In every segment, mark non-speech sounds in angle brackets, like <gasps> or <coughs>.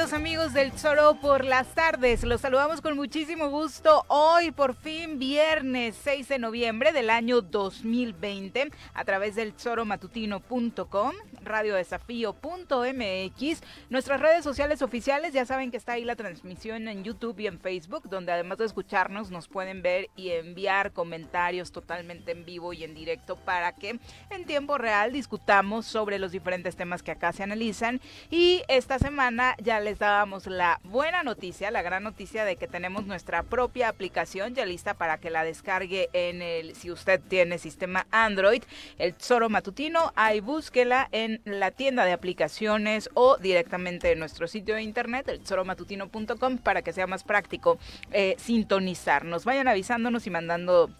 Queridos amigos del Zoro por las tardes? Los saludamos con muchísimo gusto hoy, por fin, viernes 6 de noviembre del año 2020, a través del zoromatutino.com, radiodesafío.mx, nuestras redes sociales oficiales, ya saben que está ahí la transmisión en YouTube y en Facebook, donde además de escucharnos nos pueden ver y enviar comentarios totalmente en vivo y en directo para que en tiempo real discutamos sobre los diferentes temas que acá se analizan. Y esta semana ya les dábamos la buena noticia, la gran noticia de que tenemos nuestra propia aplicación ya lista para que la descargue en el, si usted tiene sistema Android, el Zoro Matutino, ahí búsquela en la tienda de aplicaciones o directamente en nuestro sitio de internet, el zoromatutino.com, para que sea más práctico eh, sintonizarnos. Vayan avisándonos y mandando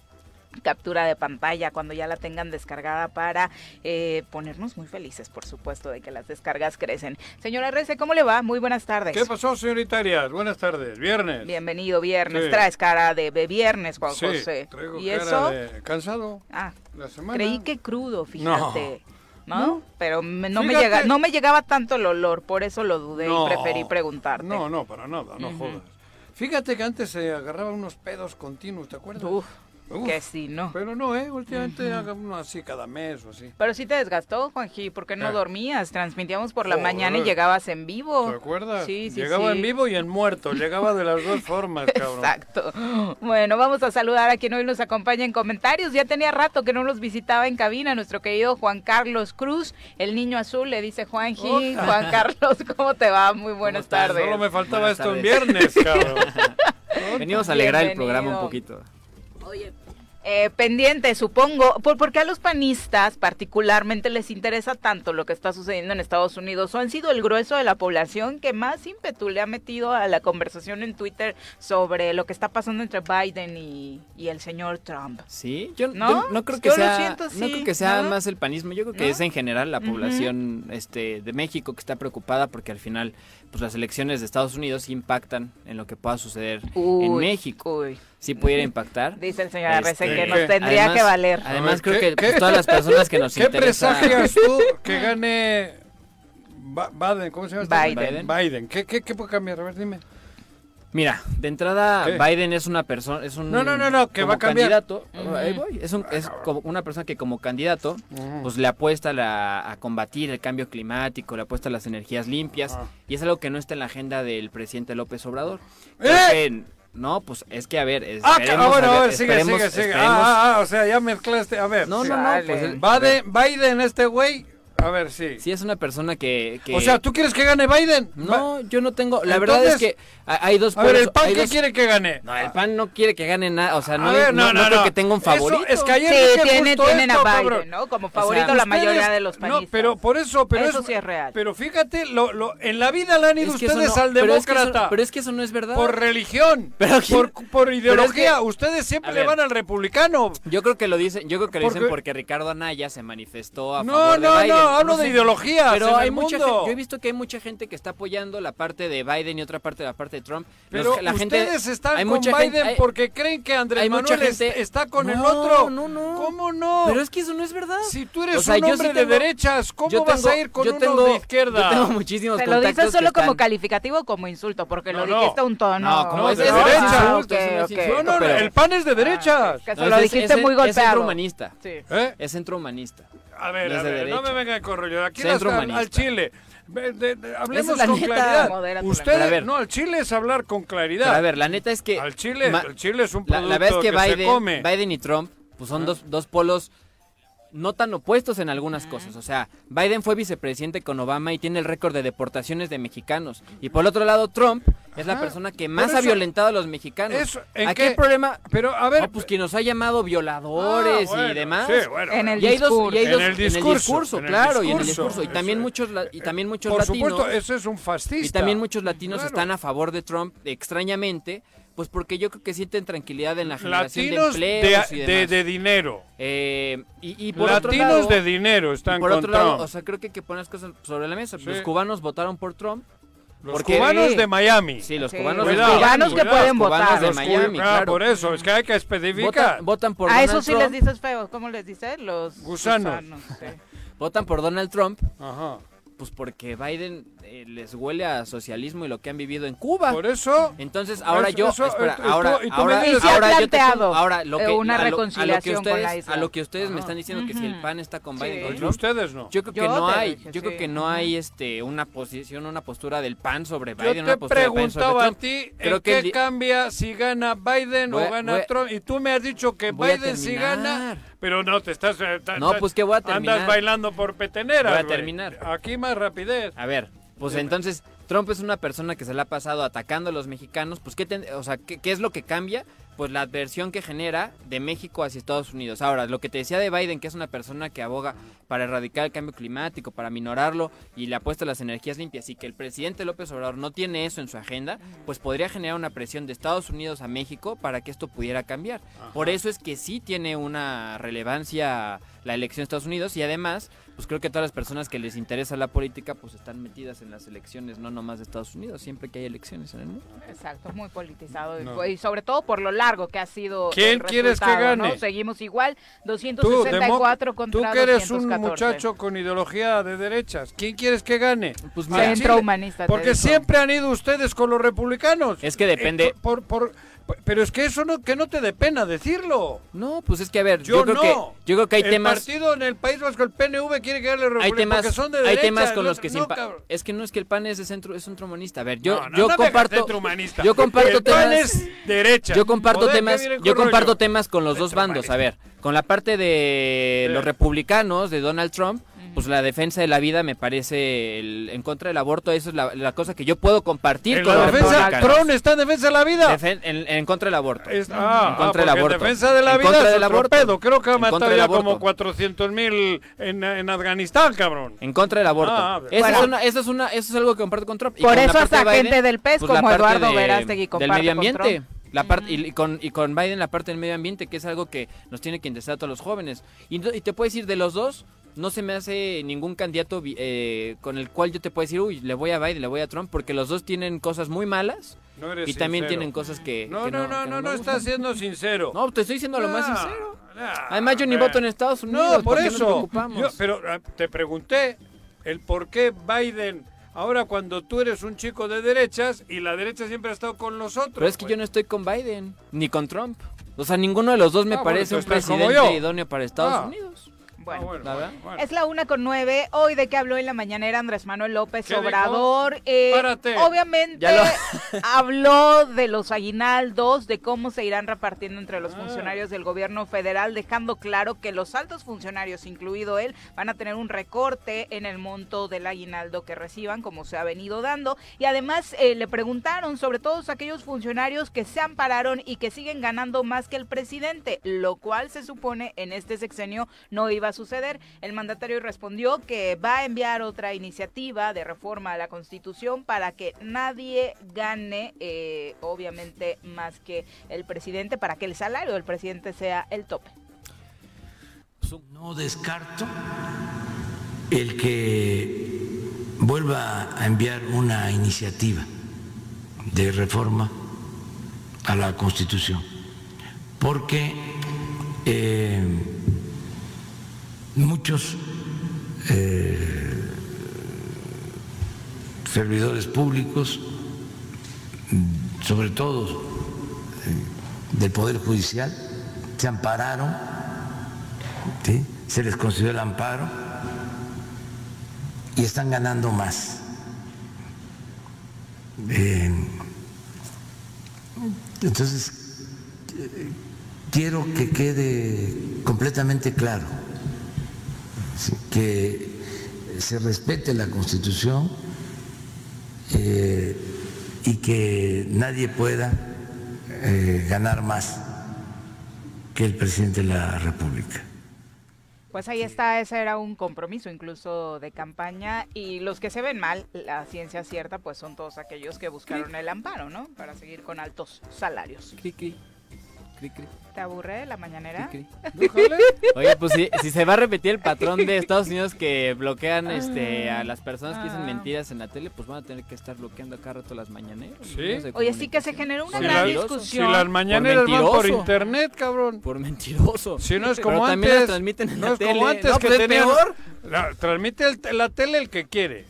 captura de pantalla cuando ya la tengan descargada para eh, ponernos muy felices, por supuesto, de que las descargas crecen. Señora RC, ¿cómo le va? Muy buenas tardes. ¿Qué pasó, señorita Arias? Buenas tardes, viernes. Bienvenido, viernes. Traes cara de, viernes, Juan José. ¿Y eso? cansado. Ah, la semana. creí que crudo, fíjate. ¿no? Pero no, me llega, no me llegaba tanto el olor, por eso lo dudé y preferí preguntarte. No, no, para nada, no jodas. Fíjate que antes se agarraban unos pedos continuos, ¿te acuerdas? Uf que sí, ¿no? Pero no, ¿eh? Últimamente haga uno así cada mes o así. Pero sí te desgastó, Juanji, porque no eh. dormías. Transmitíamos por la mañana y llegabas en vivo. ¿Te acuerdas? Sí, sí, Llegaba en vivo y en muerto. Llegaba de las dos formas, <laughs> cabrón. Exacto. Bueno, vamos a saludar a quien hoy nos acompaña en comentarios. Ya tenía rato que no nos visitaba en cabina nuestro querido Juan Carlos Cruz, el niño azul, le dice Juanji. Juan Carlos, ¿cómo te va? Muy buenas tardes. Solo me faltaba esto en viernes, cabrón. <laughs> Venimos a alegrar el programa un poquito. Oye, eh, pendiente, supongo, por, porque a los panistas particularmente les interesa tanto lo que está sucediendo en Estados Unidos, o han sido el grueso de la población que más ímpetu le ha metido a la conversación en Twitter sobre lo que está pasando entre Biden y, el señor Trump. Sí, yo no, creo que sea, no creo que sea más el panismo, yo creo que es en general la población este de México que está preocupada porque al final pues las elecciones de Estados Unidos impactan en lo que pueda suceder en México. Sí pudiera impactar. Dice el señor este, que nos tendría que valer. Además creo que pues, todas las personas que nos <laughs> ¿Qué presagias tú que <laughs> gane Biden? ¿Cómo se llama? Este Biden. Biden. ¿Qué, qué, qué puede cambiar? A ver, dime. Mira, de entrada Biden es una persona, es un no, no, no, no que va a cambiar. candidato, ahí voy, es, un, es como una persona que como candidato, pues le apuesta a combatir el cambio climático, le apuesta a las energías limpias y es algo que no está en la agenda del presidente López Obrador. ¡Eh! No, pues es que a ver, ah, ah bueno, a ver, sigue, sigue, sigue. Ah, ah, ah, o sea, ya mezclaste, a ver. No, no, no, pues, Biden, Biden este güey a ver, sí. Sí, es una persona que, O sea, ¿tú quieres que gane Biden? No, yo no tengo... La verdad es que hay dos... A ver, ¿el PAN qué quiere que gane? No, el PAN no quiere que gane nada. O sea, no, no, no, creo que tenga un favorito. es que ayer sí, tiene, tienen a Biden, ¿no? Como favorito la mayoría de los países. No, pero por eso... Pero eso sí es real. Pero fíjate, lo, lo, en la vida le han ido ustedes al demócrata. Pero es, que eso no es verdad. Por religión, <laughs> por, por ideología. Ustedes siempre le van al republicano. Yo creo que lo dicen, yo creo que lo dicen porque Ricardo Anaya se manifestó a favor de Biden. Hablo de ideología. Pero hay mucha gente, yo he visto que hay mucha gente que está apoyando la parte de Biden y otra parte de la parte de Trump. Pero la ustedes están hay con mucha Biden porque creen que Andrés Manuel está con el otro. No, no, ¿Cómo no? Pero es que eso no es verdad. Si tú eres un hombre de derechas, ¿cómo vas a ir con uno tengo, de izquierda? Yo tengo muchísimos ¿Te lo dices solo como calificativo o como insulto? Porque lo dijiste un tono. No, como es de derecha. No, no, el pan es de derechas. Que se lo dijiste muy golpeado. Es centro humanista. ¿Eh? Es centro humanista. A ver, a ver, no me venga con rollo. Aquí al Chile. hablemos con claridad. Ustedes, no, al Chile es hablar con claridad. a ver, la neta es que. Al Chile, Chile es un producto la, verdad es que, Biden, se come. Biden y Trump pues son dos, dos polos no tan opuestos en algunas cosas. O sea, Biden fue vicepresidente con Obama y tiene el récord de deportaciones de mexicanos. Y por otro lado, Trump es la persona que más ha violentado a los mexicanos. ¿en ¿A qué? problema? Pero a ver, pues quien nos ha llamado violadores ah, y demás. en, el discurso. en, el discurso, claro, y en el discurso. Y también muchos, y también muchos por latinos. Por supuesto, eso es un fascista. Y también muchos latinos están a favor de Trump, extrañamente, pues porque yo creo que sienten tranquilidad en la generación de empleos de, y demás. De, dinero. Eh, y, por Latinos otro lado, de dinero están por otro lado, o sea, creo que hay que poner las cosas sobre la mesa. Los cubanos votaron por Trump. Los cubanos de Miami. Sí, los cubanos, de Miami. cubanos que pueden votar. de Miami, ah, claro. por eso, es que hay que especificar. Votan, por A eso sí les dices feo. ¿Cómo les dices? Los gusanos. Votan por Donald Trump. Ajá pues porque Biden eh, les huele a socialismo y lo que han vivido en Cuba. Por eso. Entonces, ahora yo, espera, ahora, y ahora, ahora yo tengo, ahora lo que, una a lo, a que ustedes, con la isla. a lo que ustedes me están diciendo que si el PAN está con Biden, sí. con ustedes no. Yo creo que no hay, yo creo que no hay este una posición, una postura del PAN sobre Biden, yo te una postura preguntaba a ti creo que qué cambia si gana Biden o gana Trump y tú me has dicho que Biden si gana pero no, te estás... Eh, no, pues que voy a terminar. Andas bailando por petenera. Voy a terminar. Aquí más rapidez. A ver, pues entonces, Trump es una persona que se le ha pasado atacando a los mexicanos, pues ¿qué, o sea, ¿qué, es lo que cambia? Pues la adversión que genera de México hacia Estados Unidos. Ahora, lo que te decía de Biden, que es una persona que aboga para erradicar el cambio climático, para minorarlo y le apuesta a las energías limpias y que el presidente López Obrador no tiene eso en su agenda, pues podría generar una presión de Estados Unidos a México para que esto pudiera cambiar. Por eso es que sí tiene una relevancia la elección de Estados Unidos y además pues creo que todas las personas que les interesa la política pues están metidas en las elecciones, no nomás de Estados Unidos, siempre que hay elecciones en el mundo. Exacto, muy politizado y, sobre todo por lo largo que ha sido ¿Quién quieres que gane? Seguimos igual, 264 contra Tú que eres un muchacho con ideología de derechas, ¿quién quieres que gane? Pues Centro humanista. Porque siempre han ido ustedes con los republicanos. Es que depende... Eh, por, por pero es que eso no, que no te dé pena decirlo. No, pues es que a ver, yo, creo que yo creo que hay temas. El partido en el País Vasco, el PNV quiere que darle hay temas, porque son de Hay temas con los que es que no es que el PAN es de centro, es centro humanista. A ver, yo yo comparto yo comparto el temas. PAN es derecha. Yo comparto temas, yo comparto temas con los dos bandos. A ver, con la parte de los republicanos de Donald Trump pues la defensa de la vida me parece en contra del aborto, eso es la, cosa que yo puedo compartir con la defensa, Trump está en defensa de la vida. en, contra del aborto. ah, en contra del aborto. defensa de la vida contra del aborto. Pedo. Creo que ha matado ya como 400 mil en, en, Afganistán, cabrón. En contra del aborto. Ah, eso, es una, eso, es una, eso es algo que comparto con Trump. Por eso hasta gente del PES pues como Eduardo Verástegui comparte del medio ambiente. La parte, y, con, y con Biden la parte del medio ambiente, que es algo que nos tiene que interesar a todos los jóvenes. Y, y te puedes ir de los dos, no se me hace ningún candidato eh, con el cual yo te puedo decir, uy, le voy a Biden, le voy a Trump, porque los dos tienen cosas muy malas y también tienen cosas que... No, no, no, no, no, estás siendo sincero. No, te estoy diciendo lo más sincero. Además, yo ni voto en Estados Unidos. No, por, eso. pero ah, te pregunté el por qué Biden... Ahora cuando tú eres un chico de derechas y la derecha siempre ha estado con los otros. Pero es que yo no estoy con Biden, ni con Trump. O sea, ninguno de los dos me ah, parece un presidente idóneo para Estados ah. Unidos. Bueno, es la una con nueve. Hoy de qué habló en la mañanera Andrés Manuel López Obrador. Eh, obviamente <laughs> habló de los aguinaldos, de cómo se irán repartiendo entre los ah. funcionarios del gobierno federal, dejando claro que los altos funcionarios, incluido él, van a tener un recorte en el monto del aguinaldo que reciban, como se ha venido dando. Y además eh, le preguntaron sobre todos aquellos funcionarios que se ampararon y que siguen ganando más que el presidente, lo cual se supone en este sexenio no iba a suceder. El mandatario respondió que va a enviar otra iniciativa de reforma a la Constitución para que nadie gane, eh, obviamente, más que el presidente, para que el salario del presidente sea el tope. No descarto el que vuelva a enviar una iniciativa de reforma a la Constitución, porque eh, muchos eh, servidores públicos, sobre todo eh, del Poder Judicial, se ampararon, se les concedió el amparo y están ganando más. entonces, quiero que quede completamente claro que se respete la Constitución eh, y que nadie pueda eh, ganar más que el presidente de la República. Pues ahí está, ese era un compromiso incluso de campaña y los que se ven mal, la ciencia cierta, pues son todos aquellos que buscaron el amparo, ¿no? Para seguir con altos salarios. ¿Te aburre la mañanera? <laughs> Oye, pues si, si, se va a repetir el patrón de Estados Unidos que bloquean este a las personas que dicen ah. mentiras en la tele, pues van a tener que estar bloqueando cada rato las mañaneras. ¿Sí? Oye, sí que se generó una gran discusión. Si las mañaneras van por internet, cabrón. Por mentiroso. Si no es como antes. transmiten en no es como antes que pues peor. transmite la tele el que quiere.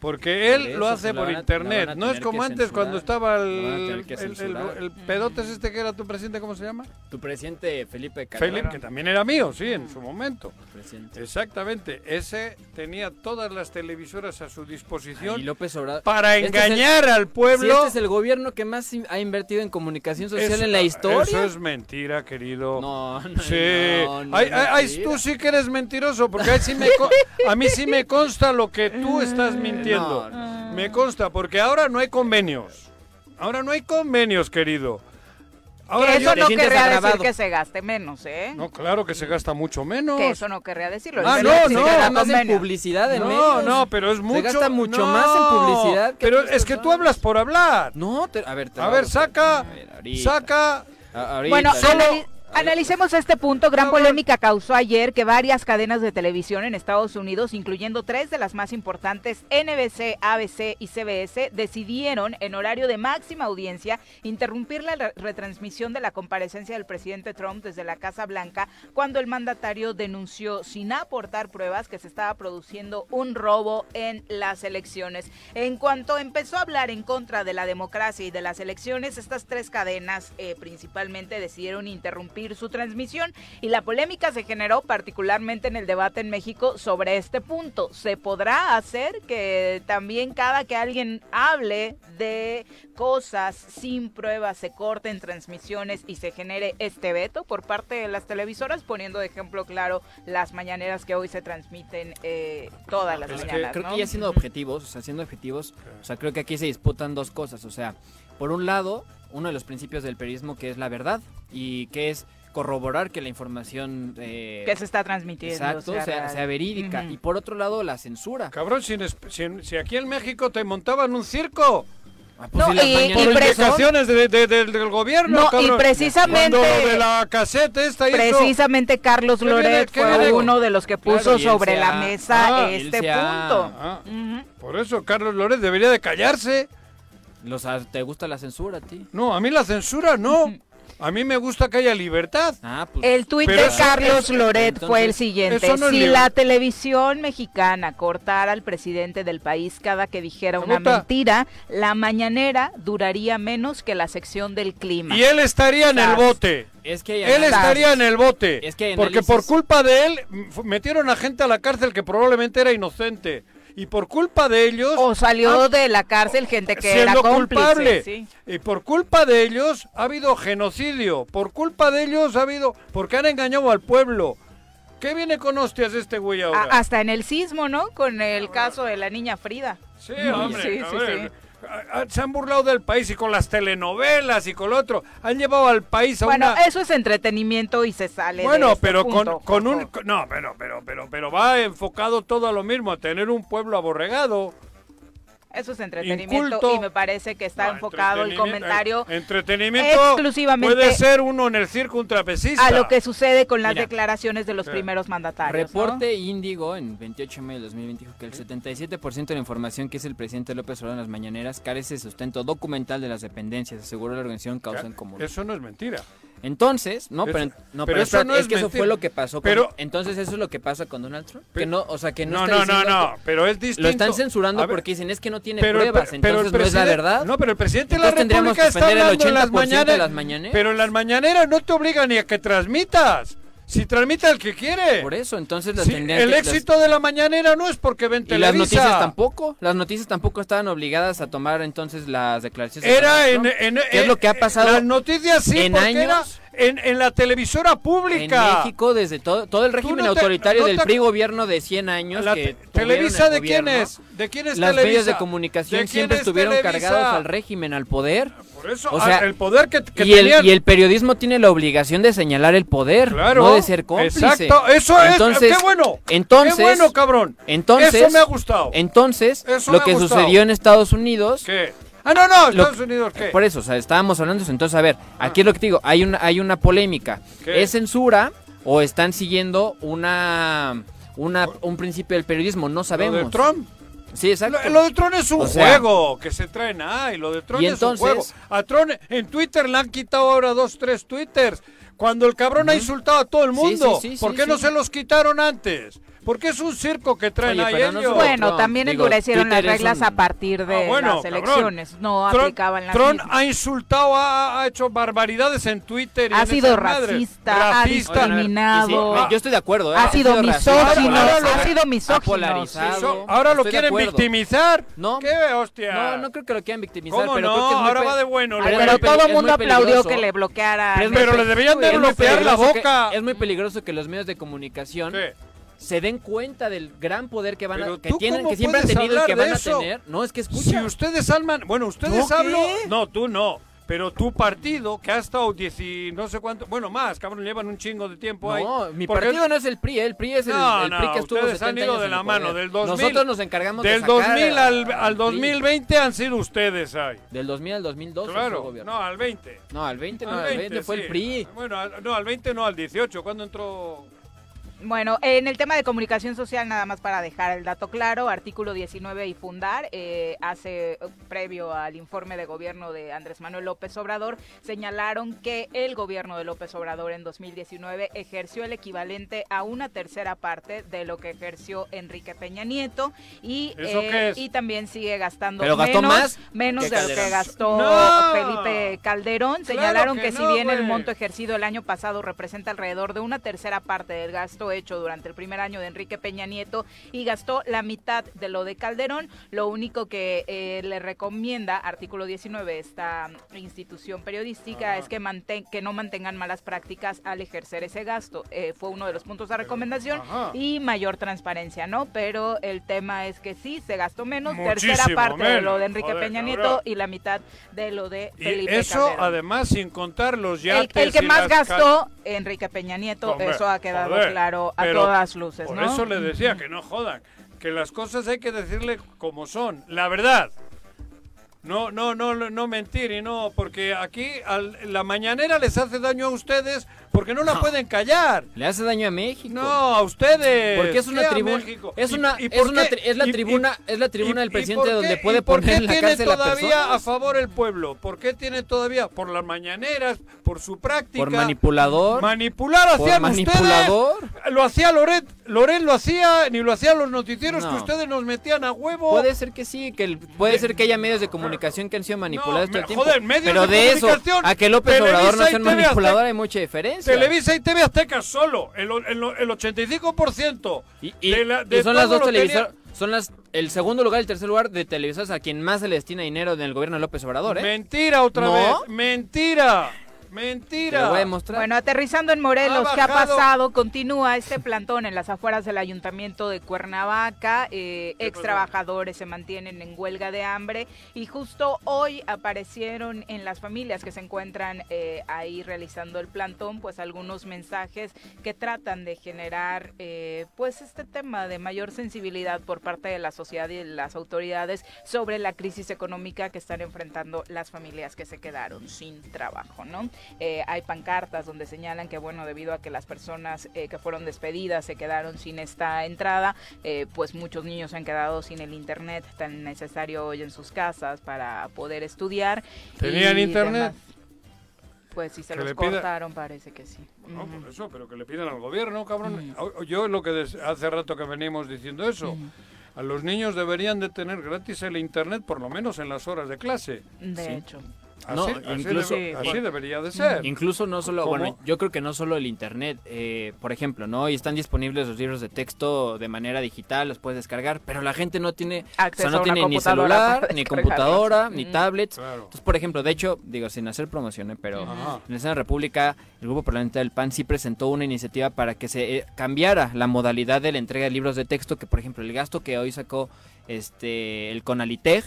Porque él lo hace por internet. No es como antes cuando estaba el, el, pedotes este que era tu presidente, ¿cómo se llama? Tu presidente Felipe Calderón. Felipe, que también era mío, sí, en su momento. Exactamente. Ese tenía todas las televisoras a su disposición para este engañar al pueblo. este es el gobierno que más ha invertido en comunicación social en la historia. Eso es mentira, querido. No, no. Sí. tú sí que eres mentiroso, porque a mí sí me consta lo que tú estás <laughs> mintiendo. Me consta, porque ahora no hay convenios. Ahora no hay convenios, querido. Ahora eso no querría decir que se gaste menos, ¿eh? No, claro que se gasta mucho menos. Que eso no querría decirlo. Ah, no, no. más en publicidad en No, no, pero es mucho. Se gasta mucho más en publicidad. pero es que tú hablas por hablar. No, a ver. a ver, saca, saca. bueno, solo... Analicemos este punto. Gran polémica causó ayer que varias cadenas de televisión en Estados Unidos, incluyendo tres de las más importantes, NBC, ABC y CBS, decidieron en horario de máxima audiencia interrumpir la retransmisión de la comparecencia del presidente Trump desde la Casa Blanca cuando el mandatario denunció sin aportar pruebas que se estaba produciendo un robo en las elecciones. En cuanto empezó a hablar en contra de la democracia y de las elecciones, estas tres cadenas eh, principalmente decidieron interrumpir su transmisión y la polémica se generó particularmente en el debate en México sobre este punto. ¿Se podrá hacer que también cada que alguien hable de cosas sin pruebas se corten transmisiones y se genere este veto por parte de las televisoras, poniendo de ejemplo claro las mañaneras que hoy se transmiten eh, todas las mañanas. creo que ya siendo objetivos, o sea, siendo objetivos, o sea, creo que aquí se disputan dos cosas, o sea, por un lado, uno de los principios del periodismo que es la verdad y que es corroborar que la información eh, que se está transmitiendo exacto, sea, verídica. Y por otro lado la censura. Cabrón si, si, aquí en México te montaban un circo. Ah, pues no, y, del gobierno no, y precisamente de la caseta esta precisamente Carlos Loret fue uno de los que puso sobre la mesa ah, este punto. Ah, por eso Carlos Loret debería de callarse los, ¿Te gusta la censura a ti? No, a mí la censura no. <laughs> A mí me gusta que haya libertad. Ah, pues, el tuit de Carlos Loret fue el siguiente. si la televisión mexicana cortara al presidente del país cada que dijera una mentira, la mañanera duraría menos que la sección del clima. Y él estaría en el bote. Es que él estaría en el bote. Es que porque por culpa de él metieron a gente a la cárcel que probablemente era inocente y por culpa de ellos... O salió de la cárcel gente que era culpable. Y por culpa de ellos ha habido genocidio. Por culpa de ellos ha habido... Porque han engañado al pueblo. ¿Qué viene con hostias este güey ahora? hasta en el sismo, ¿no? Con el caso de la niña Frida. Sí, hombre. Sí, sí, sí se han burlado del país y con las telenovelas y con lo otro. Han llevado al país a bueno, eso es entretenimiento y se sale Bueno, de este pero con, con un... No, pero, pero, pero, pero va enfocado todo a lo mismo, a tener un pueblo aborregado. Eso es entretenimiento y me parece que está enfocado el comentario eh, entretenimiento exclusivamente puede ser uno en el circo un trapecista. A lo que sucede con las declaraciones de los primeros mandatarios. Reporte Índigo en 28 de mayo de 2020 dijo que el 77% de la información que es el presidente López Obrador en las mañaneras carece de sustento documental de las dependencias, aseguró la organización Causa en Común. Eso no es mentira. Entonces, no, pero, no, pero, eso no es, que eso fue lo que pasó. Con, pero, entonces eso es lo que pasa con Donald Trump. que no, o sea, que no. No, no, no, no, pero es distinto. Lo están censurando porque dicen es que no tiene pruebas, entonces no es la verdad. No, pero el presidente de la República está hablando el 80 en las de las mañaneras. Pero en las mañaneras no te obligan ni a que transmitas. Si transmite el que quiere. Por eso, entonces las El éxito de la mañanera no es porque ven y las noticias tampoco. Las noticias tampoco estaban obligadas a tomar entonces las declaraciones. Era en, en, ¿Qué es lo que ha pasado? Las noticias sí, en años. en, en, la televisora pública. En México, desde todo, todo el régimen autoritario del PRI gobierno de 100 años. La que ¿Televisa de quién es? ¿De quién es Las medios de comunicación siempre estuvieron cargados al régimen, al poder. Por eso, o sea, el poder que, y, el, y el periodismo tiene la obligación de señalar el poder, no de ser cómplice. Exacto, eso entonces, es, qué bueno. Entonces, qué bueno, cabrón. Entonces, eso me ha gustado. Entonces, lo que sucedió en Estados Unidos. ¿Qué? Ah, no, no, Estados Unidos, ¿qué? Por eso, o sea, estábamos hablando de eso. Entonces, a ver, aquí es lo que te digo, hay una, hay una polémica. ¿Es censura o están siguiendo una, una, un principio del periodismo? No sabemos. de Trump? Sí, exacto. Lo, de Tron es un juego que se trae y lo de Tron es un juego. A Tron en Twitter le han quitado ahora dos, tres Twitters. Cuando el cabrón ha insultado a todo el mundo. ¿Por qué no se los quitaron antes? Porque es un circo que traen ahí ellos. bueno, también endurecieron las reglas a partir de ah, las elecciones. No aplicaban las Tron ha insultado, ha, hecho barbaridades en Twitter. ha sido racista, ha discriminado. yo estoy de acuerdo. ¿eh? Ha, sido, misógino, ha sido misógino. polarizado. ahora lo quieren victimizar. No. ¿Qué hostia? No, no creo que lo quieran victimizar. ¿Cómo pero no? Creo que ahora va de bueno. Pero todo el mundo aplaudió que le bloqueara. Pero le debían de bloquear la boca. Es muy peligroso que los medios de comunicación se den cuenta del gran poder que van a, que tienen, que siempre han tenido y que van a tener. No, es que escucha. Si ustedes alman, bueno, ustedes hablan, no, tú no. Pero tu partido, que ha estado diez y no sé cuánto, bueno, más, cabrón, llevan un chingo de tiempo ahí. No, mi partido no es el PRI, el PRI es el, el PRI que estuvo ustedes han ido de la mano, del 2000. Nosotros nos encargamos del de Del 2000 al, al 2020 han sido ustedes ahí. Del 2000 al 2002 Claro, no, al 20. No, al 20 no, al 20, fue el PRI. Bueno, no, al 20 no, al 18, ¿cuándo entró bueno, en el tema de comunicación social, nada más para dejar el dato claro, artículo 19 y fundar, eh, hace previo al informe de gobierno de Andrés Manuel López Obrador, señalaron que el gobierno de López Obrador en 2019 ejerció el equivalente a una tercera parte de lo que ejerció Enrique Peña Nieto y, eh, y también sigue gastando menos, más menos de lo que gastó Felipe Calderón. Señalaron que, si bien el monto ejercido el año pasado representa alrededor de una tercera parte del gasto hecho durante el primer año de Enrique Peña Nieto y gastó la mitad de lo de Calderón. Lo único que eh, le recomienda, artículo 19, esta institución periodística, es que, que no mantengan malas prácticas al ejercer ese gasto. Eh, fue uno de los puntos de recomendación y mayor transparencia, ¿no? Pero el tema es que sí, se gastó menos, tercera parte de lo de Enrique Peña Nieto y la mitad de lo de Felipe y eso además sin contar los yates el, que más gastó Enrique Peña Nieto, eso ha quedado claro a todas luces, por ¿no? eso le decía que no jodan, que las cosas hay que decirle como son, la verdad. No, no, no, no mentir y no, porque aquí la mañanera les hace daño a ustedes porque no la pueden callar. Le hace daño a México. No, a ustedes. Porque es una tribuna. Es una, es, una es la tribuna, es la tribuna del presidente donde puede poner en la cárcel a todavía a favor el pueblo? ¿Por qué tiene todavía por las mañaneras, por su práctica? Por manipulador. Manipular hacían manipulador. ustedes. Lo hacía Loret, Loret lo hacía, ni lo hacían los noticieros que ustedes nos metían a huevo. Puede ser que sí, que puede ser que haya medios de comunicación que han sido manipulados todo el tiempo. Joder, medios pero de, eso a que López Obrador no sea manipulador hay mucha diferencia. Televisa y TV Azteca solo, el, el, el 85%. Y, y, de son las dos televisoras. Son las, el segundo lugar y el tercer lugar de televisoras a quien más se le destina dinero en el gobierno de López Obrador, ¿eh? Mentira otra vez. Mentira. Mentira. voy a mostrar. Bueno, aterrizando en Morelos, ¿qué ha pasado? Continúa este plantón en las afueras del ayuntamiento de Cuernavaca. Eh, ex trabajadores se mantienen en huelga de hambre y justo hoy aparecieron en las familias que se encuentran eh, ahí realizando el plantón, pues algunos mensajes que tratan de generar, eh, pues este tema de mayor sensibilidad por parte de la sociedad y de las autoridades sobre la crisis económica que están enfrentando las familias que se quedaron sin trabajo, ¿no? Eh, hay pancartas donde señalan que, bueno, debido a que las personas eh, que fueron despedidas se quedaron sin esta entrada, eh, pues muchos niños han quedado sin el internet tan necesario hoy en sus casas para poder estudiar. ¿Tenían internet? Pues si se los cortaron, parece que sí. No, por eso, pero que le pidan al gobierno, cabrón. Yo lo que hace rato que venimos diciendo eso. A los niños deberían de tener gratis el internet por lo menos en las horas de clase. De hecho. Así, incluso, así, debería de ser. Incluso no solo, bueno, yo creo que no solo el internet, eh, por ejemplo, ¿no? Y están disponibles los libros de texto de manera digital, los puedes descargar, pero la gente no tiene, Acceso no tiene ni celular, <laughs> ni computadora, ni tablets. Entonces, por ejemplo, de hecho, digo, sin hacer promoción, ¿eh? pero en la República, el Grupo Parlamentario del PAN sí presentó una iniciativa para que se eh, cambiara la modalidad de la entrega de libros de texto, que por ejemplo, el gasto que hoy sacó este el Conaliteg,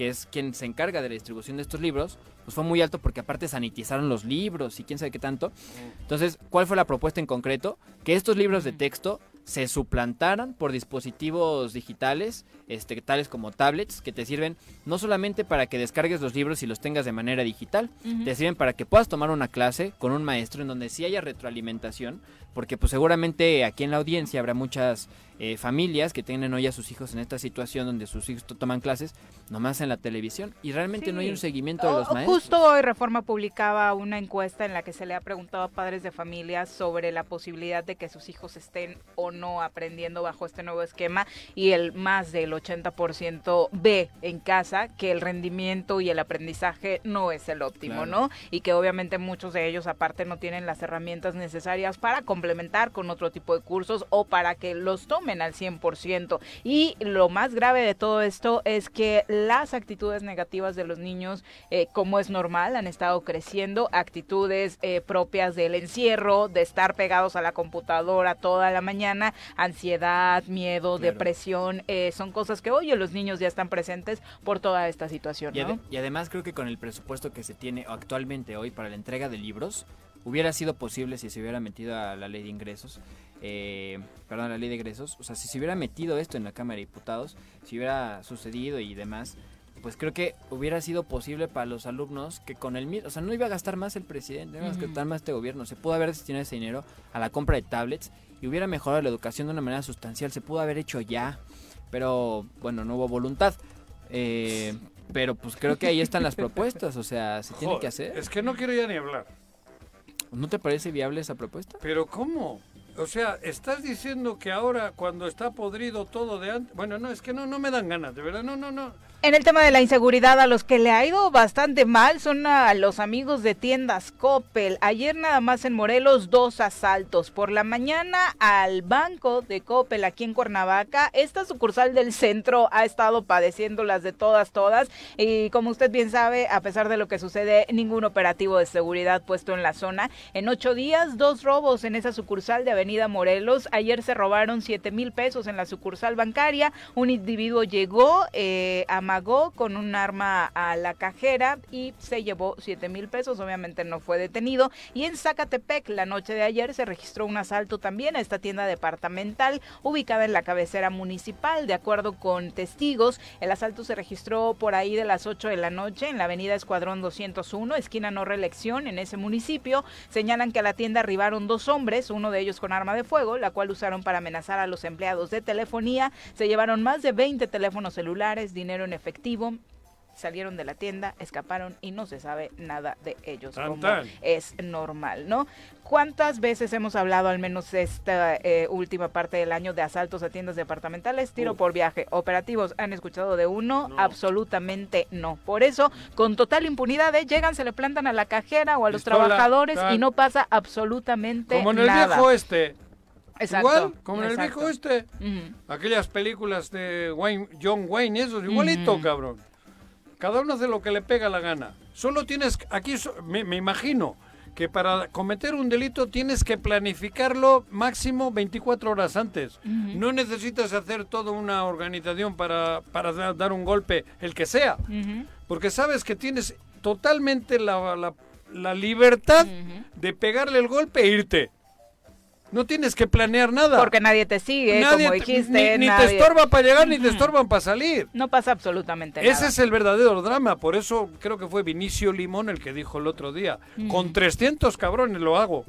que es quien se encarga de la distribución de estos libros, pues fue muy alto porque aparte sanitizaron los libros y quién sabe qué tanto. Entonces, ¿cuál fue la propuesta en concreto? Que estos libros de texto se suplantaran por dispositivos digitales, este, tales como tablets, que te sirven no solamente para que descargues los libros y los tengas de manera digital, te sirven para que puedas tomar una clase con un maestro en donde sí haya retroalimentación, porque pues seguramente aquí en la audiencia habrá muchas eh, familias que tienen hoy a sus hijos en esta situación donde sus hijos toman clases nomás en la televisión y realmente no hay un seguimiento de los maestros. Justo hoy Reforma publicaba una encuesta en la que se le ha preguntado a padres de familias sobre la posibilidad de que sus hijos estén o no aprendiendo bajo este nuevo esquema y el más del 80% ve en casa que el rendimiento y el aprendizaje no es el óptimo, ¿no? Y que obviamente muchos de ellos aparte no tienen las herramientas necesarias para complementar con otro tipo de cursos o para que los tomen al 100%. Y lo más grave de todo esto es que las actitudes negativas de los niños, eh, como es normal, han estado creciendo, actitudes eh, propias del encierro, de estar pegados a la computadora toda la mañana, ansiedad, miedo, depresión, eh, son cosas que hoy los niños ya están presentes por toda esta situación. y además creo que con el presupuesto que se tiene actualmente hoy para la entrega de libros, hubiera sido posible si se hubiera metido a la ley de ingresos, eh, perdón, a la ley de ingresos, o sea, si se hubiera metido esto en la Cámara de Diputados, si hubiera sucedido y demás, pues creo que hubiera sido posible para los alumnos que con el mismo, o sea, no iba a gastar más el presidente, no iba a gastar más este gobierno, se pudo haber destinado ese dinero a la compra de tablets y hubiera mejorado la educación de una manera sustancial, se pudo haber hecho ya, pero bueno, no hubo voluntad. Eh, pero pues creo que ahí están las propuestas, o sea, se tiene que hacer. Es que no quiero ya ni hablar. ¿No te parece viable esa propuesta? Pero ¿cómo? O sea, estás diciendo que ahora cuando está podrido todo de antes... Bueno, no, es que no, no me dan ganas, de verdad, no, no, no. En el tema de la inseguridad, a los que le ha ido bastante mal son a los amigos de tiendas Coppel. Ayer nada más en Morelos dos asaltos. Por la mañana al banco de Coppel aquí en Cuernavaca. Esta sucursal del centro ha estado padeciendo las de todas, todas. Y como usted bien sabe, a pesar de lo que sucede, ningún operativo de seguridad puesto en la zona. En ocho días, dos robos en esa sucursal de Avenida Morelos. Ayer se robaron siete mil pesos en la sucursal bancaria. Un individuo llegó eh, a amagó con un arma a la cajera y se llevó 7 mil pesos. Obviamente no fue detenido. Y en Zacatepec, la noche de ayer, se registró un asalto también a esta tienda departamental ubicada en la cabecera municipal. De acuerdo con testigos, el asalto se registró por ahí de las 8 de la noche en la avenida Escuadrón 201, esquina no reelección, en ese municipio. Señalan que a la tienda arribaron dos hombres, uno de ellos con arma de fuego, la cual usaron para amenazar a los empleados de telefonía. Se llevaron más de 20 teléfonos celulares, dinero en efectivo, salieron de la tienda, escaparon y no se sabe nada de ellos, como es normal, ¿no? ¿Cuántas veces hemos hablado, al menos esta eh, última parte del año, de asaltos a tiendas departamentales? Tiro por viaje. ¿Operativos han escuchado de uno? Absolutamente no. Por eso, con total impunidad, ¿eh? llegan, se le plantan a la cajera o a los trabajadores y no pasa absolutamente nada. Como en el viejo este. Igual, como en el viejo este. Aquellas películas de Wayne, John Wayne, eso, igualito, cabrón. Cada uno hace lo que le pega la gana. Solo tienes, aquí me, imagino que para cometer un delito tienes que planificarlo máximo 24 horas antes. No necesitas hacer toda una organización para, para dar un golpe, el que sea, porque sabes que tienes totalmente la, la, libertad de pegarle el golpe e irte. No tienes que planear nada. Porque nadie te sigue, como dijiste. Ni, te estorba para llegar, ni te estorban para salir. No pasa absolutamente nada. Ese es el verdadero drama. Por eso creo que fue Vinicio Limón el que dijo el otro día. Con 300 cabrones lo hago.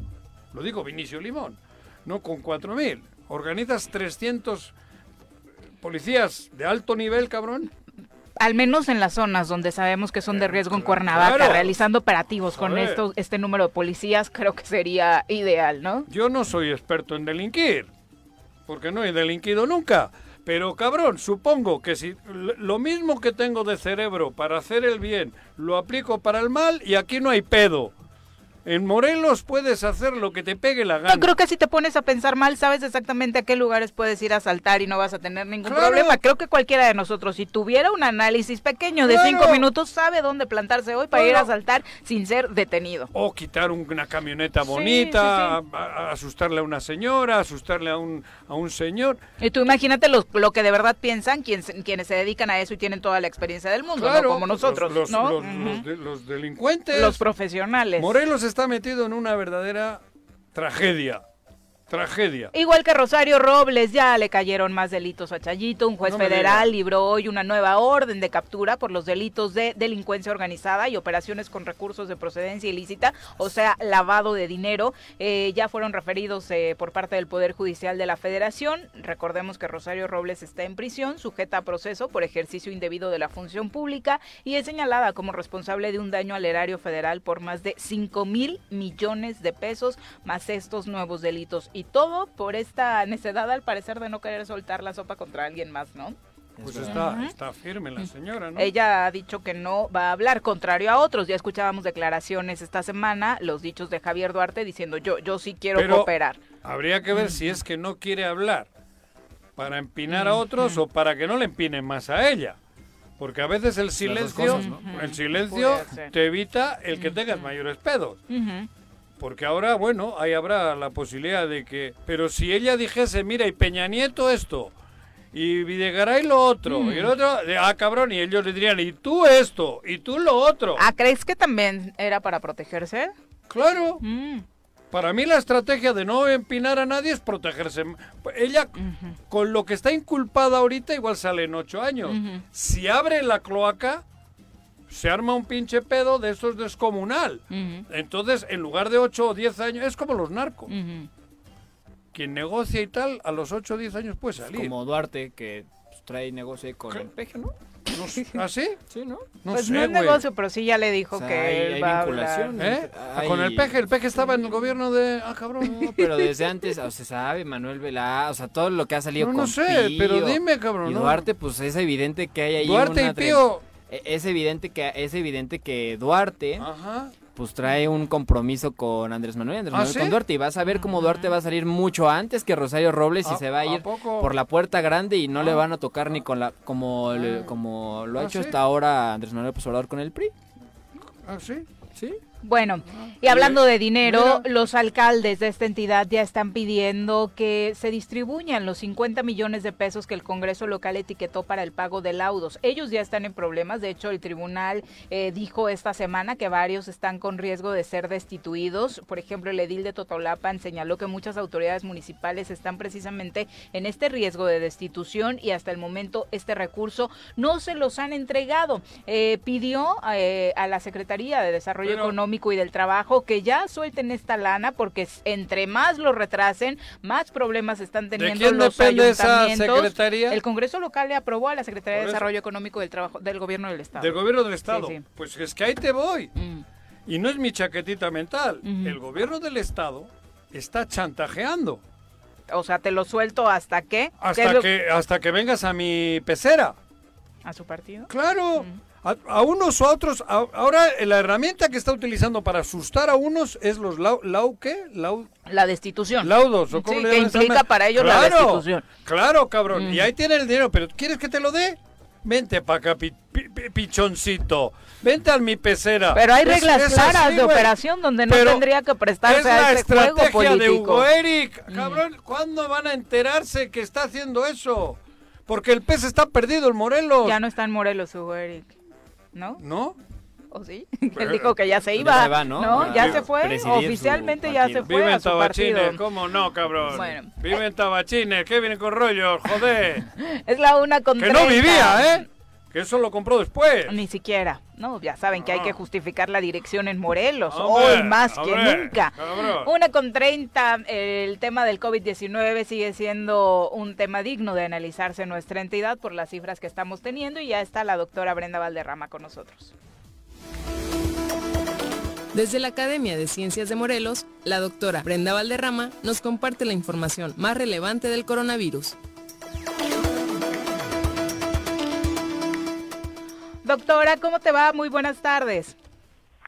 Lo digo Vinicio Limón. No con 4.000. Organizas 300 policías de alto nivel, cabrón al menos en las zonas donde sabemos que son de riesgo en Cuernavaca, realizando operativos con esto, este número de policías, creo que sería ideal, ¿no? Yo no soy experto en delinquir, porque no he delinquido nunca. Pero cabrón, supongo que si lo mismo que tengo de cerebro para hacer el bien, lo aplico para el mal y aquí no hay pedo. En Morelos puedes hacer lo que te pegue la gana. Yo creo que si te pones a pensar mal, sabes exactamente a qué lugares puedes ir a saltar y no vas a tener ningún problema. Creo que cualquiera de nosotros, si tuviera un análisis pequeño de cinco minutos, sabe dónde plantarse hoy para ir a saltar sin ser detenido. O quitar una camioneta bonita, asustarle a una señora, asustarle a un, a un señor. Y tú imagínate lo, lo que de verdad piensan quienes, quienes se dedican a eso y tienen toda la experiencia del mundo, como nosotros. Los, ¿no? los, delincuentes. Los profesionales. Morelos está metido en una verdadera tragedia. Tragedia. Igual que Rosario Robles, ya le cayeron más delitos a Chayito. Un juez federal libró hoy una nueva orden de captura por los delitos de delincuencia organizada y operaciones con recursos de procedencia ilícita, o sea, lavado de dinero. Eh, ya fueron referidos eh, por parte del Poder Judicial de la Federación. Recordemos que Rosario Robles está en prisión, sujeta a proceso por ejercicio indebido de la función pública y es señalada como responsable de un daño al erario federal por más de 5 mil millones de pesos, más estos nuevos delitos y todo por esta necedad al parecer de no querer soltar la sopa contra alguien más, ¿no? Pues está, está, firme la señora, ¿no? Ella ha dicho que no va a hablar, contrario a otros. Ya escuchábamos declaraciones esta semana, los dichos de Javier Duarte diciendo yo, yo sí quiero cooperar. Habría que ver si es que no quiere hablar para empinar a otros o para que no le empinen más a ella. Porque a veces el silencio, el silencio te evita el que tengas mayores pedos. Porque ahora, bueno, ahí habrá la posibilidad de que... Pero si ella dijese, mira, y Peña Nieto esto, y Videgaray lo otro, y el mm. otro, ah, cabrón, y ellos le dirían, y tú esto, y tú lo otro. Ah, ¿crees que también era para protegerse? Claro. Mm. Para mí la estrategia de no empinar a nadie es protegerse. Ella, con lo que está inculpada ahorita, igual sale en ocho años. Si abre la cloaca, se arma un pinche pedo de esos descomunal. Entonces, en lugar de 8 o 10 años, es como los narcos. Quien negocia y tal, a los 8 o 10 años puede salir. como Duarte, que pues, trae negocio con el peje, ¿no? <laughs> ¿Ah, sí? Sí, ¿no? no pues no es negocio, pero sí ya le dijo que él va a ¿Eh? Con el peje, el peje estaba en el gobierno de... Ah, cabrón. No, <laughs> pero desde antes, o sea, se sabe, Manuel Velá, o sea, todo lo que ha salido no, con No sé, pero dime, cabrón. Y Duarte, pues es evidente que hay ahí Duarte y Pío es evidente que es evidente que Duarte pues trae un compromiso con Andrés Manuel, Andrés ¿Ah, Manuel con Duarte y vas a ver cómo Duarte va a salir mucho antes que Rosario Robles y se va a ir por la puerta grande y no le ah. van a tocar ni con la como ah. como lo ha hecho hasta ahora Andrés Manuel Obrador con el PRI. ¿Ah, sí? Sí. Bueno, y hablando de dinero, los alcaldes de esta entidad ya están pidiendo que se distribuyan los 50 millones de pesos que el Congreso local etiquetó para el pago de laudos. Ellos ya están en problemas. De hecho, el tribunal eh, dijo esta semana que varios están con riesgo de ser destituidos. Por ejemplo, el edil de Totolapan señaló que muchas autoridades municipales están precisamente en este riesgo de destitución y hasta el momento este recurso no se los han entregado. Eh, pidió eh, a la Secretaría de Desarrollo Económico y del Trabajo que ya suelten esta lana porque entre más lo retrasen, más problemas están teniendo ¿De los ayuntamientos. secretaría? El Congreso local le aprobó a la Secretaría de Desarrollo Económico del Trabajo del Gobierno del Estado. Del Gobierno del Estado. Pues es que ahí te voy. Mm. Y no es mi chaquetita mental. El Gobierno del Estado está chantajeando. O sea, te lo suelto hasta qué? Hasta que hasta que vengas a mi pecera. ¿A su partido? Claro. Mm a, unos o a otros. ahora la herramienta que está utilizando para asustar a unos es los lau, ¿qué? la destitución. Laudos, ¿o cómo sí, que implica para ellos la destitución. Claro, cabrón. Y ahí tiene el dinero, pero ¿quieres que te lo dé? Vente para acá, pichoncito. Vente al mi pecera. Pero hay reglas claras de operación donde no tendría que prestarse a ese juego político. de Hugo Eric. Mm. Cabrón, ¿cuándo van a enterarse que está haciendo eso? Porque el pez está perdido en Morelos. Ya no está en Morelos, Hugo Eric. ¿No? ¿No? ¿O sí? <laughs> Él dijo que ya se iba. Ya ¿no? Ya se fue. Oficialmente ya se fue. Vive en Tabachines. ¿Cómo no, cabrón? Bueno. Vive en Tabachines. ¿Qué viene con rollos? Joder. <laughs> es la una con Que no vivía, ¿eh? Que eso lo compró después. Ni siquiera. No, ya saben que hay que justificar la dirección en Morelos. Hoy más que nunca. Una con 30. El tema del COVID-19 sigue siendo un tema digno de analizarse en nuestra entidad por las cifras que estamos teniendo. Y ya está la doctora Brenda Valderrama con nosotros. Desde la Academia de Ciencias de Morelos, la doctora Brenda Valderrama nos comparte la información más relevante del coronavirus. Doctora, ¿cómo te va? Muy buenas tardes.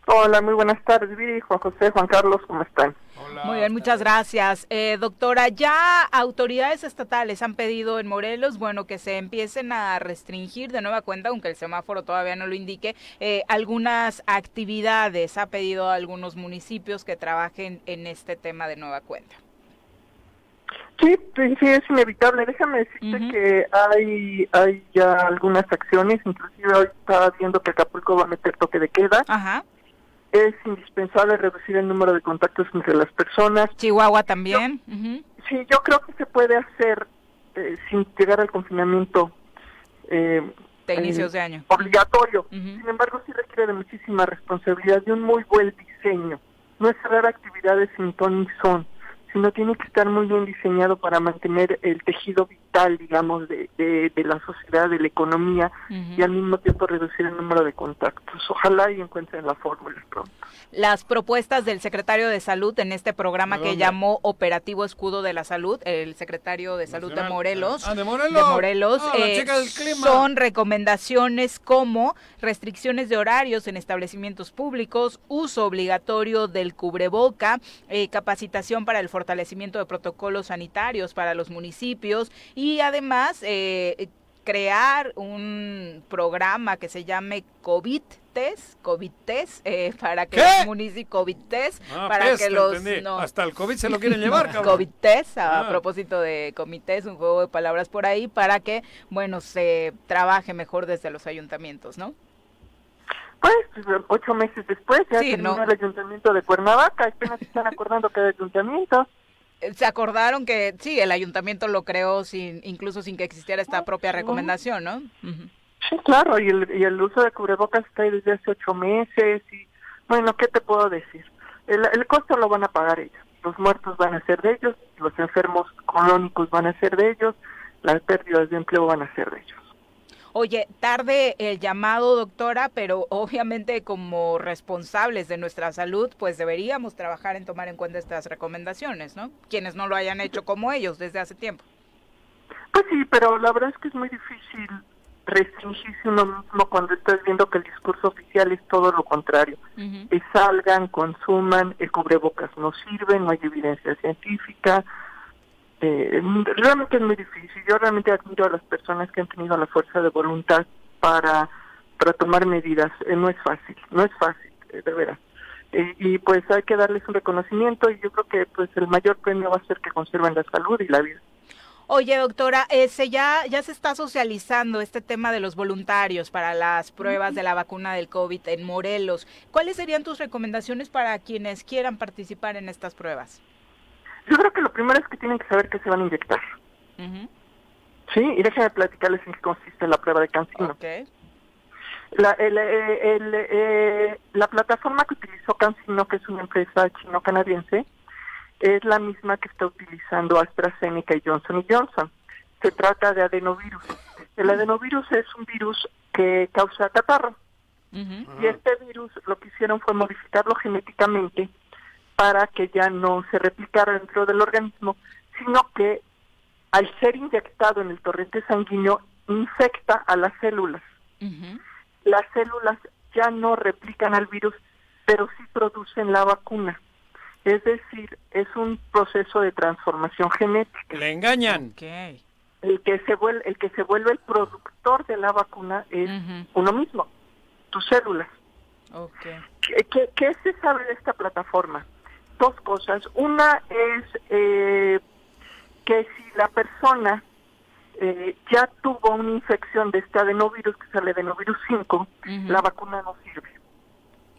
Hola, muy buenas tardes, Viri, Juan José, Juan Carlos, ¿cómo están? muy bien, muchas gracias. Eh, doctora, ya autoridades estatales han pedido en Morelos, bueno, que se empiecen a restringir de nueva cuenta, aunque el semáforo todavía no lo indique, eh, algunas actividades. Ha pedido a algunos municipios que trabajen en este tema de nueva cuenta. Sí, sí, es inevitable. Déjame decirte que hay, hay ya algunas acciones, inclusive hoy estaba viendo que Acapulco va a meter toque de queda. Ajá. Es indispensable reducir el número de contactos entre las personas. Chihuahua también. Sí, yo creo que se puede hacer eh, sin llegar al confinamiento. Eh, de inicios de año. Obligatorio. Sin embargo, sí requiere de muchísima responsabilidad y un muy buen diseño. No es cerrar actividades sin ton ni son sino tiene que estar muy bien diseñado para mantener el tejido vital, digamos, de, de, la sociedad, de la economía, y al mismo tiempo reducir el número de contactos. Ojalá y encuentren la fórmula pronto. Las propuestas del secretario de Salud en este programa que llamó Operativo Escudo de la Salud, el secretario de Salud de Morelos, ah, de Morelos, ah, eh, son recomendaciones como restricciones de horarios en establecimientos públicos, uso obligatorio del cubreboca, eh, capacitación para el fortalecimiento de protocolos sanitarios para los municipios y además eh, crear un programa que se llame COVID test, COVID test, eh, para que los municipios, COVID test, ah, para que los... Hasta el COVID se lo quieren <laughs> llevar, cabrón. COVID test, a ah. propósito de comités, un juego de palabras por ahí, para que, bueno, se trabaje mejor desde los ayuntamientos, ¿no? Pues, ocho meses después ya sí, terminó el ayuntamiento de Cuernavaca, apenas se están acordando que hay ayuntamiento. Se acordaron que sí, el ayuntamiento lo creó sin incluso sin que existiera esta propia recomendación, ¿no? Sí, claro, y el, y el uso de cubrebocas está ahí desde hace ocho meses y, bueno, ¿qué te puedo decir? El, el costo lo van a pagar ellos, los muertos van a ser de ellos, los enfermos crónicos van a ser de ellos, las pérdidas de empleo van a ser de ellos. Oye, tarde el llamado, doctora, pero obviamente como responsables de nuestra salud, pues deberíamos trabajar en tomar en cuenta estas recomendaciones, ¿no? Quienes no lo hayan hecho como ellos desde hace tiempo. Pues sí, pero la verdad es que es muy difícil restringirse uno mismo cuando estás viendo que el discurso oficial es todo lo contrario. Que salgan, consuman, el cubrebocas no sirve, no hay evidencia científica, eh, realmente es muy difícil. Yo realmente admiro a las personas que han tenido la fuerza de voluntad para, para tomar medidas. Eh, no es fácil, no es fácil, eh, de veras. y pues hay que darles un reconocimiento y yo creo que pues el mayor premio va a ser que conserven la salud y la vida. Oye, doctora, ese ya, ya se está socializando este tema de los voluntarios para las pruebas de la vacuna del COVID en Morelos. ¿Cuáles serían tus recomendaciones para quienes quieran participar en estas pruebas? Yo creo que lo primero es que tienen que saber que se van a inyectar. Sí, y déjenme platicarles en qué consiste la prueba de Cancino. La, eh, eh, la plataforma que utilizó Cancino, que es una empresa chino-canadiense, es la misma que está utilizando AstraZeneca y Johnson Johnson. Se trata de adenovirus. El adenovirus es un virus que causa catarro. Y este virus lo que hicieron fue modificarlo genéticamente para que ya no se replicara dentro del organismo, sino que al ser inyectado en el torrente sanguíneo infecta a las células. Las células ya no replican al virus, pero sí producen la vacuna. Es decir, es un proceso de transformación genética. Le engañan. el que se vuelve el que se vuelve el productor de la vacuna es uno mismo, tus células. Okay. ¿Qué, se sabe de esta plataforma? Dos cosas. Una es eh, que si la persona eh, ya tuvo una infección de este adenovirus, que sale adenovirus 5, la vacuna no sirve.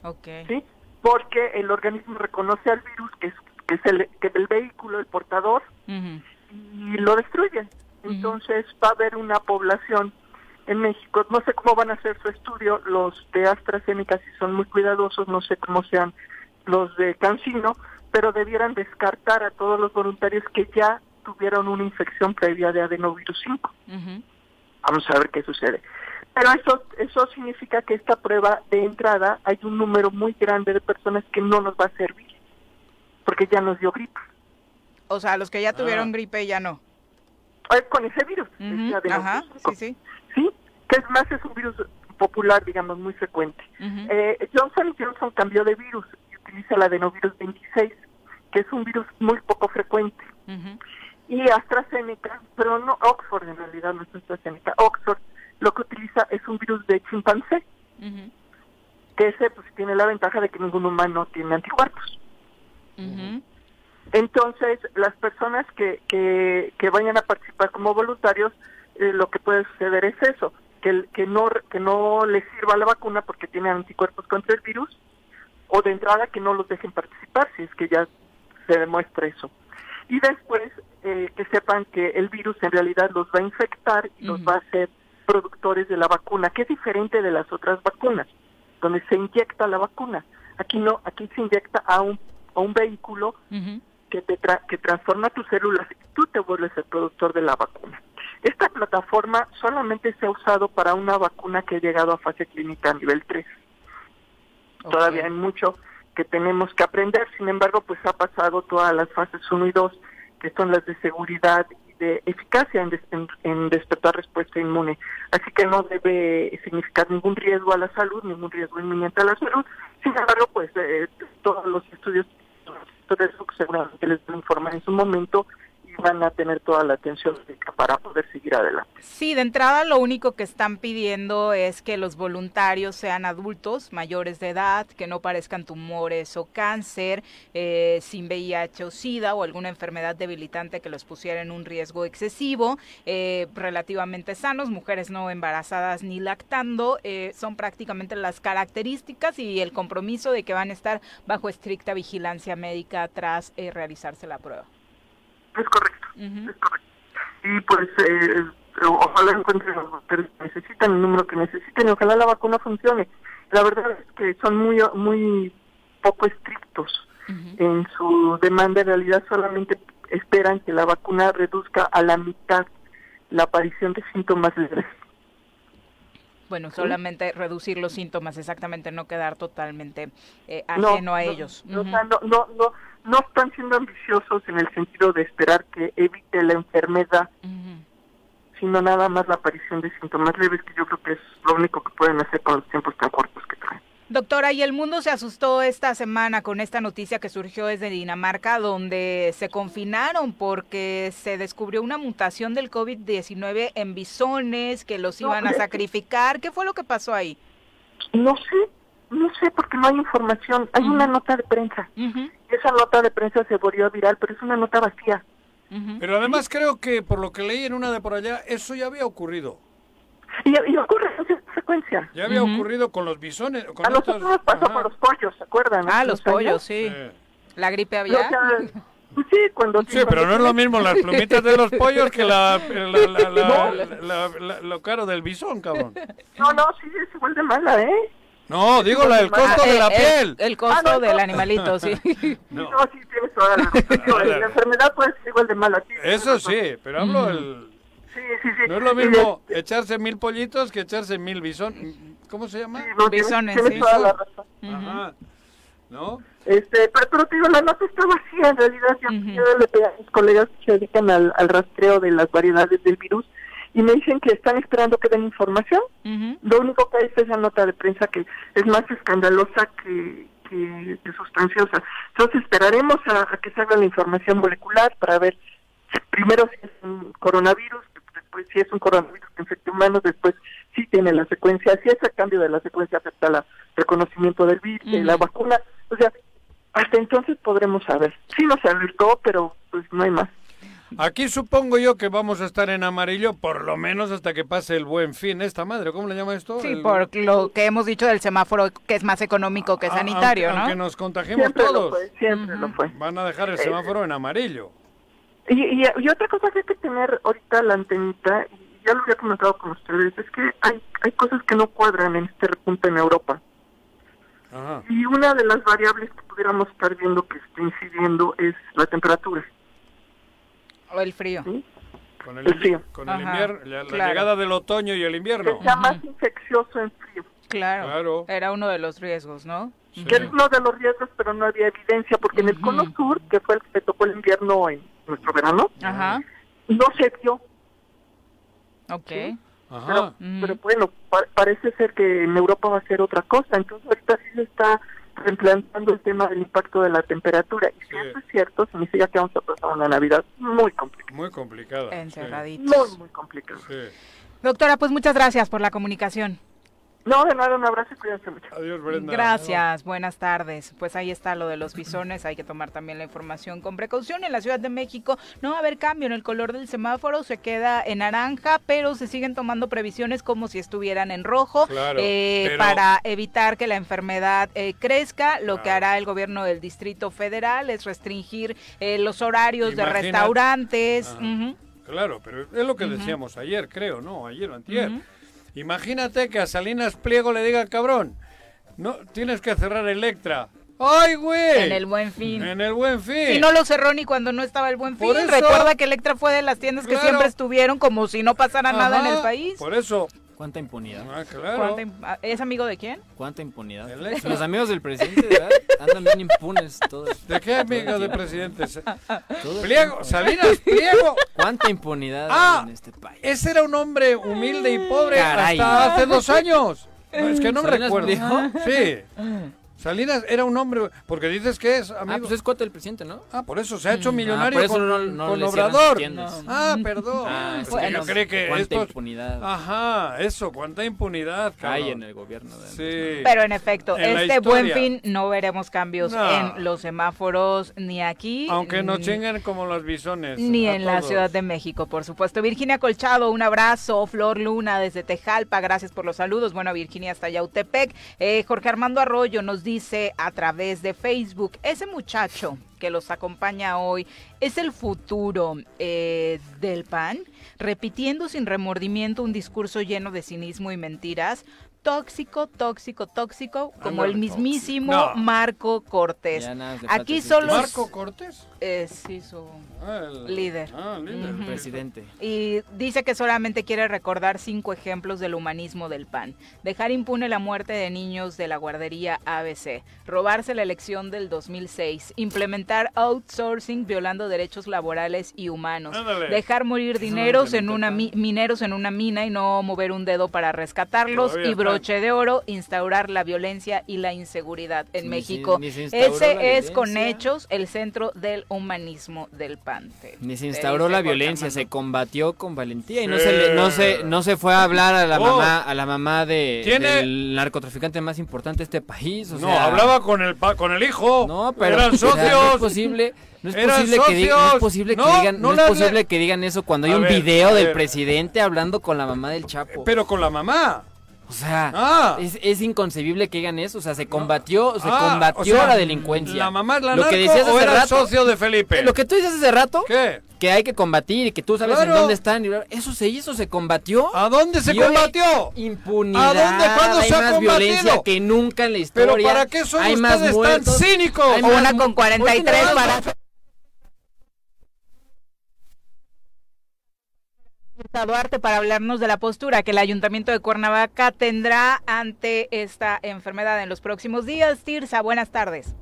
Okay. ¿Sí? Porque el organismo reconoce al virus, que es, que es el, que el vehículo, el portador, y lo destruye. Entonces va a haber una población en México, no sé cómo van a hacer su estudio, los de AstraZeneca si son muy cuidadosos, no sé cómo sean los de Cancino, pero debieran descartar a todos los voluntarios que ya tuvieron una infección previa de adenovirus 5. Vamos a ver qué sucede. Pero eso, eso significa que esta prueba de entrada hay un número muy grande de personas que no nos va a servir, porque ya nos dio gripe. O sea, los que ya tuvieron ah. gripe ya no. con ese virus. Ajá, sí, sí. Sí, que es más, es un virus popular, digamos, muy frecuente. eh, Johnson Johnson cambió de virus y utiliza el adenovirus 26, que es un virus muy poco frecuente. Y AstraZeneca, pero no Oxford en realidad, no es AstraZeneca, Oxford lo que utiliza es un virus de chimpancé, que ese pues tiene la ventaja de que ningún humano tiene anticuerpos. Entonces, las personas que, que, vayan a participar como voluntarios, eh, lo que puede suceder es eso, que, que, no, que no les sirva la vacuna porque tienen anticuerpos contra el virus, o de entrada que no los dejen participar, si es que ya se demuestra eso. Y después eh, que sepan que el virus en realidad los va a infectar y los va a hacer productores de la vacuna, que es diferente de las otras vacunas, donde se inyecta la vacuna. Aquí no, aquí se inyecta a un, a un vehículo que, te que transforma tus células y tú te vuelves el productor de la vacuna. Esta plataforma solamente se ha usado para una vacuna que ha llegado a fase clínica a nivel 3. Todavía hay mucho que tenemos que aprender, sin embargo, pues ha pasado todas las fases 1 y 2, que son las de seguridad y de eficacia en, en, despertar respuesta inmune. Así que no debe significar ningún riesgo a la salud, ningún riesgo inminente a la salud. Sin embargo, pues eh, todos los estudios de eso seguramente les van a en su momento van a tener toda la atención para poder seguir adelante. Sí, de entrada lo único que están pidiendo es que los voluntarios sean adultos mayores de edad, que no parezcan tumores o cáncer, eh, sin VIH o SIDA o alguna enfermedad debilitante que los pusiera en un riesgo excesivo, eh, relativamente sanos, mujeres no embarazadas ni lactando, eh, son prácticamente las características y el compromiso de que van a estar bajo estricta vigilancia médica tras realizarse la prueba. Es correcto, es correcto. Y pues eh, ojalá encuentren los que necesitan el número que necesiten y ojalá la vacuna funcione. La verdad es que son muy muy poco estrictos en su demanda. En realidad solamente esperan que la vacuna reduzca a la mitad la aparición de síntomas leves. Bueno, solamente reducir los síntomas, exactamente, no quedar totalmente eh, ajeno a ellos. no, no, no están siendo ambiciosos en el sentido de esperar que evite la enfermedad, sino nada más la aparición de síntomas leves, que yo creo que es lo único que pueden hacer con los tiempos tan cortos que traen. Doctora, y el mundo se asustó esta semana con esta noticia que surgió desde Dinamarca, donde se confinaron porque se descubrió una mutación del COVID-19 en bisones que los iban a sacrificar. ¿Qué fue lo que pasó ahí? No sé, no sé porque no hay información. Hay una nota de prensa. Esa nota de prensa se volvió viral, pero es una nota vacía. Pero además creo que por lo que leí en una de por allá, eso ya había ocurrido. Y, ocurre en frecuencia. Ya había ocurrido con los bisones. Con a nosotros nos pasó con los pollos, ¿se acuerdan? Ah, los pollos, sí. ¿La gripe había? sí, cuando... Sí, pero no es lo mismo las plumitas de los pollos que la, <laughs> lo caro del bisón, cabrón. No, no, sí, es igual de mala, ¿eh? No, digo la, el costo de la piel. El, costo ah, del animalito, <laughs> sí. No. sí, tienes toda la La enfermedad puede ser igual de mala. Eso sí, pero hablo el... Sí, sí, sí. No es lo mismo echarse mil pollitos que echarse mil bison. ¿Cómo se llama? Bisones, sí. Toda la razón. Ajá. ¿No? Este, pero, pero te digo, la nota está vacía en realidad. Uh le pedí a mis colegas que se dedican al, al rastreo de las variedades del virus y me dicen que están esperando que den información. Lo único que hay es esa nota de prensa que es más escandalosa que, que, sustanciosa. Entonces esperaremos a, que salga la información molecular para ver primero si es un coronavirus, después si es un coronavirus que infecta humanos, después sí tiene la secuencia, si ese cambio de la secuencia afecta el reconocimiento del virus, de la vacuna, o sea, hasta entonces podremos saber. Sí nos alertó, pero pues no hay más. Aquí supongo yo que vamos a estar en amarillo por lo menos hasta que pase el buen fin. Esta madre, ¿cómo le llama esto? Sí, por lo que hemos dicho del semáforo que es más económico que sanitario, ¿no? Aunque nos contagiemos todos. siempre lo fue. Van a dejar el semáforo en amarillo. Y, y, otra cosa que hay que tener ahorita la antenita, y ya lo había comentado con ustedes, es que hay, hay cosas que no cuadran en este repunte en Europa. Y una de las variables que pudiéramos estar viendo que está incidiendo es la temperatura. O el frío. Con el, frío. Con el invierno, la, llegada del otoño y el invierno. Que sea más infeccioso en frío. Claro, Era uno de los riesgos, ¿no? Que es uno de los riesgos, pero no había evidencia, porque en el cono sur, que fue el que tocó el invierno en nuestro verano, no se vio. Ok. Pero, pero, bueno, parece ser que en Europa va a ser otra cosa. Entonces ahorita sí se está reemplazando el tema del impacto de la temperatura. Y si eso es cierto, significa que vamos a pasar una Navidad muy complicada. Muy complicada. Encerraditos. Muy, muy complicada. Doctora, pues muchas gracias por la comunicación. No, de nada, un abrazo y cuídense mucho. Adiós, Brenda. Gracias, buenas tardes. Pues ahí está lo de los bisones, hay que tomar también la información con precaución. En la Ciudad de México no va a haber cambio en el color del semáforo, se queda en naranja, pero se siguen tomando previsiones como si estuvieran en rojo eh, para evitar que la enfermedad eh, crezca. Lo que hará el gobierno del Distrito Federal es restringir eh, los horarios de restaurantes. Claro, pero es lo que decíamos ayer, creo, ¿no? Ayer o antier. Imagínate que a Salinas Pliego le diga, cabrón, no tienes que cerrar Electra. ¡Ay, güey! En el buen fin. En el buen fin. Y no lo cerró ni cuando no estaba el buen fin. Recuerda que Electra fue de las tiendas que siempre estuvieron como si no pasara nada en el país. Por eso, ¿Cuánta impunidad? Ah, claro. Ah, ¿Es amigo de quién? ¿Cuánta impunidad? Los amigos del presidente, ¿verdad? Andan bien impunes todos. ¿De qué amigo de presidentes? Pliego, Salinas Pliego. ¿Cuánta impunidad ah, en este país? Ese era un hombre humilde y pobre hasta hace dos años. es que no me recuerdo. Sí. Salinas era un hombre, porque dices que es amigo. Ah, pues es cuota del presidente, ¿no? Ah, por eso se ha hecho mm. millonario ah, con, con Obrador. Ah, perdón. <laughs> Ah, es que yo creo que cuánta impunidad. Ajá, eso, cuánta impunidad. Hay en el gobierno. De sí. Pero en efecto, este buen fin no veremos cambios en los semáforos ni aquí. Aunque no chinguen como los bisones. Ni en la Ciudad de México, por supuesto. Virginia Colchado, un abrazo. Flor Luna desde Tejalpa, gracias por los saludos. Bueno, Virginia hasta Yautepec. Eh, Jorge Armando Arroyo nos dice dice a través de Facebook, ese muchacho que los acompaña hoy es el futuro eh, del PAN, repitiendo sin remordimiento un discurso lleno de cinismo y mentiras, tóxico, tóxico, tóxico, como el mismísimo Marco Cortés. Aquí solo... ¿Marco Cortés? Es, sí, su ah, líder. Ah, líder. Presidente. Y dice que solamente quiere recordar cinco ejemplos del humanismo del PAN. Dejar impune la muerte de niños de la guardería ABC. Robarse la elección del 2006. Implementar outsourcing violando derechos laborales y humanos. Dejar morir dineros en una mineros en una mina y no mover un dedo para rescatarlos. y broche de oro, instaurar la violencia y la inseguridad en México. Ese es con hechos el centro del humanismo del Pante. Ni se instauró la violencia, se combatió con valentía y no se no se no se fue a hablar a la oh. mamá a la mamá de del narcotraficante más importante de este país, No, hablaba con el con el hijo. No, pero eran socios. no es posible no es, posible que, digan, no es posible que digan, no, es posible que digan eso cuando hay un video del presidente hablando con la mamá del Chapo. Pero con la mamá. O sea, ah. es, inconcebible que hagan eso. O sea, se combatió, se ah, combatió la delincuencia. La mamá es la lo que decías hace era rato, socio de Felipe. Lo que tú dices hace rato. ¿Qué? Que hay que combatir y que tú sabes en dónde están. Eso se hizo, se combatió. ¿A dónde se combatió? Impunidad. ¿A dónde? ¿Cuándo se ha más violencia que nunca en la historia. Pero ¿para qué son hay ustedes tan cínicos? Una con 43 para... Duarte para hablarnos de la postura que el Ayuntamiento de Cuernavaca tendrá ante esta enfermedad en los próximos días. Tirsa, buenas tardes.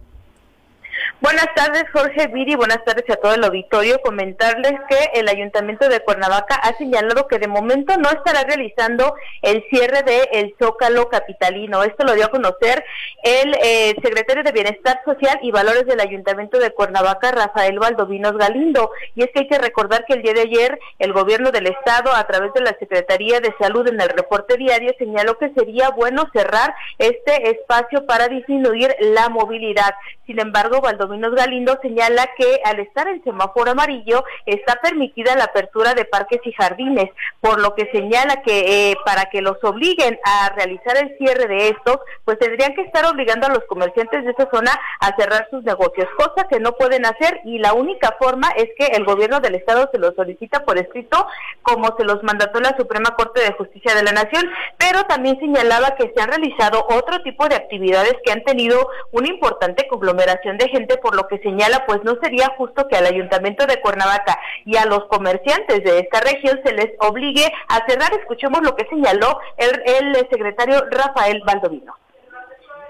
Buenas tardes, Jorge Viri. Buenas tardes a todo el auditorio. Comentarles que el Ayuntamiento de Cuernavaca ha señalado que de momento no estará realizando el cierre del el Zócalo Capitalino. Esto lo dio a conocer el eh, secretario de Bienestar Social y Valores del Ayuntamiento de Cuernavaca, Rafael Valdovinos Galindo. Y es que hay que recordar que el día de ayer el gobierno del Estado, a través de la Secretaría de Salud en el reporte diario, señaló que sería bueno cerrar este espacio para disminuir la movilidad. Sin embargo, Valdovinos Minos Galindo señala que al estar en semáforo amarillo está permitida la apertura de parques y jardines, por lo que señala que eh, para que los obliguen a realizar el cierre de estos, pues tendrían que estar obligando a los comerciantes de esa zona a cerrar sus negocios, cosa que no pueden hacer y la única forma es que el gobierno del estado se lo solicita por escrito, como se los mandató la Suprema Corte de Justicia de la Nación, pero también señalaba que se han realizado otro tipo de actividades que han tenido una importante conglomeración de gente por lo que señala, pues no sería justo que al Ayuntamiento de Cuernavaca y a los comerciantes de esta región se les obligue a cerrar. Escuchemos lo que señaló el, secretario Rafael Baldovino.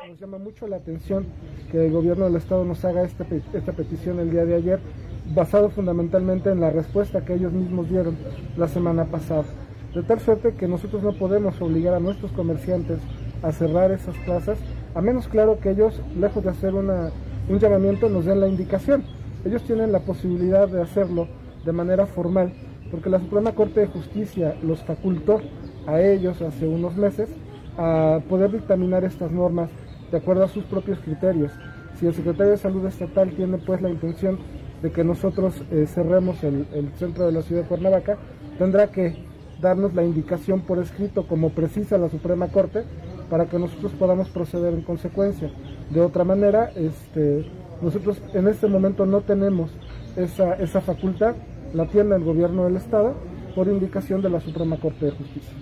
Nos llama mucho la atención que el gobierno del Estado nos haga esta, esta petición el día de ayer, basado fundamentalmente en la respuesta que ellos mismos dieron la semana pasada. De tal suerte que nosotros no podemos obligar a nuestros comerciantes a cerrar esas plazas, a menos claro que ellos, lejos de hacer una un llamamiento nos den la indicación. Ellos tienen la posibilidad de hacerlo de manera formal, porque la Suprema Corte de Justicia los facultó a ellos hace unos meses a poder dictaminar estas normas de acuerdo a sus propios criterios. Si el secretario de Salud Estatal tiene pues la intención de que nosotros eh, cerremos el, el centro de la ciudad de Cuernavaca, tendrá que darnos la indicación por escrito como precisa la Suprema Corte para que nosotros podamos proceder en consecuencia. De otra manera, este, nosotros en este momento no tenemos esa, esa facultad, la tiene el gobierno del Estado por indicación de la Suprema Corte de Justicia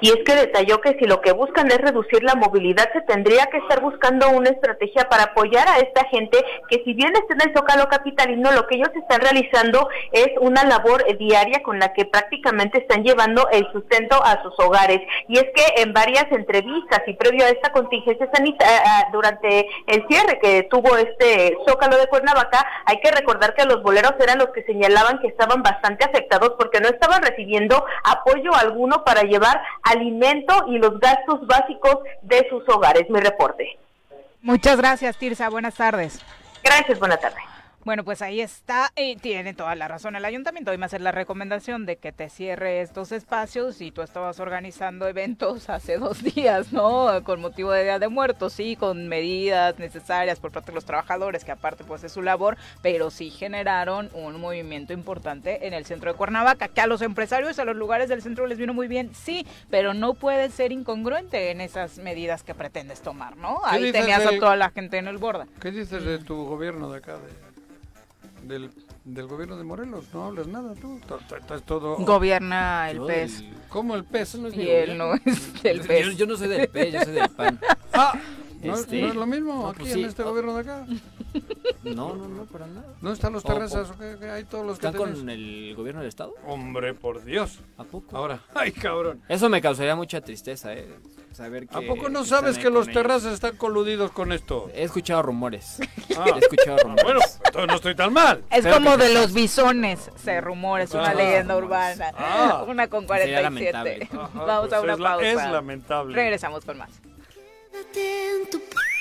y es que detalló que si lo que buscan es reducir la movilidad, se tendría que estar buscando una estrategia para apoyar a esta gente que si bien está en el Zócalo Capitalino, lo que ellos están realizando es una labor diaria con la que prácticamente están llevando el sustento a sus hogares. Y es que en varias entrevistas y previo a esta contingencia sanitaria, durante el cierre que tuvo este Zócalo de Cuernavaca, hay que recordar que los boleros eran los que señalaban que estaban bastante afectados porque no estaban recibiendo apoyo alguno para llevar alimento y los gastos básicos de sus hogares. Mi reporte. Muchas gracias, Tirsa. Buenas tardes. Gracias, buenas tardes. Bueno, pues ahí está, y tiene toda la razón el ayuntamiento. Hoy me hace la recomendación de que te cierre estos espacios y tú estabas organizando eventos <laughs> hace dos días, ¿no? Con motivo de Día de Muertos, sí, con medidas necesarias por parte de los trabajadores, que aparte pues es su labor, pero sí generaron un movimiento importante en el centro de Cuernavaca, que a los empresarios, a los lugares del centro les vino muy bien, sí, pero no puede ser incongruente en esas medidas que pretendes tomar, ¿no? Ahí tenías a toda la gente en el borde. ¿Qué dices de tu gobierno de acá? De del, del gobierno de Morelos. No hablas nada tú. Estás todo. Gobierna el pez. ¿Cómo el pez? No es y él no es <laughs> del pez. Yo, no soy del pez, yo soy del pan. Ah, ¿no, este, ¿no es lo mismo aquí pues en este gobierno de acá? No, no, no, para nada. ¿No están los terrazas? hay todos los ¿Están con el gobierno del estado? Hombre, por Dios. ¿A poco? Ahora, <laughs> ay, cabrón. Eso me causaría mucha tristeza, eh. Saber que, ¿A poco no sabes que los terrazas están coludidos con esto? He escuchado rumores. <laughs> Ah. He escuchado rumores. bueno, entonces no estoy tan mal. Es como de los bisones, se rumora, es una ah. leyenda urbana. Ah. Una con 47. Vamos a una pausa. Es lamentable. Regresamos con más. Quédate en tu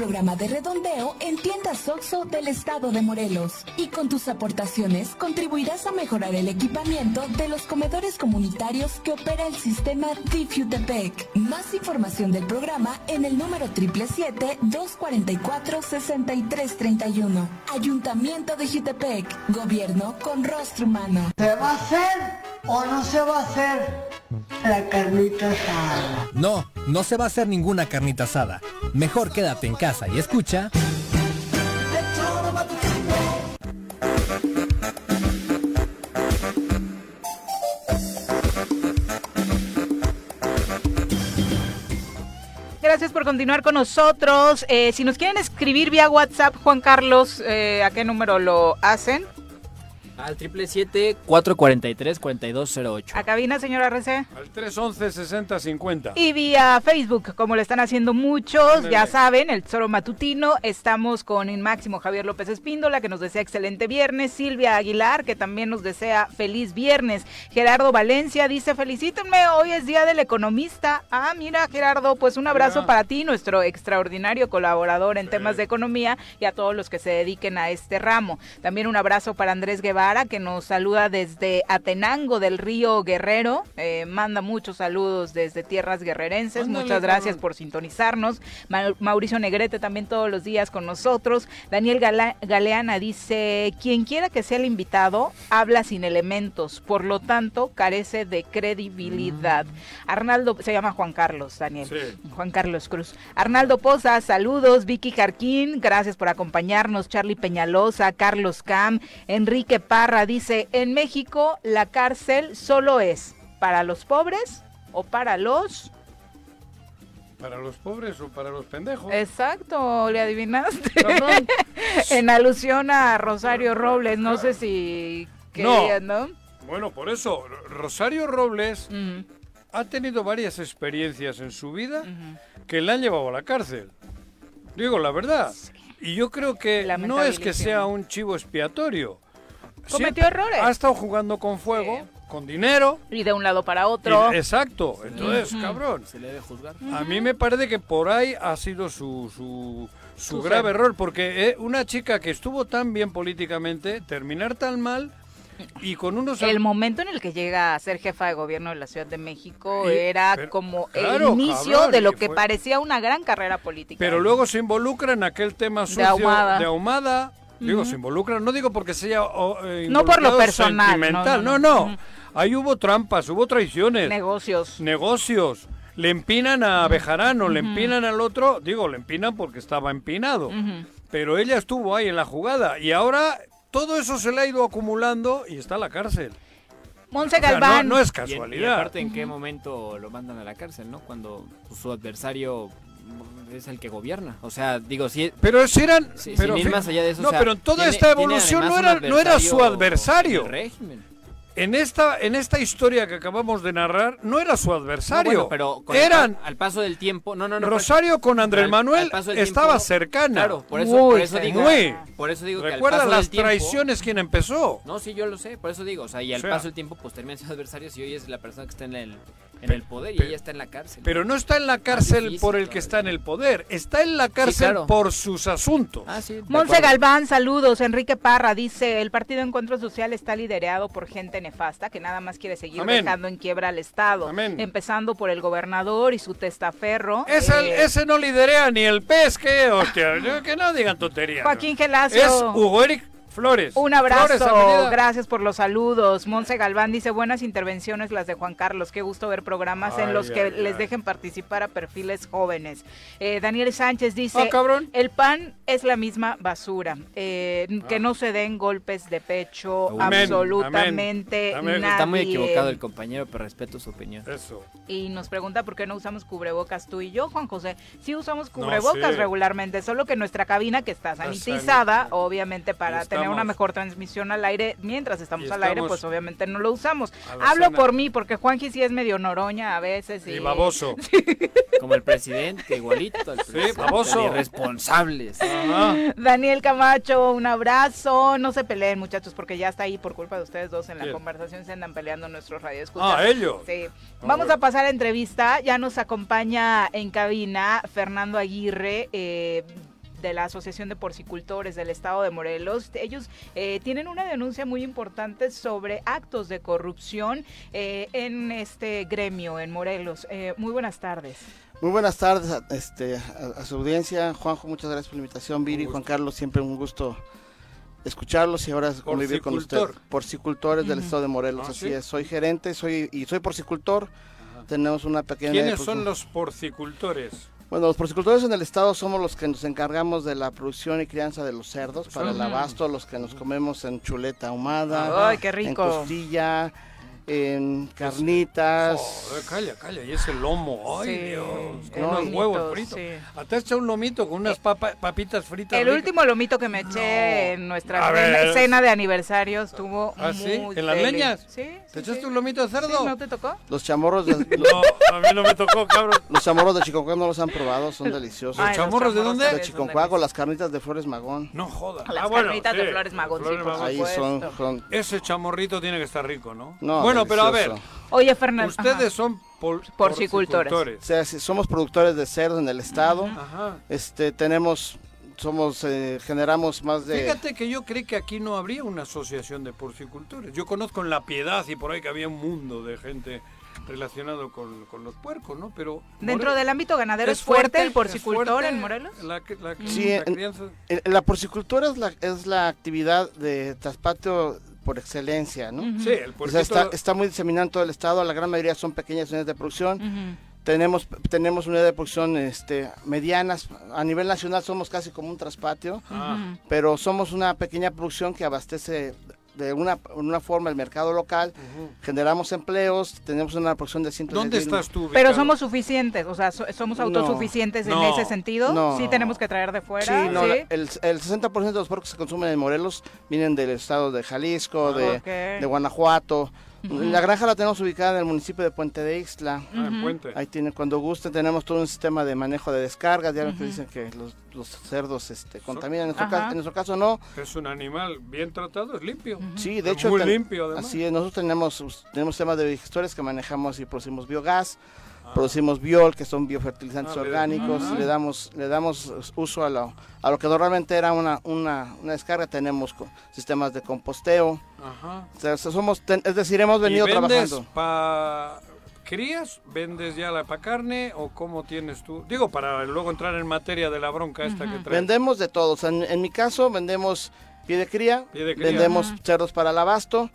programa de redondeo en tiendas OXO del estado de Morelos. Y con tus aportaciones contribuirás a mejorar el equipamiento de los comedores comunitarios que opera el sistema DIF Más información del programa en el número 777-244-6331. Ayuntamiento de Jutepec. Gobierno con rostro humano. ¿Se va a hacer o no se va a hacer la carnita asada? No, no se va a hacer ninguna carnita asada. Mejor quédate en casa y escucha. Gracias por continuar con nosotros. Eh, si nos quieren escribir vía WhatsApp, Juan Carlos, eh, ¿a qué número lo hacen? Al 777-443-4208. A cabina, señora RC. Al 311-6050. Y vía Facebook, como lo están haciendo muchos, ya saben, el Tesoro Matutino. Estamos con el máximo Javier López Espíndola, que nos desea excelente viernes. Silvia Aguilar, que también nos desea feliz viernes. Gerardo Valencia dice, felicítenme, hoy es Día del Economista. Ah, mira, Gerardo, pues un abrazo para ti, nuestro extraordinario colaborador en temas de economía y a todos los que se dediquen a este ramo. También un abrazo para Andrés Guevara que nos saluda desde Atenango del Río Guerrero. Eh, manda muchos saludos desde tierras guerrerenses. Muchas gracias por sintonizarnos. Mauricio Negrete también todos los días con nosotros. Daniel Galeana dice, quien quiera que sea el invitado, habla sin elementos, por lo tanto carece de credibilidad. Mm. Arnaldo, se llama Juan Carlos, Daniel. Juan Carlos Cruz. Arnaldo Poza, saludos. Vicky Jarquín, gracias por acompañarnos. Charlie Peñalosa, Carlos Cam, Enrique Paz dice, en México la cárcel solo es para los pobres o para los... ¿Para los pobres o para los pendejos? Exacto, le adivinaste. <laughs> en alusión a Rosario Robles, no sé si querías, no. Bueno, por eso, Rosario Robles ha tenido varias experiencias en su vida que le han llevado a la cárcel. Digo la verdad. Y yo creo que no es que sea un chivo expiatorio cometió errores. Ha estado jugando con fuego, con dinero. Y de un lado para otro. exacto. Entonces, cabrón. Se le debe juzgar. A mí me parece que por ahí ha sido su, su, su grave error. Porque eh, una chica que estuvo tan bien políticamente, terminar tan mal. Y con unos... El momento en el que llega a ser jefa de gobierno de la Ciudad de México era como el inicio de lo que parecía una gran carrera política. Pero luego se involucra en aquel tema sucio de ahumada Digo, se involucran, no digo porque sea eh, no por lo personal, no, no. Ahí hubo trampas, hubo traiciones. Negocios. Negocios. Le empinan a Bejarano, le empinan al otro, digo, le empinan porque estaba empinado. Pero ella estuvo ahí en la jugada y ahora todo eso se le ha ido acumulando y está en la cárcel. Monse Galván. no, es casualidad. Y, aparte, ¿en qué momento lo mandan a la cárcel, no? Cuando su adversario es el que gobierna. O sea, digo, si. Pero si eran. pero, más allá de eso. No, pero en toda esta evolución no era, no era su adversario. En esta, en esta historia que acabamos de narrar, no era su adversario. pero eran. al paso del tiempo. No, no, no. Rosario con Andrés Manuel estaba cercana. Claro, por eso, por eso digo. por eso digo Recuerda que al las traiciones quien empezó. No, sí, yo lo sé, por eso digo, o sea, y al paso del tiempo pues terminan siendo adversarios y hoy es la persona que está en el en el poder y ella está en la cárcel. Pero no está en la cárcel por el que está en el poder, está en la cárcel por sus asuntos. Ah, Monse Galván, saludos. Enrique Parra dice, el Partido Encuentro Social está liderado por gente nefasta que nada más quiere seguir dejando en quiebra al Estado. Empezando por el gobernador y su testaferro. Eh, ese no liderea ni el pez, que hostia, que no digan tonterías. Joaquín Gelacio. Es Hugo Eric Flores. Un abrazo, gracias por los saludos. Monse Galván dice, buenas intervenciones las de Juan Carlos, qué gusto ver programas en los que les dejen participar a perfiles jóvenes. Eh, Daniel Sánchez dice, ah, el pan es la misma basura, eh, que no se den golpes de pecho absolutamente Está muy equivocado el compañero, pero respeto su opinión. Eso. Y nos pregunta por qué no usamos cubrebocas tú y yo, Juan José. Sí usamos cubrebocas regularmente, solo que nuestra cabina que está sanitizada, obviamente para tener una mejor transmisión al aire. Mientras estamos, al aire, pues obviamente no lo usamos. Hablo por mí, porque Juanji sí es medio noroña a veces. Y, baboso. <laughs> Como el presidente, igualito. <laughs> sí, baboso. Irresponsables. Daniel Camacho, un abrazo. No se peleen, muchachos, porque ya está ahí por culpa de ustedes dos en la conversación. Se andan peleando nuestros radioescuchas. Ah, ellos. Sí. Vamos a pasar a entrevista. Ya nos acompaña en cabina Fernando Aguirre. Eh, de la Asociación de Porcicultores del Estado de Morelos. Ellos eh, tienen una denuncia muy importante sobre actos de corrupción eh, en este gremio en Morelos. Eh, muy buenas tardes. Muy buenas tardes este, a, su audiencia. Juanjo, muchas gracias por la invitación. Viri, Juan Carlos, siempre un gusto escucharlos y ahora convivir con usted. Porcicultores del Estado de Morelos, ah, así es. Soy gerente soy y soy porcicultor. Tenemos una pequeña... ¿Quiénes son los porcicultores? Bueno, los porcicultores en el estado somos los que nos encargamos de la producción y crianza de los cerdos para el abasto, los que nos comemos en chuleta ahumada, Ay, qué rico. en costilla, en carnitas. Oh, calla, calla, y ese lomo, ay Dios, con unos huevos fritos. Hasta echa un lomito con unas papitas fritas. El último lomito que me eché en nuestra cena de aniversario estuvo ¿Ah, sí? ¿En las leñas? Sí. ¿Te echaste un lomito de cerdo? ¿No te tocó? Los chamorros de... <laughs> no, a mí no me tocó, cabrón. Los chamorros de Chiconcuac no los han probado, son deliciosos. ¿Los chamorros de dónde? De Chiconcuac o las carnitas de Flores Magón. No joda. Las ah, carnitas de Flores Magón, sí, por Ahí son, Ese chamorrito tiene que estar rico, ¿no? No, Bueno, pero a ver... Oye, Fernando. Ustedes son porcicultores. O sea, somos productores de cerdo en el estado. Este, tenemos somos eh, generamos más de Fíjate que yo creí que aquí no habría una asociación de porcicultores. Yo conozco en La Piedad y por ahí que había un mundo de gente relacionado con, los puercos, ¿no? Pero dentro del ámbito ganadero es fuerte, el porcicultor en Morelos. La, sí, la, porcicultura es la, es la actividad de traspatio por excelencia, ¿no? Sí, el o está, está, muy diseminado en todo el estado, la gran mayoría son pequeñas unidades de producción. Tenemos, tenemos unidades de producción este, medianas. A nivel nacional somos casi como un traspatio, ah. pero somos una pequeña producción que abastece de una, una forma el mercado local, generamos empleos, tenemos una producción de ciento ¿Dónde estás tú? Pero somos suficientes, o sea, somos autosuficientes en ese sentido. No. Sí tenemos que traer de fuera. Sí, no, El, el 60% de los porcos que se consumen en Morelos vienen del estado de Jalisco, ah, de, de Guanajuato. La granja la tenemos ubicada en el municipio de Puente de Ixtla. Ah, en Puente. Ahí tiene, cuando guste, tenemos todo un sistema de manejo de descargas. Ya que dicen que los, cerdos este, contaminan. En nuestro, caso, en nuestro, caso, no. Es un animal bien tratado, es limpio. Sí, de hecho. Muy limpio, además. Así es, nosotros tenemos, tenemos temas de digestores que manejamos y producimos biogás. Producimos biol, que son biofertilizantes ah, orgánicos, le damos le damos uso a lo, a lo que normalmente era una, una, una descarga, tenemos sistemas de composteo. Ajá. somos, es decir, hemos venido ¿Y vendes trabajando. Pa ¿Crías? ¿Vendes ya la para carne o cómo tienes tú? Digo, para luego entrar en materia de la bronca esta que traes. Vendemos de todos. En, en mi caso, vendemos pie de cría, vendemos cerdos para el abasto,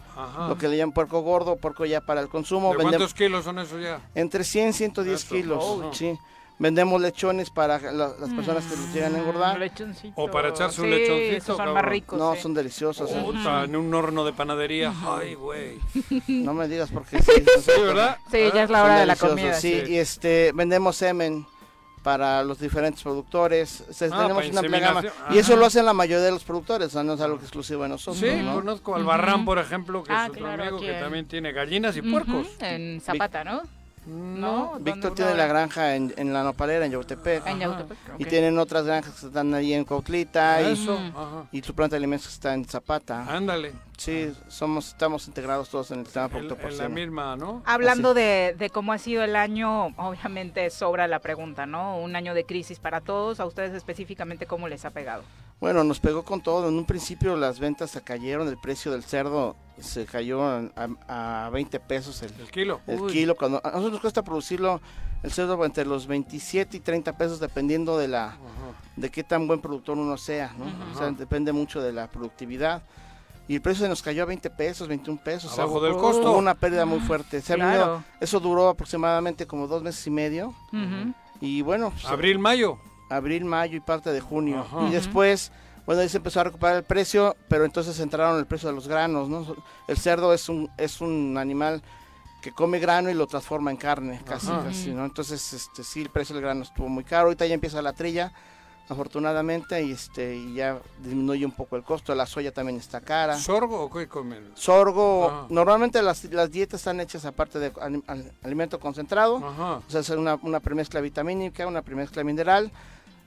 lo que le llaman puerco gordo, puerco ya para el consumo. ¿Cuántos kilos son esos ya? Entre 100 y 110 kilos, sí. Vendemos lechones para las personas que los llegan a engordar. O para echarse un lechoncito. son más ricos. No, son deliciosos. en un horno de panadería. Ay, güey. No me digas porque <laughs> sí. sí, ¿verdad? Sí, ya es la hora de la comida. Sí, y este, vendemos semen para los diferentes productores. Ah, tenemos una amplia Y eso lo hacen la mayoría de los productores, no es algo exclusivo de nosotros. Sí, conozco al Barran, por ejemplo, que es ah, otro amigo que también tiene gallinas y puercos. En Zapata, ¿no? ¿No? Víctor tiene la granja en, la nopalera, en Yautepec. Y tienen otras granjas que están ahí en Cautlita. Y, y su planta de alimentos está en Zapata. Ándale. Sí, somos, estamos integrados todos en el sistema producto En la misma, ¿no? Hablando de, de, cómo ha sido el año, obviamente sobra la pregunta, ¿no? Un año de crisis para todos. A ustedes específicamente, ¿cómo les ha pegado? Bueno, nos pegó con todo. En un principio las ventas se cayeron, el precio del cerdo se cayó a, 20 pesos el, kilo. El kilo. Cuando a nosotros nos cuesta producirlo el cerdo entre los 27 y 30 pesos dependiendo de la de qué tan buen productor uno sea, ¿no? O sea, depende mucho de la productividad. Y el precio se nos cayó a 20 pesos, 21 pesos. Abajo del costo. una pérdida muy fuerte. Se eso duró aproximadamente como dos meses y medio. Y bueno. Pues, abril, mayo. Abril, mayo y parte de junio. Y después bueno, ahí se empezó a recuperar el precio, pero entonces entraron el precio de los granos, ¿no? El cerdo es un, es un animal que come grano y lo transforma en carne, casi, casi, ¿no? Entonces, este, sí, el precio del grano estuvo muy caro. Ahorita ya empieza la trilla, afortunadamente, y este, y ya disminuye un poco el costo. La soya también está cara. ¿Sorgo o qué comen? Sorgo, normalmente las, las, dietas están hechas aparte de alimento concentrado, o sea, es una, una premezcla vitamínica, una premezcla mineral,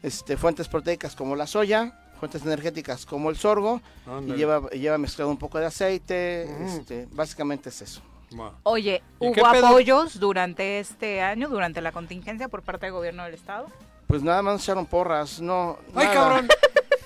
este, fuentes proteicas como la soya, fuentes energéticas como el sorgo y lleva, lleva mezclado un poco de aceite, este, básicamente es eso. Oye, ¿hubo apoyos durante este año, durante la contingencia por parte del gobierno del estado? Pues nada más echaron porras, no. ¡Ay, cabrón!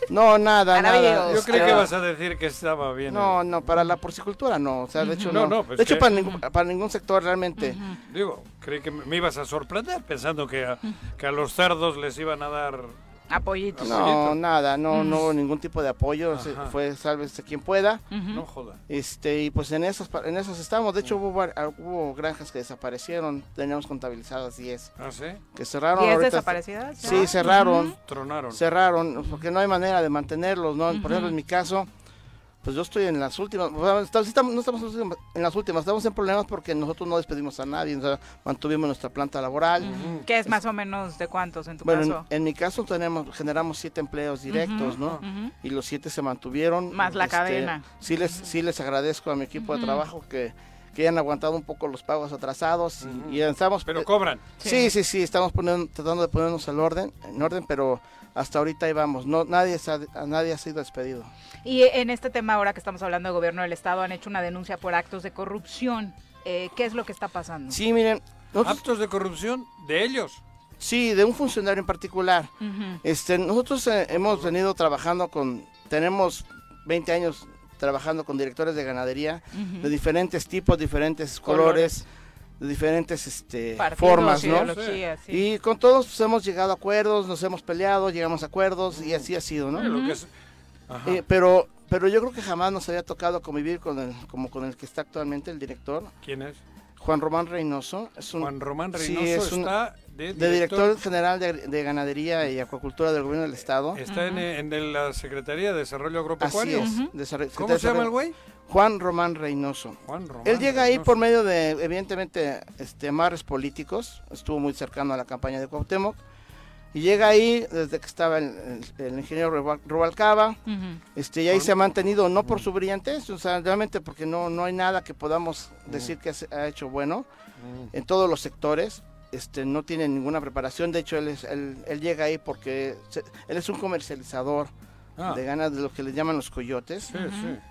No, nada, nada. Yo creí que vas a decir que estaba bien. No, no, para la porcicultura no, o sea, de hecho <laughs> no. Pues de hecho, para, ningún, para ningún sector realmente. Digo, creí que me ibas a sorprender pensando que que a los cerdos les iban a dar Apoyitos. No, nada, no, no hubo ningún tipo de apoyo, fue sálvese quien pueda. No joda. Este, y pues en esos, en esos estamos, de hecho hubo, hubo granjas que desaparecieron, teníamos contabilizadas 10. ¿Ah, sí? Que cerraron. ¿10 desaparecidas? Sí, cerraron. Tronaron. Cerraron, porque no hay manera de mantenerlos, ¿no? Por ejemplo, en mi caso, pues yo estoy en las últimas, no estamos en las últimas, estamos en problemas porque nosotros no despedimos a nadie, mantuvimos nuestra planta laboral. ¿Qué es más o menos de cuántos en tu caso? En, en, mi caso tenemos, generamos siete empleos directos, ¿no? Y los siete se mantuvieron. Más la este, cadena. Sí les, sí les agradezco a mi equipo de trabajo que, que hayan aguantado un poco los pagos atrasados y, estamos... Pero cobran. Sí, sí, sí, estamos poniendo, tratando de ponernos al orden, en orden, pero hasta ahorita ahí vamos, no, nadie, nadie ha sido despedido. Y en este tema, ahora que estamos hablando de gobierno del Estado, han hecho una denuncia por actos de corrupción. Eh, ¿Qué es lo que está pasando? Sí, miren. ¿Actos de corrupción de ellos? Sí, de un funcionario en particular. este, nosotros eh, hemos venido trabajando con, tenemos 20 años trabajando con directores de ganadería de diferentes tipos, diferentes colores, de diferentes este, formas, ¿no? Y con todos pues, hemos llegado a acuerdos, nos hemos peleado, llegamos a acuerdos y así ha sido, ¿no? Eh, pero, pero yo creo que jamás nos había tocado convivir con el, como con el que está actualmente el director. ¿Quién es? Juan Román Reynoso. Es un, Juan Román Reynoso está de director, general de, Ganadería y Acuacultura del Gobierno del Estado. Está en, la Secretaría de Desarrollo Agropecuario. Así es. ¿Cómo se llama el güey? Juan Román Reynoso. Juan Román Él llega ahí por medio de, evidentemente, este, amarres políticos. Estuvo muy cercano a la campaña de Cuauhtémoc. Y llega ahí desde que estaba el, ingeniero Rubalcaba, este, y ahí se ha mantenido, no por su brillantez, o sea, realmente porque no, no hay nada que podamos decir que ha hecho bueno en todos los sectores. Este, no tiene ninguna preparación, de hecho él, él, llega ahí porque él es un comercializador ah. de ganas de lo que le llaman los coyotes.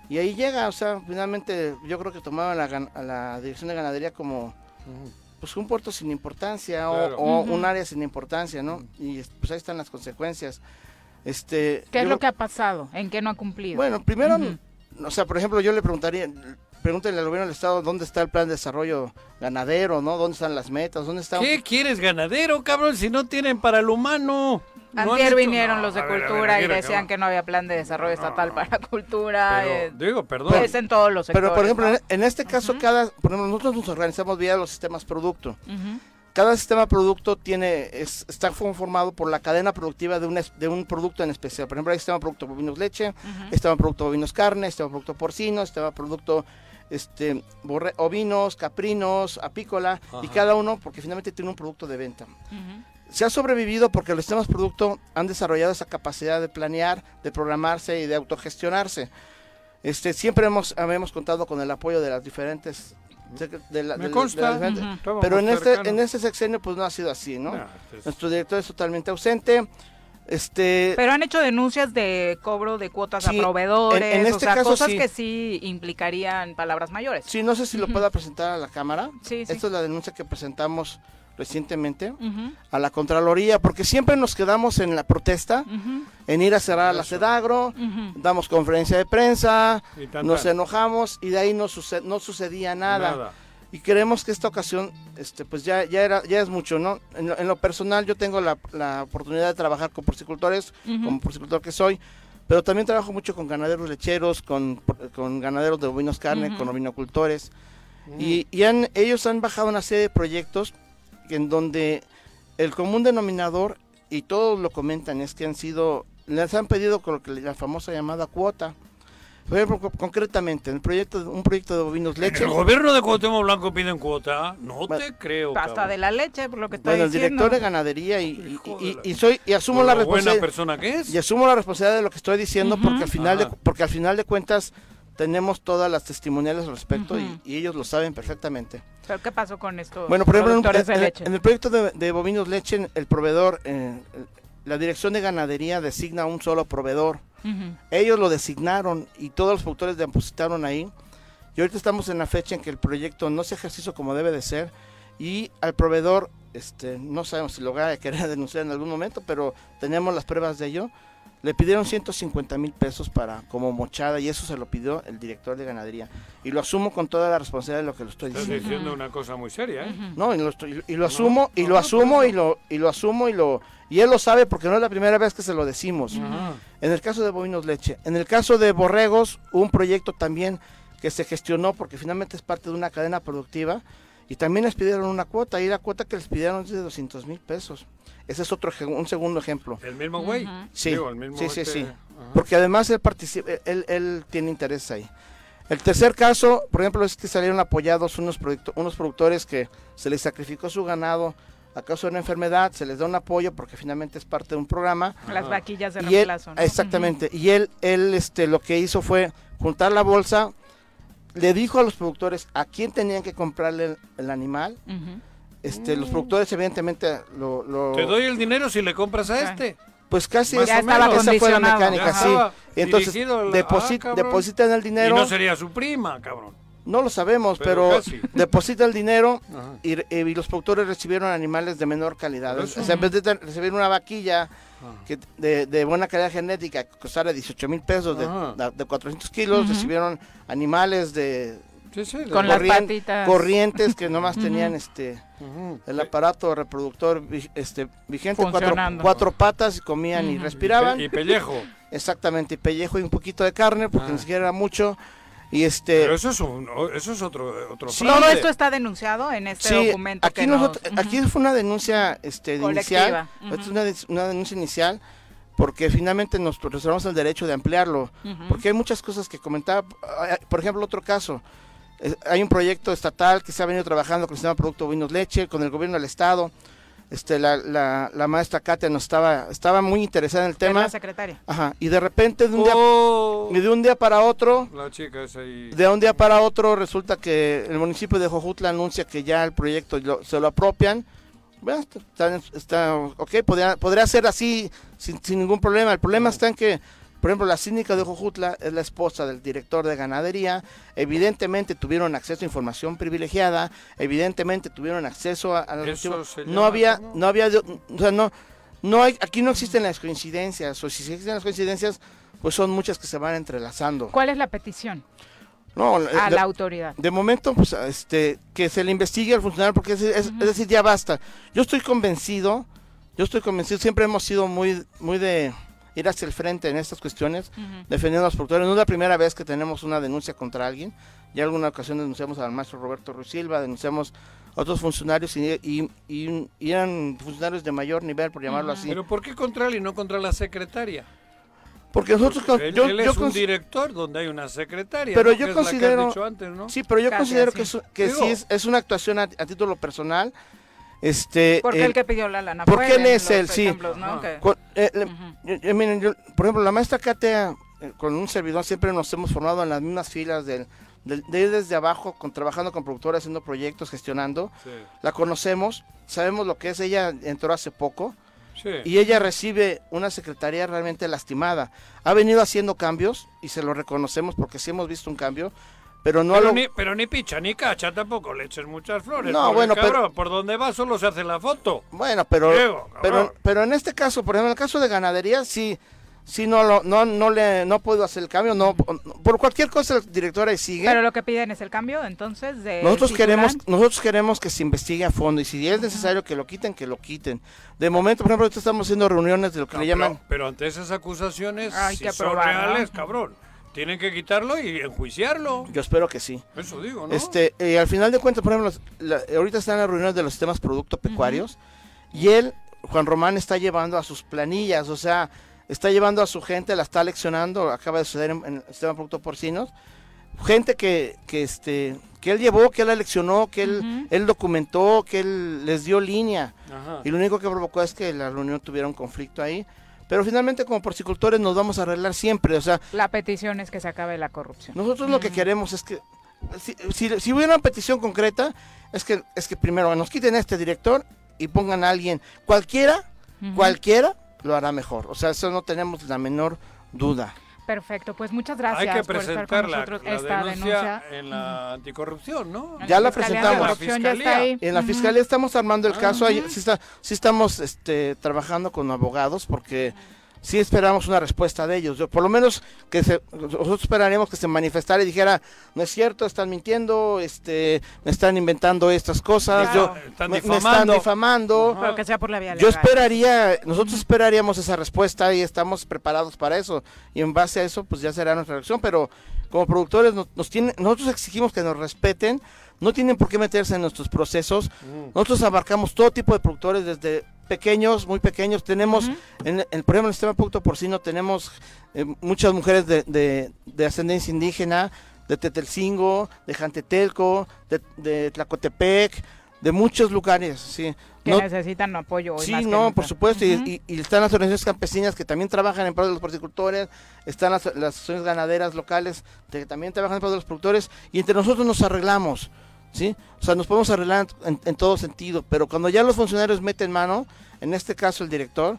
Y ahí llega, o sea, finalmente yo creo que tomaban la, a la dirección de ganadería como pues un puerto sin importancia o, un área sin importancia, ¿no? Y pues ahí están las consecuencias. Este, ¿Qué es lo que ha pasado? ¿En qué no ha cumplido? Bueno, primero, o sea, por ejemplo, yo le preguntaría, pregúntenle al gobierno del estado dónde está el plan de desarrollo ganadero, ¿no? ¿Dónde están las metas? ¿Dónde está? ¿Qué quieres ganadero, cabrón, si no tienen para el humano? Antier vinieron los de cultura y decían que no había plan de desarrollo estatal para cultura. Eh, digo, perdón. Es en todos los sectores. Pero, por ejemplo, en este caso, cada, por ejemplo, nosotros nos organizamos vía los sistemas producto. Cada sistema producto tiene está conformado por la cadena productiva de un, de un producto en especial. Por ejemplo, hay sistema producto bovinos leche, sistema producto bovinos carne, sistema producto porcino, sistema producto este, ovinos, caprinos, apícola, y cada uno porque finalmente tiene un producto de venta se ha sobrevivido porque los sistemas producto han desarrollado esa capacidad de planear, de programarse y de autogestionarse. Este, siempre hemos, hemos contado con el apoyo de las diferentes Me consta. Pero en este, en este sexenio pues no ha sido así, ¿no? Pues Nuestro director es totalmente ausente. Este, Pero han hecho denuncias de cobro de cuotas a proveedores, en, este caso, cosas que sí implicarían palabras mayores. Sí, no sé si lo pueda presentar a la Cámara. Sí, Esta es la denuncia que presentamos recientemente a la Contraloría, porque siempre nos quedamos en la protesta, en ir a cerrar a la CEDAGRO, damos conferencia de prensa, nos enojamos y de ahí no, no sucedía nada. Y creemos que esta ocasión, este, pues ya, ya, era, ya es mucho, ¿no? En lo, personal yo tengo la, oportunidad de trabajar con porcicultores, como porcicultor que soy, pero también trabajo mucho con ganaderos lecheros, con, ganaderos de bovinos carne, con ovinocultores. Y, y han, ellos han bajado una serie de proyectos en donde el común denominador, y todos lo comentan, es que han sido, les han pedido con la famosa llamada cuota. Por ejemplo, concretamente, en el proyecto, un proyecto de bovinos leche. ¿El gobierno de Cuauhtémoc Blanco piden cuota? No te creo. Hasta de la leche, por lo que está bueno, el director de ganadería y, y, soy y asumo la responsabilidad. persona que es. Y asumo la responsabilidad de lo que estoy diciendo porque al final de, porque al final de cuentas tenemos todas las testimoniales al respecto y, ellos lo saben perfectamente. ¿Pero qué pasó con esto? Bueno, por ejemplo, en, el proyecto de, bovinos leche, el proveedor, eh, la dirección de ganadería designa un solo proveedor. Ellos lo designaron y todos los productores depositaron ahí. Y ahorita estamos en la fecha en que el proyecto no se ejerció como debe de ser y al proveedor, este, no sabemos si lo va a querer <laughs> denunciar en algún momento, pero tenemos las pruebas de ello le pidieron 150 mil pesos para como mochada y eso se lo pidió el director de ganadería. Y lo asumo con toda la responsabilidad de lo que lo estoy diciendo. Estás diciendo una cosa muy seria, ¿eh? No, y lo, y lo asumo, y lo asumo, y lo, y lo asumo, y lo... Y él lo sabe porque no es la primera vez que se lo decimos. En el caso de bovinos leche. En el caso de borregos, un proyecto también que se gestionó porque finalmente es parte de una cadena productiva y también les pidieron una cuota y la cuota que les pidieron es de 200 mil pesos. Ese es otro un segundo ejemplo. ¿El mismo güey? Sí, sí, sí, sí. Porque además él, participa, él, él tiene interés ahí. El tercer caso, por ejemplo, es que salieron apoyados unos, unos productores que se les sacrificó su ganado a causa de una enfermedad, se les da un apoyo porque finalmente es parte de un programa. Las vaquillas de reemplazo. Exactamente. Y él, él este, lo que hizo fue juntar la bolsa, le dijo a los productores a quién tenían que comprarle el, animal. este, Los mm. productores evidentemente lo, Te doy el dinero si le compras a este. Pues casi esa, esa fue la mecánica, sí. Entonces ah, depositan el dinero. Y no sería su prima, cabrón. No lo sabemos, pero, <laughs> deposita el dinero y, los productores recibieron animales de menor calidad. O sea, en vez de recibir una vaquilla que de, buena calidad genética que costara 18 mil pesos de, 400 kilos, recibieron animales de, con las corrientes que nomás tenían este el aparato reproductor este vigente cuatro, cuatro, patas y comían y respiraban. y pellejo. <laughs> Exactamente y pellejo y un poquito de carne porque ah. ni siquiera era mucho y este pero eso es un, eso es otro otro todo esto está denunciado en este documento aquí aquí fue una denuncia este inicial. Es una, una, denuncia inicial porque finalmente nos reservamos el derecho de ampliarlo. Porque hay muchas cosas que comentaba. Por ejemplo otro caso. Hay un proyecto estatal que se ha venido trabajando con el sistema Producto Vinos Leche, con el gobierno del Estado. Este, la, la, maestra Katia nos estaba, estaba muy interesada en el tema. La secretaria. Ajá, y de repente de un, día, oh. de un día para otro, de un día para otro resulta que el municipio de Jojutla anuncia que ya el proyecto se lo apropian. Bueno, está, está ok, podría, podría ser así sin, sin ningún problema. El problema está en que por ejemplo, la síndica de Jojutla es la esposa del director de ganadería. Evidentemente tuvieron acceso a información privilegiada. Evidentemente tuvieron acceso a, la no había, no había, o sea, no, no hay, aquí no existen las coincidencias. O si existen las coincidencias, pues son muchas que se van entrelazando. ¿Cuál es la petición? No, a la autoridad. De momento, pues, este, que se le investigue al funcionario, porque es, es, decir, ya basta. Yo estoy convencido, yo estoy convencido, siempre hemos sido muy, muy de ir hacia el frente en estas cuestiones, defendiendo a los productores. No es la primera vez que tenemos una denuncia contra alguien. Ya en alguna ocasión denunciamos al maestro Roberto Ruiz Silva, denunciamos a otros funcionarios y, eran funcionarios de mayor nivel, por llamarlo así. ¿Pero por qué contra él y no contra la secretaria? Porque nosotros él, yo, es un director donde hay una secretaria. Pero yo considero, sí, pero yo considero que, que sí es, una actuación a, título personal. Este, porque el, que pidió la lana. Porque él es el, sí. miren, por ejemplo, la maestra Katia, eh, con un servidor, siempre nos hemos formado en las mismas filas del de, ir desde abajo, con, trabajando con productores, haciendo proyectos, gestionando. La conocemos, sabemos lo que es, ella entró hace poco. Y ella recibe una secretaría realmente lastimada. Ha venido haciendo cambios y se lo reconocemos porque sí hemos visto un cambio, pero no pero, ni, pero ni picha ni cacha tampoco le eches muchas flores. No, bueno, pero por donde va solo se hace la foto. Bueno, pero pero pero en este caso, por ejemplo, en el caso de ganadería sí sí no lo, no no le no puedo hacer el cambio, no por cualquier cosa el director ahí sigue. Pero lo que piden es el cambio, entonces de Nosotros queremos nosotros queremos que se investigue a fondo y si es necesario que lo quiten, que lo quiten. De momento, por ejemplo, estamos haciendo reuniones de lo que le llaman Pero ante esas acusaciones son reales, cabrón. Tienen que quitarlo y enjuiciarlo. Yo espero que sí. Eso digo, ¿no? Este, eh, al final de cuentas, por ejemplo, ahorita están las reuniones de los sistemas producto pecuarios y él, Juan Román, está llevando a sus planillas, o sea, está llevando a su gente, la está leccionando, acaba de suceder en, el sistema producto porcinos, gente que, que, este, que él llevó, que él leccionó, que él, él documentó, que él les dio línea. Y lo único que provocó es que la reunión tuviera un conflicto ahí. Pero finalmente como porcicultores nos vamos a arreglar siempre, o sea... La petición es que se acabe la corrupción. Nosotros lo que queremos es que, si, hubiera una petición concreta, es que, es que primero nos quiten a este director y pongan a alguien, cualquiera, cualquiera lo hará mejor. O sea, eso no tenemos la menor duda. Perfecto, pues muchas gracias Hay que presentar por estar con nosotros la, esta denuncia, en la anticorrupción, ¿no? Ya la presentamos. En la fiscalía, en la fiscalía estamos armando el caso, ahí, sí, está, sí estamos este, trabajando con abogados porque sí esperamos una respuesta de ellos. Yo, por lo menos que se, nosotros esperaríamos que se manifestara y dijera, no es cierto, están mintiendo, este, me están inventando estas cosas, yo, me, están difamando. Pero que sea por la vía Yo esperaría, nosotros esperaríamos esa respuesta y estamos preparados para eso. Y en base a eso, pues ya será nuestra reacción, pero como productores nos, nos nosotros exigimos que nos respeten, no tienen por qué meterse en nuestros procesos. Mm. Nosotros abarcamos todo tipo de productores, desde pequeños, muy pequeños. Tenemos, en, el, por ejemplo, en el sistema producto porcino, tenemos eh, muchas mujeres de, de, ascendencia indígena, de Tetelcingo, de Jantetelco, de, de Tlacotepec, de muchos lugares, sí. Que necesitan apoyo hoy Sí, no, por supuesto, y, están las organizaciones campesinas que también trabajan en pro de los porcicultores, están las, las asociaciones ganaderas locales que también trabajan en pro de los productores, y entre nosotros nos arreglamos. ¿Sí? O sea, nos podemos arreglar en, todo sentido, pero cuando ya los funcionarios meten mano, en este caso el director,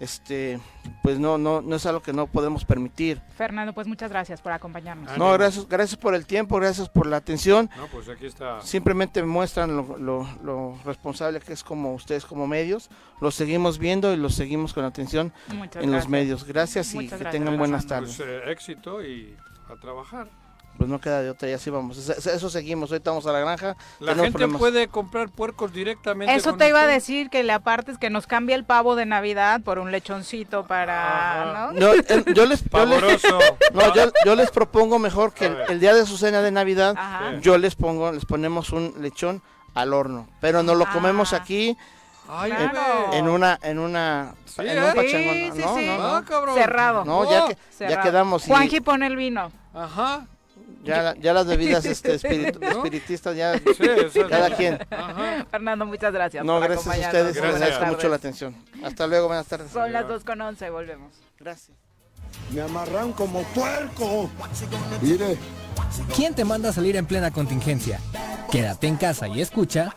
este, pues no, no, no es algo que no podemos permitir. Fernando, pues muchas gracias por acompañarnos. No, gracias, gracias por el tiempo, gracias por la atención. No, pues aquí está. Simplemente muestran lo, lo, responsable que es como ustedes como medios. Los seguimos viendo y los seguimos con atención en los medios. Gracias y que tengan buenas tardes. Pues, eh, éxito y a trabajar pues no queda de otra y así vamos. Eso, seguimos, ahorita vamos a la granja. La gente puede comprar puercos directamente. Eso te iba a decir que le apartes que nos cambie el pavo de Navidad por un lechoncito para... <laughs> ¿no? yo, les, yo, les, propongo mejor que el, día de su cena de Navidad, yo les pongo, les ponemos un lechón al horno, pero no lo comemos ah. aquí. en, una en una en un pachangón. no, no, no. cerrado no ya, que, ya quedamos Juanji pone el vino ajá ya, ya las bebidas este, espiritistas, ya cada quien. Fernando, muchas gracias. No, gracias a ustedes, gracias. agradezco mucho la atención. Hasta luego, buenas tardes. Son las 2 con 11, volvemos. Gracias. Me amarran como puerco. Mire. ¿Quién te manda a salir en plena contingencia? Quédate en casa y escucha.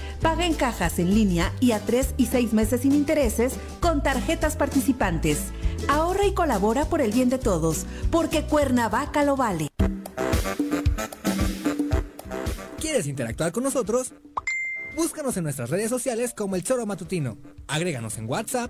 Paga en cajas en línea y a 3 y 6 meses sin intereses con tarjetas participantes. Ahorra y colabora por el bien de todos, porque Cuernavaca lo vale. ¿Quieres interactuar con nosotros? Búscanos en nuestras redes sociales como El Choro Matutino. Agréganos en WhatsApp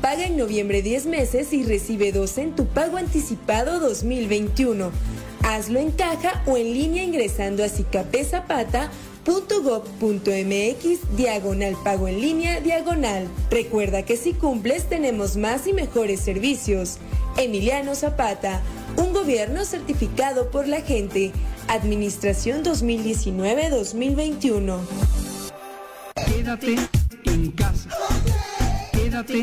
Paga en noviembre 10 meses y recibe 12 en tu pago anticipado 2021. Hazlo en caja o en línea ingresando a cicapezapata.gov.mx diagonal pago en línea diagonal. Recuerda que si cumples tenemos más y mejores servicios. Emiliano Zapata, un gobierno certificado por la gente. Administración 2019-2021. Quédate en casa. Quédate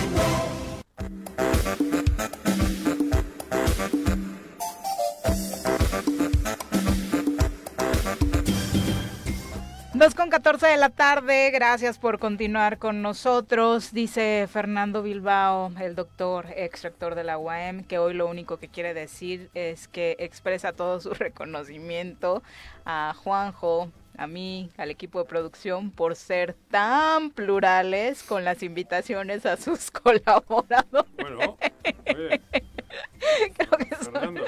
Dos con 14 de la tarde, gracias por continuar con nosotros, dice Fernando Bilbao, el doctor ex rector de la UAM, que hoy lo único que quiere decir es que expresa todo su <laughs> reconocimiento a Juanjo, a mí, al equipo de producción, por ser tan plurales con las invitaciones a sus <laughs> colaboradores. Bueno, Creo que Fernando.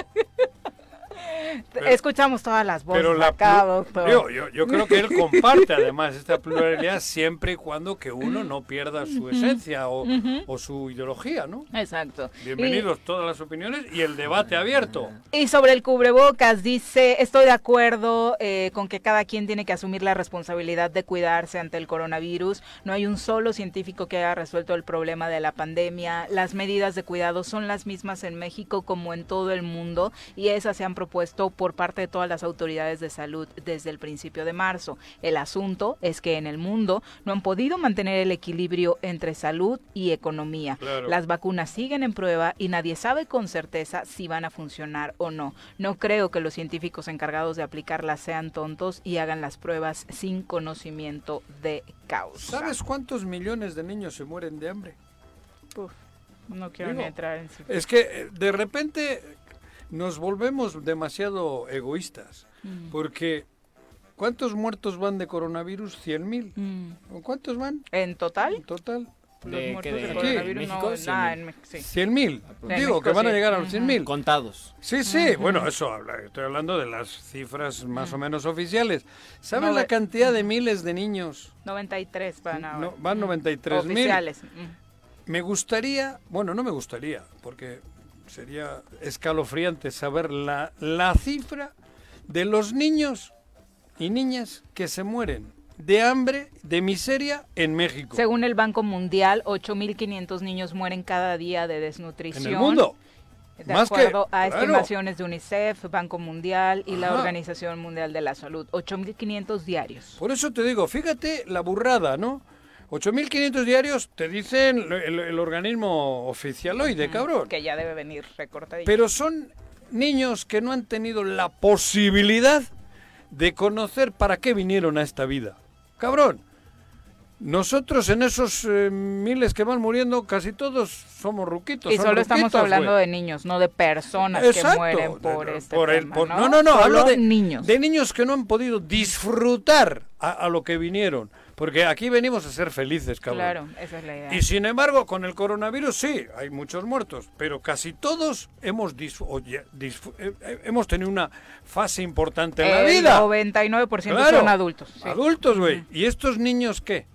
Escuchamos todas las voces pero acá, doctor. Yo, creo que él <laughs> comparte además esta pluralidad siempre y cuando que uno no pierda su esencia o, su ideología, ¿no? Exacto. Bienvenidos todas las opiniones y el debate abierto. Y sobre el cubrebocas, dice, estoy de acuerdo eh, con que cada quien tiene que asumir la responsabilidad de cuidarse ante el coronavirus. No hay un solo científico que haya resuelto el problema de la pandemia. Las medidas de cuidado son las mismas en México como en todo el mundo y esas se han propuesto por parte de todas las autoridades de salud desde el principio de marzo. El asunto es que en el mundo no han podido mantener el equilibrio entre salud y economía. Las vacunas siguen en prueba y nadie sabe con certeza si van a funcionar o no. No creo que los científicos encargados de aplicarlas sean tontos y hagan las pruebas sin conocimiento de causa. ¿Sabes cuántos millones de niños se mueren de hambre? no quiero ni entrar en Es que eh, de repente nos volvemos demasiado egoístas, mm. porque ¿cuántos muertos van de coronavirus? 100 mil. Mm. ¿Cuántos van? ¿En total? En total. ¿De, de, de coronavirus no, 100 mil. Digo, que van a llegar a los 100 mil. Contados. Sí, sí. Bueno, eso habla. Estoy hablando de las cifras más o menos oficiales. ¿Saben la cantidad de miles de niños? 93 van ahora. No, van 93 mil. Oficiales. Me gustaría, bueno, no me gustaría, porque sería escalofriante saber la, la cifra de los niños y niñas que se mueren de hambre, de miseria en México. Según el Banco Mundial, 8.500 niños mueren cada día de desnutrición. En el mundo. De acuerdo a estimaciones de UNICEF, Banco Mundial y la Organización Mundial de la Salud. 8.500 diarios. Por eso te digo, fíjate la burrada, ¿no? 8.500 diarios te dicen el, organismo oficialoide, cabrón. Que ya debe venir recortadito. Pero son niños que no han tenido la posibilidad de conocer para qué vinieron a esta vida. Cabrón. Nosotros en esos eh, miles que van muriendo, casi todos somos ruquitos. Y solo estamos hablando de niños, no de personas que mueren por este ¿no? ¿no? no, hablo de niños. De niños que no han podido disfrutar a lo que vinieron. Porque aquí venimos a ser felices, cabrón. Claro, esa es la idea. Y sin embargo, con el coronavirus sí, hay muchos muertos, pero casi todos hemos, eh, eh, hemos tenido una fase importante en la vida. El 99% son adultos. Adultos, güey. ¿Y estos niños qué?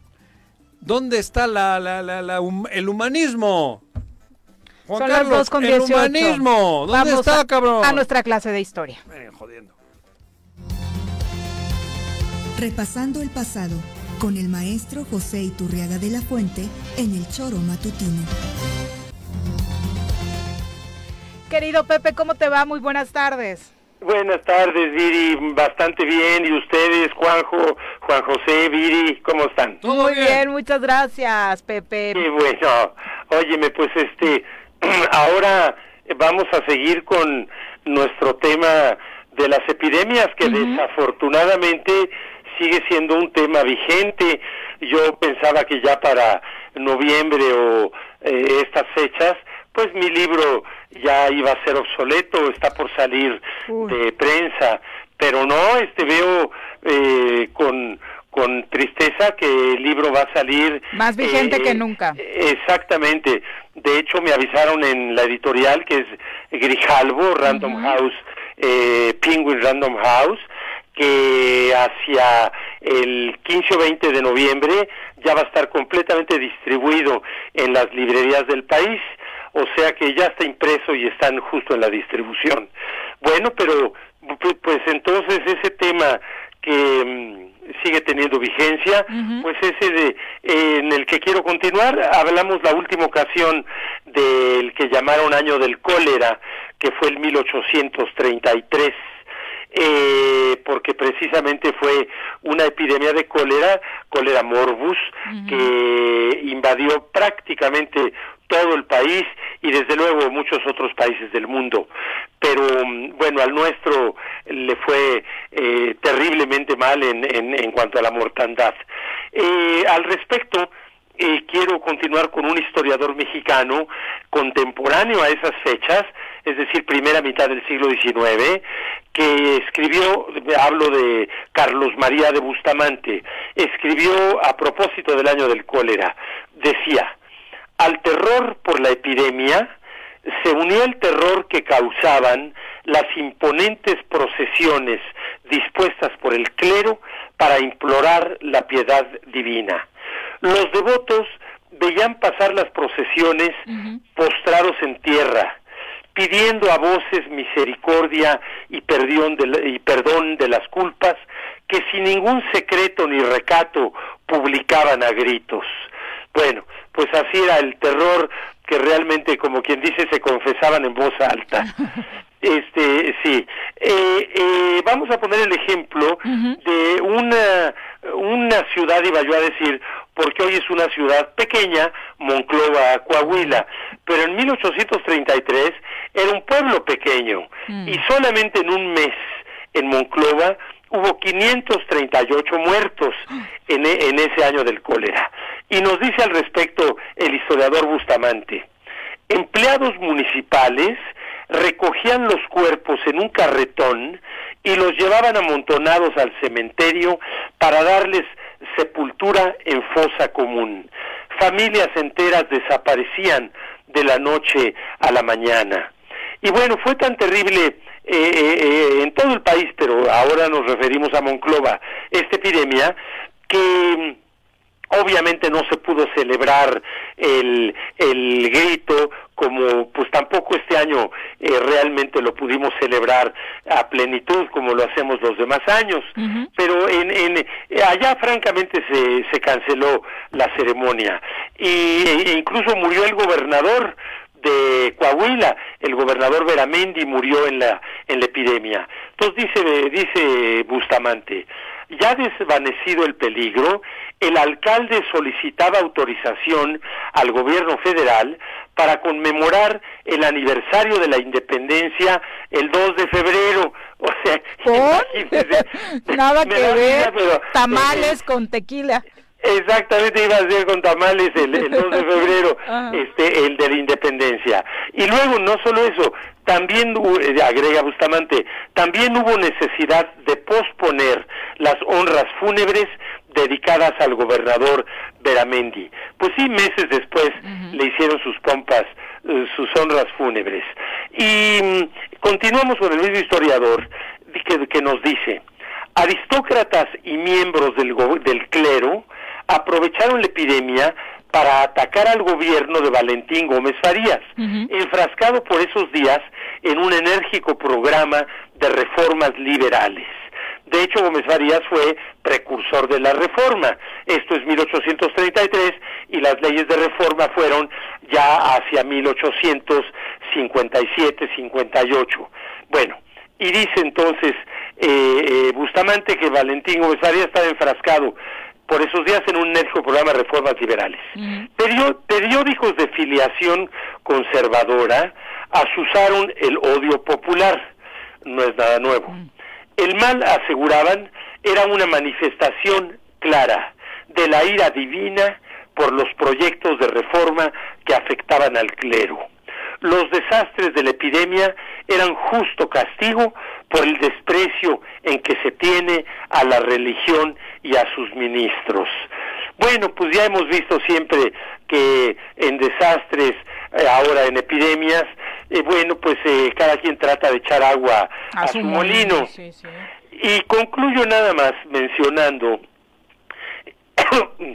¿Dónde está la, el humanismo? Juan son Carlos, las dos con el humanismo. ¿Dónde está, cabrón? A nuestra clase de historia. Ven, jodiendo. Repasando el pasado con el maestro José Iturriaga de la Fuente en el Choro Matutino. Querido Pepe, ¿cómo te va? Muy buenas tardes. Buenas tardes, Viri, bastante bien. ¿Y ustedes, Juanjo, Juan José, Viri, cómo están? Muy bien? muchas gracias, Pepe. Qué bueno. Óyeme, pues este, <clears throat> ahora vamos a seguir con nuestro tema de las epidemias, que desafortunadamente sigue siendo un tema vigente. Yo pensaba que ya para noviembre o eh, estas fechas, pues mi libro ya iba a ser obsoleto, está por salir de prensa, pero no, este veo eh, con con tristeza que el libro va a salir más vigente que eh, nunca. Exactamente. De hecho, me avisaron en la editorial que es Grijalvo, Random House, eh, Penguin Random House, que hacia el 15 o 20 de noviembre ya va a estar completamente distribuido en las librerías del país, o sea que ya está impreso y están justo en la distribución. Bueno, pero pues entonces ese tema que mm, sigue teniendo vigencia, pues ese de, en el que quiero continuar, hablamos la última ocasión del que llamaron año del cólera, que fue el 1833 eh, porque precisamente fue una epidemia de cólera, cólera morbus, que invadió prácticamente todo el país y desde luego muchos otros países del mundo. Pero mm, bueno, al nuestro le fue eh, terriblemente mal en, en, cuanto a la mortandad. Eh, al respecto, eh, quiero continuar con un historiador mexicano contemporáneo a esas fechas, es decir, primera mitad del siglo XIX, que escribió, hablo de Carlos María de Bustamante, escribió a propósito del año del cólera, decía, al terror por la epidemia se unió el terror que causaban las imponentes procesiones dispuestas por el clero para implorar la piedad divina. Los devotos veían pasar las procesiones postrados en tierra, pidiendo a voces misericordia y perdón, de, y perdón de las culpas que sin ningún secreto ni recato publicaban a gritos. Bueno, pues así era el terror que realmente, como quien dice, se confesaban en voz alta. <laughs> Este, sí. Eh, eh, vamos a poner el ejemplo de una, una ciudad, iba yo a decir, porque hoy es una ciudad pequeña, Monclova, Coahuila, pero en 1833 era un pueblo pequeño mm. y solamente en un mes en Monclova hubo 538 muertos <gasps> en, e, en ese año del cólera. Y nos dice al respecto el historiador Bustamante, empleados municipales recogían los cuerpos en un carretón y los llevaban amontonados al cementerio para darles sepultura en fosa común. Familias enteras desaparecían de la noche a la mañana. Y bueno, fue tan terrible eh, eh, eh, en todo el país, pero ahora nos referimos a Monclova, esta epidemia, que Obviamente no se pudo celebrar el, el grito como pues tampoco este año eh, realmente lo pudimos celebrar a plenitud como lo hacemos los demás años, pero en, en, allá francamente se, se canceló la ceremonia. Y, e incluso murió el gobernador de Coahuila, el gobernador Veramendi murió en la en la epidemia. Entonces dice dice Bustamante, ya desvanecido el peligro, el alcalde solicitaba autorización al gobierno federal para conmemorar el aniversario de la independencia el 2 de febrero. <laughs> O sea, <laughs> nada que ver, tamales con tequila. Exactamente, iba a ser con tamales el, 2 de febrero, <laughs> este, el de la independencia. Y luego, no solo eso, también, eh, agrega Bustamante, también hubo necesidad de posponer las honras fúnebres dedicadas al gobernador Beramendi. Pues sí, meses después le hicieron sus pompas, eh, sus honras fúnebres. Y mm, continuamos con el mismo historiador que, que nos dice, aristócratas y miembros del, del clero aprovecharon la epidemia para atacar al gobierno de Valentín Gómez Farías, enfrascado por esos días en un enérgico programa de reformas liberales. De hecho, Gómez Farías fue precursor de la reforma. Esto es 1833 y las leyes de reforma fueron ya hacia 1857, 58. Bueno, y dice entonces eh, eh, Bustamante que Valentín Gómez Farías estaba enfrascado por esos días en un enérgico programa de reformas liberales. periódicos de filiación conservadora asusaron el odio popular. No es nada nuevo. El mal, aseguraban, era una manifestación clara de la ira divina por los proyectos de reforma que afectaban al clero. Los desastres de la epidemia eran justo castigo por el desprecio en que se tiene a la religión y a sus ministros. Bueno, pues ya hemos visto siempre que en desastres, eh, ahora en epidemias, eh, bueno, pues eh, cada quien trata de echar agua a, su molino. Y concluyo nada más mencionando, <coughs>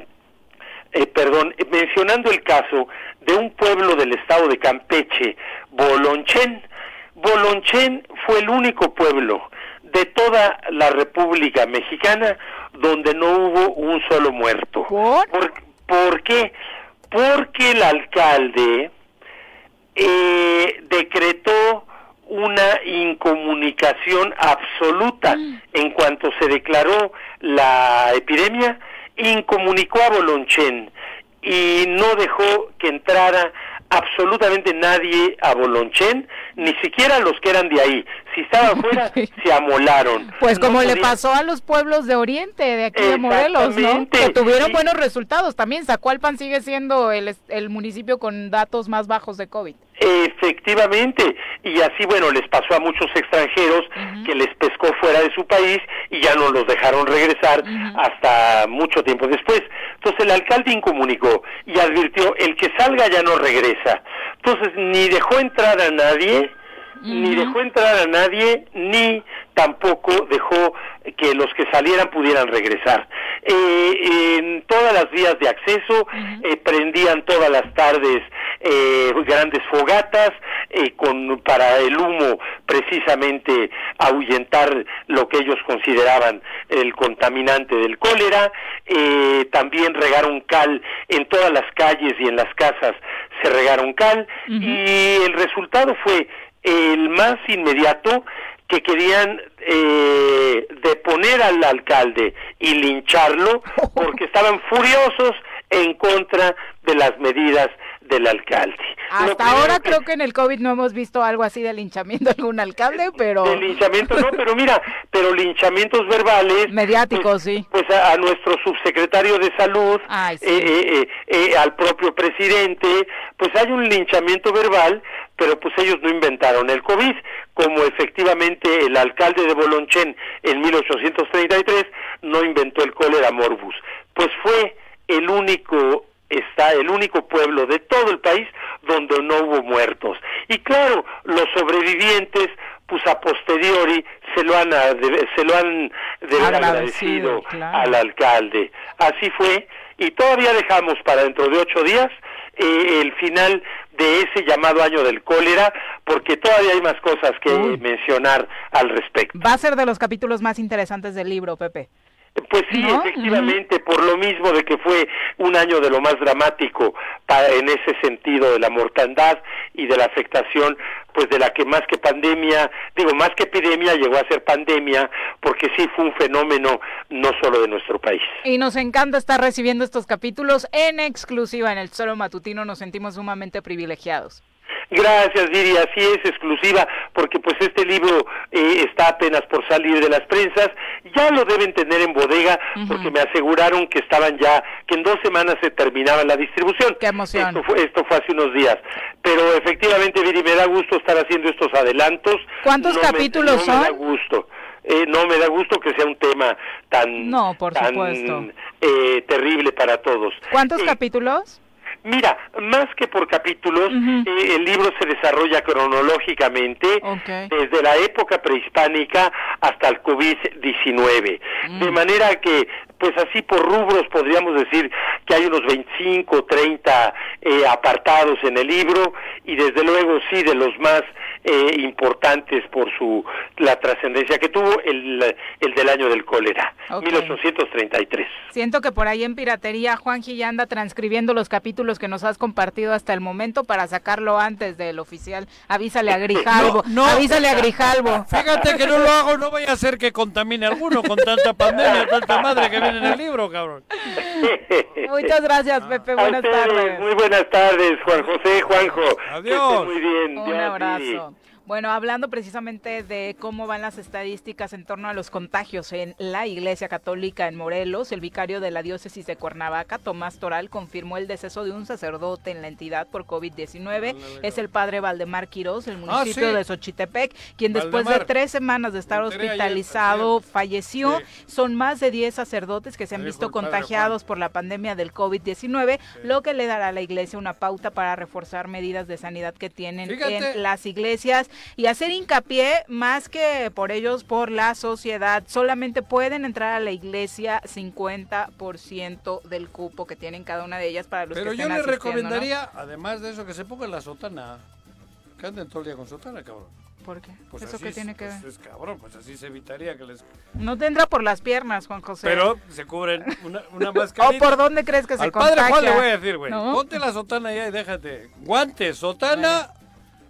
perdón, mencionando el caso de un pueblo del estado de Campeche, Bolonchen. Bolonchen fue el único pueblo de toda la República Mexicana donde no hubo un solo muerto. ¿Por? qué? Porque el alcalde eh, decretó una incomunicación absoluta mm. en cuanto se declaró la epidemia, incomunicó a Bolonchen y no dejó que entrara absolutamente nadie a Bolonchen, ni siquiera los que eran de ahí. Si estaban <laughs> fuera, se amolaron. Pues como le pasó a los pueblos de Oriente, de aquí de Morelos, ¿no? Que tuvieron buenos resultados. También Zacualpan sigue siendo el, el municipio con datos más bajos de COVID. Efectivamente, y así bueno, les pasó a muchos extranjeros que les pescó fuera de su país y ya no los dejaron regresar hasta mucho tiempo después. Entonces el alcalde incomunicó y advirtió, el que salga ya no regresa. Entonces ni dejó entrar a nadie, ni dejó entrar a nadie, ni tampoco dejó que los que salieran pudieran regresar. Eh, en todas las vías de acceso eh, prendían todas las tardes eh, grandes fogatas con para el humo precisamente ahuyentar lo que ellos consideraban el contaminante del cólera. también regaron cal en todas las calles y en las casas se regaron cal y el resultado fue el más inmediato que querían eh, deponer al alcalde y lincharlo <laughs> porque estaban furiosos en contra de las medidas del alcalde. Hasta ahora creo que en el COVID no hemos visto algo así de linchamiento de algún alcalde, pero... De linchamiento no, pero mira, pero linchamientos verbales... Mediáticos, pues, sí. Pues a, nuestro subsecretario de salud, eh, eh, eh, al propio presidente, pues hay un linchamiento verbal, pero pues ellos no inventaron el COVID, como efectivamente el alcalde de Bolonchen en 1833 no inventó el cólera morbus. Pues fue el único está el único pueblo de todo el país donde no hubo muertos. Y claro, los sobrevivientes, pues a posteriori se lo han, se lo han agradecido, al alcalde. Así fue, y todavía dejamos para dentro de ocho días eh, el final de ese llamado año del cólera, porque todavía hay más cosas que mencionar al respecto. Va a ser de los capítulos más interesantes del libro, Pepe. Pues sí, efectivamente, por lo mismo de que fue un año de lo más dramático en ese sentido de la mortandad y de la afectación, pues de la que más que pandemia, digo, más que epidemia llegó a ser pandemia, porque sí fue un fenómeno no solo de nuestro país. Y nos encanta estar recibiendo estos capítulos en exclusiva en el Solo Matutino, nos sentimos sumamente privilegiados. Gracias, Viri, así es, exclusiva, porque pues este libro eh, está apenas por salir de las prensas, ya lo deben tener en bodega, porque me aseguraron que estaban ya, que en dos semanas se terminaba la distribución. Qué emoción. Esto fue, esto fue hace unos días, pero efectivamente, Viri, me da gusto estar haciendo estos adelantos. ¿Cuántos capítulos son? Me da gusto. Eh, no me da gusto que sea un tema tan, no, por supuesto. Eh, terrible para todos. ¿Cuántos capítulos? Mira, más que por capítulos, eh, el libro se desarrolla cronológicamente desde la época prehispánica hasta el COVID-19. Mm. De manera que, pues así por rubros podríamos decir que hay unos 25, 30 eh, apartados en el libro y desde luego sí de los más eh, importantes por su la trascendencia que tuvo el, el del año del cólera, 1833. Siento que por ahí en piratería Juanji ya anda transcribiendo los capítulos que nos has compartido hasta el momento para sacarlo antes del oficial. Avísale a <laughs> Grijalvo, no, avísale a Grijalvo. Fíjate que no lo hago, no vaya a ser que contamine alguno con tanta pandemia, tanta madre que viene en el libro, cabrón. <laughs> Muchas gracias, Pepe. Buenas tardes. Muy buenas tardes, Juan José, Juanjo. Adiós. muy bien. Un abrazo. Bueno, hablando precisamente de cómo van las estadísticas en torno a los contagios en la Iglesia Católica en Morelos, el vicario de la diócesis de Cuernavaca, Tomás Toral, confirmó el deceso de un sacerdote en la entidad por COVID-19. Es el padre Valdemar Quiroz, del Ah, municipio de Xochitepec, quien después de tres semanas de estar ayer, hospitalizado falleció. Sí. Son más de 10 sacerdotes que se han visto contagiados por la pandemia del COVID-19, lo que le dará a la iglesia una pauta para reforzar medidas de sanidad que tienen Fíjate. en las iglesias y hacer hincapié más que por ellos, por la sociedad. Solamente pueden entrar a la iglesia 50% del cupo que tienen cada una de ellas para los Pero que yo estén le asistiendo, ¿no? recomendaría, además de eso, que se ponga la sotana. Que anden todo el día con sotana, cabrón. ¿Por qué? Pues ¿Eso qué tiene que pues ver? Es cabrón, pues así se evitaría que les... No tendrá por las piernas, Juan José. Pero se cubren una, una <laughs> ¿O mascarita. por dónde crees que se Al padre Juan contagia? le voy a decir, güey, ¿No? ponte la sotana ya y déjate. Guantes, sotana,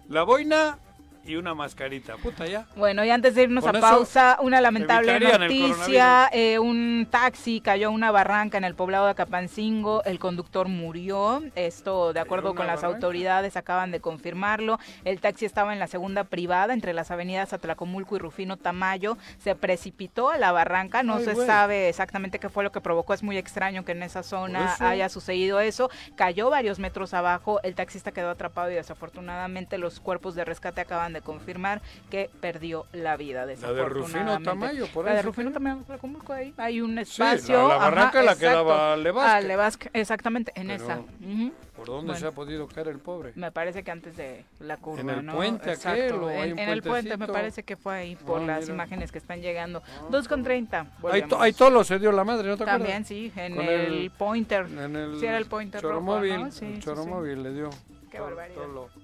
la boina y una mascarita. Puta, ya. Bueno, y antes de irnos Con a pausa, una lamentable noticia. eh, un taxi cayó a una barranca en el poblado de Acapancingo. El conductor murió. Esto, de acuerdo con las barranca? autoridades, acaban de confirmarlo. El taxi estaba en la segunda privada entre las avenidas Atlacomulco y Rufino Tamayo. Se precipitó a la barranca. No Ay, se güey. sabe exactamente qué fue lo que provocó. Es muy extraño que en esa zona haya sucedido eso. Cayó varios metros abajo. El taxista quedó atrapado y desafortunadamente los cuerpos de rescate acaban de confirmar que perdió la vida. La de Rufino. Tamayo, por La de Rufino. Tamayo, Atlacomulco, ahí hay un la- espacio. la ajá, barranca la que daba Levasque. A Levasque, exactamente, en Pero, esa. Ujú. ¿Por dónde Bueno. se ha podido caer el pobre? Me parece que antes de la curva, ¿En el ¿no? puente aquel o hay en, un en el puente me parece que fue ahí por Ah, las mira. imágenes que están llegando. 2 con 30. Ahí, to- ahí Tolo se dio la madre, ¿no te acuerdas? También, sí, en Con el, Pointer. En el sí, era el Pointer rojo, Choromóvil, ¿no? Sí, el sí, Choromóvil le dio. Qué barbaridad. Tolo. Regresamos.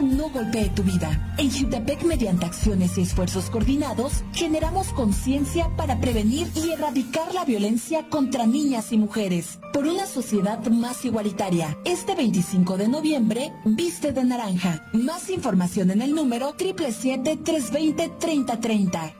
no golpee tu vida. En Jutepec, mediante acciones y esfuerzos coordinados, generamos conciencia para prevenir y erradicar la violencia contra niñas y mujeres. Por una sociedad más igualitaria. Este 25 de noviembre, viste de naranja. Más información en el número 777-320-3030.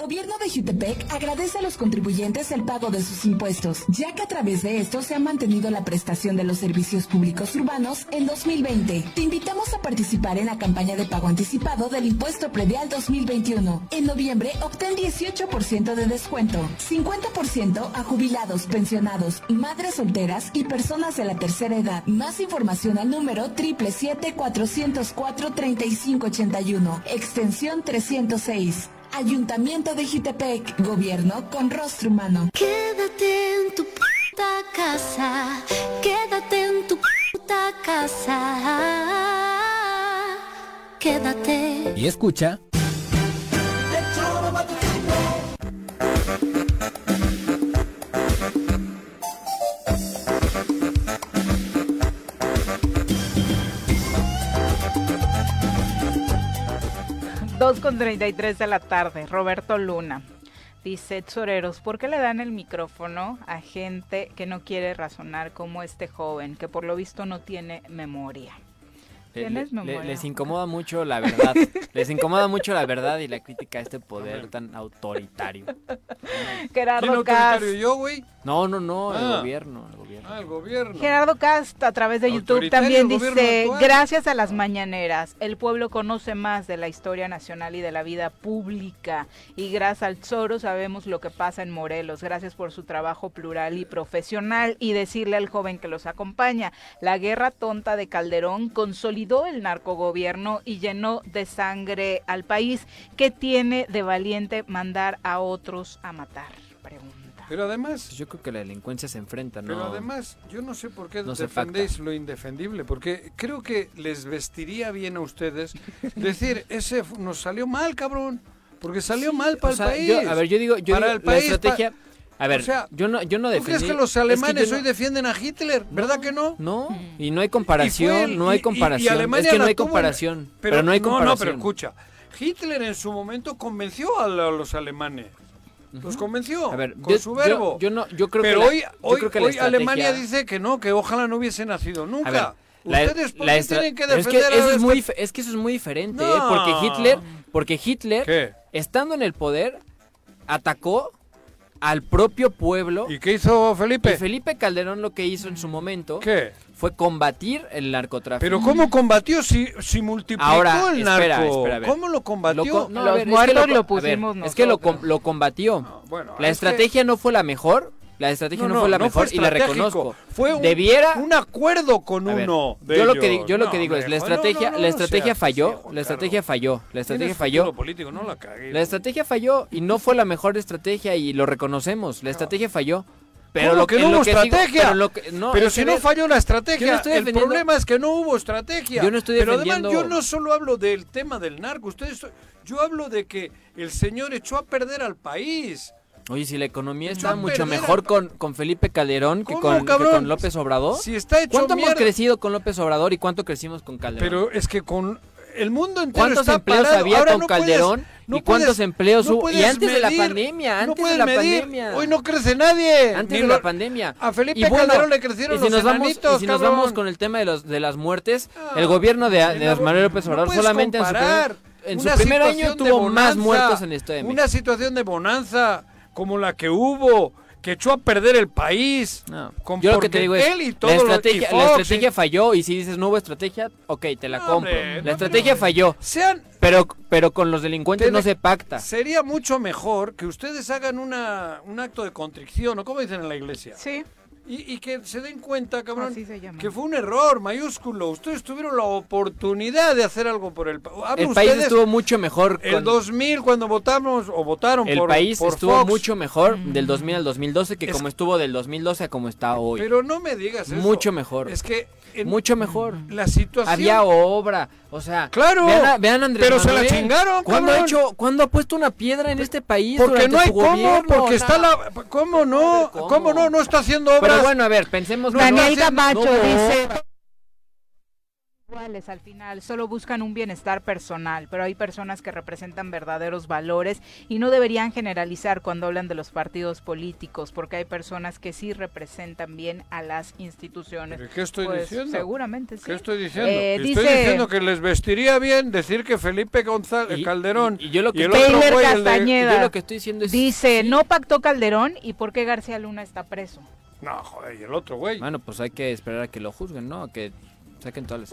Gobierno de Jutepec agradece a los contribuyentes el pago de sus impuestos, ya que a través de esto se ha mantenido la prestación de los servicios públicos urbanos en 2020. Te invitamos a participar en la campaña de pago anticipado del impuesto predial 2021. En noviembre obtén 18% de descuento, 50% a jubilados, pensionados, madres solteras y personas de la tercera edad. Más información al número 777-404-3581, extensión 306. Ayuntamiento de Jitepec, gobierno con rostro humano. Quédate en tu puta casa, quédate en tu puta casa. Quédate. Y escucha. Dos con 33 de la tarde, Roberto Luna. Dice Tsoreros, ¿por qué le dan el micrófono a gente que no quiere razonar como este joven, que por lo visto no tiene memoria? les incomoda mucho la verdad. <laughs> les incomoda mucho la verdad y la crítica a este poder tan autoritario. Gerardo autoritario yo, güey? No, no, no, el ah. gobierno, el gobierno. Ah, el gobierno. Gerardo Cast a través de YouTube también dice, gracias a las mañaneras, el pueblo conoce más de la historia nacional y de la vida pública. Y gracias al Zoro sabemos lo que pasa en Morelos. Gracias por su trabajo plural y profesional. Y decirle al joven que los acompaña, la guerra tonta de Calderón consolidó el narcogobierno y llenó de sangre al país. que tiene de valiente mandar a otros a matar? Pero además... Pues yo creo que la delincuencia se enfrenta, ¿no? Pero además, yo no sé por qué defendéis lo indefendible, porque creo que les vestiría bien a ustedes decir, <laughs> ese nos salió mal, cabrón, porque salió mal para el país. a ver, yo digo, yo para el país, la estrategia... A ver, yo no, yo no ¿Tú crees que los alemanes hoy defienden a Hitler? ¿Verdad que no? No, y no hay comparación, no hay comparación. es que no hay comparación, pero, no hay comparación. No, no, pero escucha, Hitler en su momento convenció a los alemanes. Los convenció con su verbo. Yo, no, yo creo Pero que hoy, hoy, Alemania dice que no, que ojalá no hubiese nacido nunca. Ustedes la, tienen que defender es que, eso es, muy, es que eso es muy diferente, ¿eh? porque Hitler, porque Hitler, estando en el poder, atacó al propio pueblo. ¿Y qué hizo Felipe? Y Felipe Calderón lo que hizo en su momento ¿Qué? Fue combatir el narcotráfico. Pero ¿cómo combatió si, si multiplicó Ahora, el narco? ¿Cómo lo combatió? no, Los muertos lo, pusimos Es que lo, combatió. la estrategia no fue la mejor, la estrategia no, fue la mejor y la reconozco. Fue un, Debiera, un acuerdo con uno. yo lo que yo lo que digo es la estrategia la estrategia falló, la estrategia falló, la estrategia falló. Político, no la, la estrategia falló y no fue la mejor estrategia y lo reconocemos. La estrategia falló. Pero lo que no hubo estrategia. pero, si no falló la estrategia, el problema es que no hubo estrategia. Yo no estoy defendiendo. Pero además, yo no solo hablo del tema del narco. Ustedes, yo hablo de que el señor echó a perder al país. Oye, si la economía está mucho mejor con, con Felipe Calderón que con, con, López Obrador. Si está hecho ¿Cuánto hemos crecido con López Obrador y cuánto crecimos con Calderón? Pero es que con el mundo entero ¿Cuántos empleos había con Calderón? ¿Y cuántos empleos hubo? y antes de la pandemia, antes de la pandemia. Hoy no crece nadie. Antes de la pandemia. A Felipe Calderón le crecieron y si nos vamos, y si nos vamos con el tema de los de las muertes, el gobierno de, de Manuel López Obrador solamente en su, en su primer año tuvo más muertos en este Una situación de bonanza como la que hubo que echó a perder el país. yo lo que te digo es, él y todo la, estrategia, la estrategia falló y si dices no hubo estrategia, ok, te la compro. la estrategia falló. Sean, pero, pero con los delincuentes no se pacta. Sería mucho mejor que ustedes hagan una, un acto de contrición, ¿o como dicen en la iglesia? Sí. Y, que se den cuenta, cabrón, que fue un error mayúsculo. Ustedes tuvieron la oportunidad de hacer algo por el país. El país estuvo mucho mejor. El 2000 cuando votamos o votaron el país estuvo mucho mejor del 2000 al 2012 que como estuvo del 2012 a como está hoy. Pero no me digas eso. Mucho mejor. Es que mucho mejor. La situación. Había obra, o sea. Claro. Vean, Andrés Pero se la chingaron. ¿Cuándo ha hecho, cuándo ha puesto una piedra en este país? Porque no hay cómo, porque está la, cómo no, cómo? no, no está haciendo obras. Pero bueno, a ver, pensemos. Daniel Camacho dice al final, solo buscan un bienestar personal, pero hay personas que representan verdaderos valores y no deberían generalizar cuando hablan de los partidos políticos, porque hay personas que sí representan bien a las instituciones. ¿Qué estoy pues, diciendo? Seguramente sí. ¿Qué estoy diciendo? Eh, estoy diciendo que les vestiría bien decir que Felipe González Calderón y, yo lo que, el otro que estoy diciendo es dice, no pactó Calderón y por qué García Luna está preso. No, joder, y el otro güey. Bueno, pues hay que esperar a que lo juzguen, ¿no? Que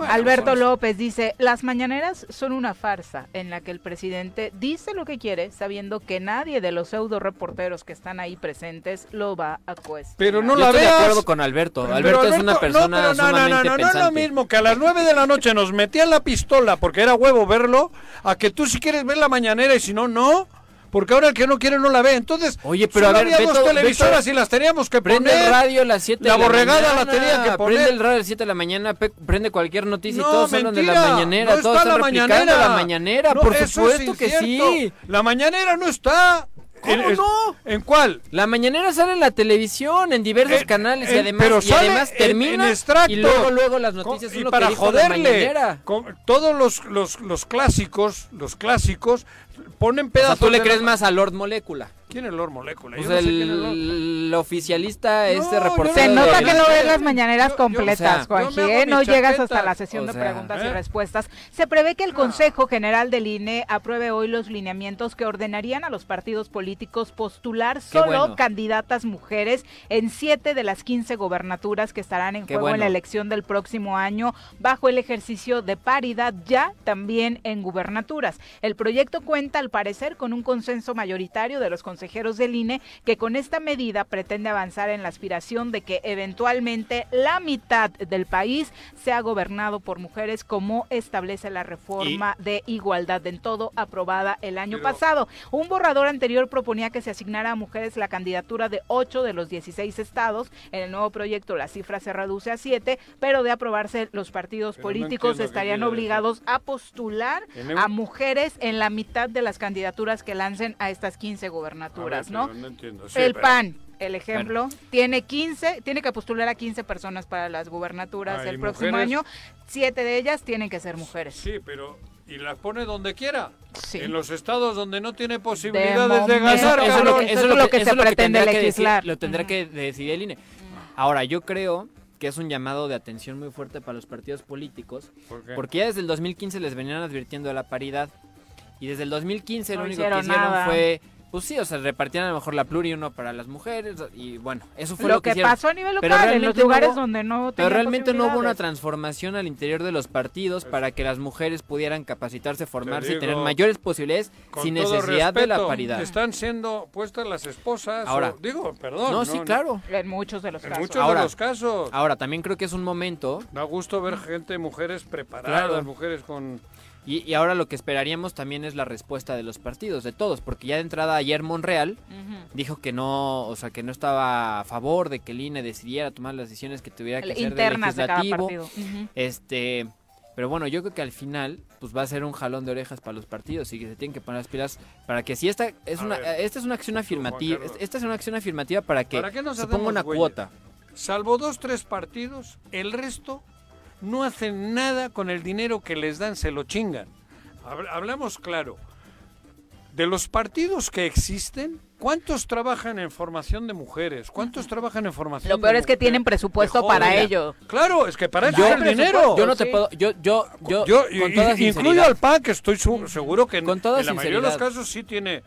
Alberto López dice, las mañaneras son una farsa en la que el presidente dice lo que quiere sabiendo que nadie de los pseudo reporteros que están ahí presentes lo va a cuestionar. Pero no Yo la estoy de acuerdo con Alberto. Alberto, es una persona no, no, no, no, no, no, es lo mismo que a las 9 de la noche nos metían la pistola porque era huevo verlo, a que tú si quieres ver la mañanera y si no, no. Porque ahora el que no quiere no la ve. Entonces, Oye, pero a ver, había dos televisoras y las teníamos que prende poner. el radio a las 7 de la mañana. La borregada la tenía que poner. Prende el radio a las 7 de la mañana, prende cualquier noticia no, y todos mentira, hablan de la mañanera, no todos está están la mañanera. la mañanera, No, por supuesto es que sí. La mañanera no está. ¿Cómo En- no? ¿En cuál? La mañanera sale en la televisión, en diversos Eh, canales y además, pero y sale además en- termina en y luego luego las noticias Con- y lo para que dijo la joderle mañanera. con- todos los, los, los clásicos los clásicos ponen O sea, pedazos tú le crees la- más a Lord Molécula. ¿Quién es Lord Molécula? Pues Yo no sé quién es Lord. el, el oficialista, este yo reportero. Se no- nota que no ves las mañaneras yo- yo- completas, o sea, Juanji, yo me hago ¿eh? No llegas chaquetas. hasta la sesión O de preguntas y ¿eh? respuestas. Se prevé que el Consejo General del INE apruebe hoy los lineamientos que ordenarían a los partidos políticos postular solo bueno. candidatas mujeres en siete de las 15 gobernaturas que estarán en Qué juego en la elección del próximo año bajo el ejercicio de paridad ya también en gubernaturas. El proyecto cuenta al parecer con un consenso mayoritario de los consejeros del INE que con esta medida pretende avanzar en la aspiración de que eventualmente la mitad del país sea gobernado por mujeres como establece la reforma de igualdad en todo aprobada el año Pero- pasado. Un borrador anterior proponía que se asignara a mujeres la candidatura de 8 de los 16 estados. En el nuevo proyecto la cifra se reduce a 7, pero de aprobarse los partidos Pero políticos estarían obligados a postular el- a mujeres en la mitad de las candidaturas que lancen a estas 15 A ver, gubernaturas, pero ¿no? no entiendo. Sí, el pero- PAN, el ejemplo, tiene 15, tiene que postular a 15 personas para las gubernaturas Ah, ¿y el próximo mujeres? año. Siete de ellas tienen que ser mujeres. Sí, pero y las pone donde quiera. Sí. En los estados donde no tiene posibilidades de, momento. ganar, Eso es lo que- eso es lo que se pretende legislar. lo tendrá que decidir el INE. Ahora, yo creo que es un llamado de atención muy fuerte para los partidos políticos, ¿Por qué? porque ya desde el 2015 les venían advirtiendo de la paridad y desde el 2015 No lo único que hicieron hicieron nada. fue pues sí, o sea, repartían a lo mejor la pluri uno para las mujeres y bueno, eso fue Lo lo, que hicieron. pasó a nivel Pero local, en los realmente no lugares hubo- donde no Pero realmente no hubo una transformación al interior de los partidos para que las mujeres pudieran capacitarse, formarse y tener mayores posibilidades Con sin todo necesidad de la paridad. Están siendo puestas las esposas. Ahora. o- digo, perdón. No, sí, claro. En muchos de los En casos. muchos Ahora- de los casos. Ahora, también creo que es un momento Da gusto ver gente, mujeres preparadas, Claro. mujeres con... Y, y ahora lo que esperaríamos también es la respuesta de los partidos, de todos, porque ya de entrada ayer Monreal dijo que no, o sea, que no estaba a favor de que el INE decidiera tomar las decisiones que tuviera que hacer del Internas de cada legislativo. Este, pero bueno, yo creo que al final pues va a ser un jalón de orejas para los partidos y que se tienen que poner las pilas para que si esta es A una ver, esta es una acción afirmativa, esta es una acción afirmativa para que ¿Para se ponga una güeyes? cuota. Salvo dos, tres partidos, el resto no hacen nada con el dinero que les dan, se lo chingan. Hab- Hablamos claro. De los partidos que existen, ¿cuántos trabajan en formación de mujeres? ¿Cuántos trabajan en formación Lo peor de es que tienen presupuesto para ello. Claro, es que para eso el dinero. yo no te sí. puedo yo yo yo, Yo, con toda y- incluyo al PAN, que estoy su- seguro que en, Con toda en la mayoría de los casos sí tiene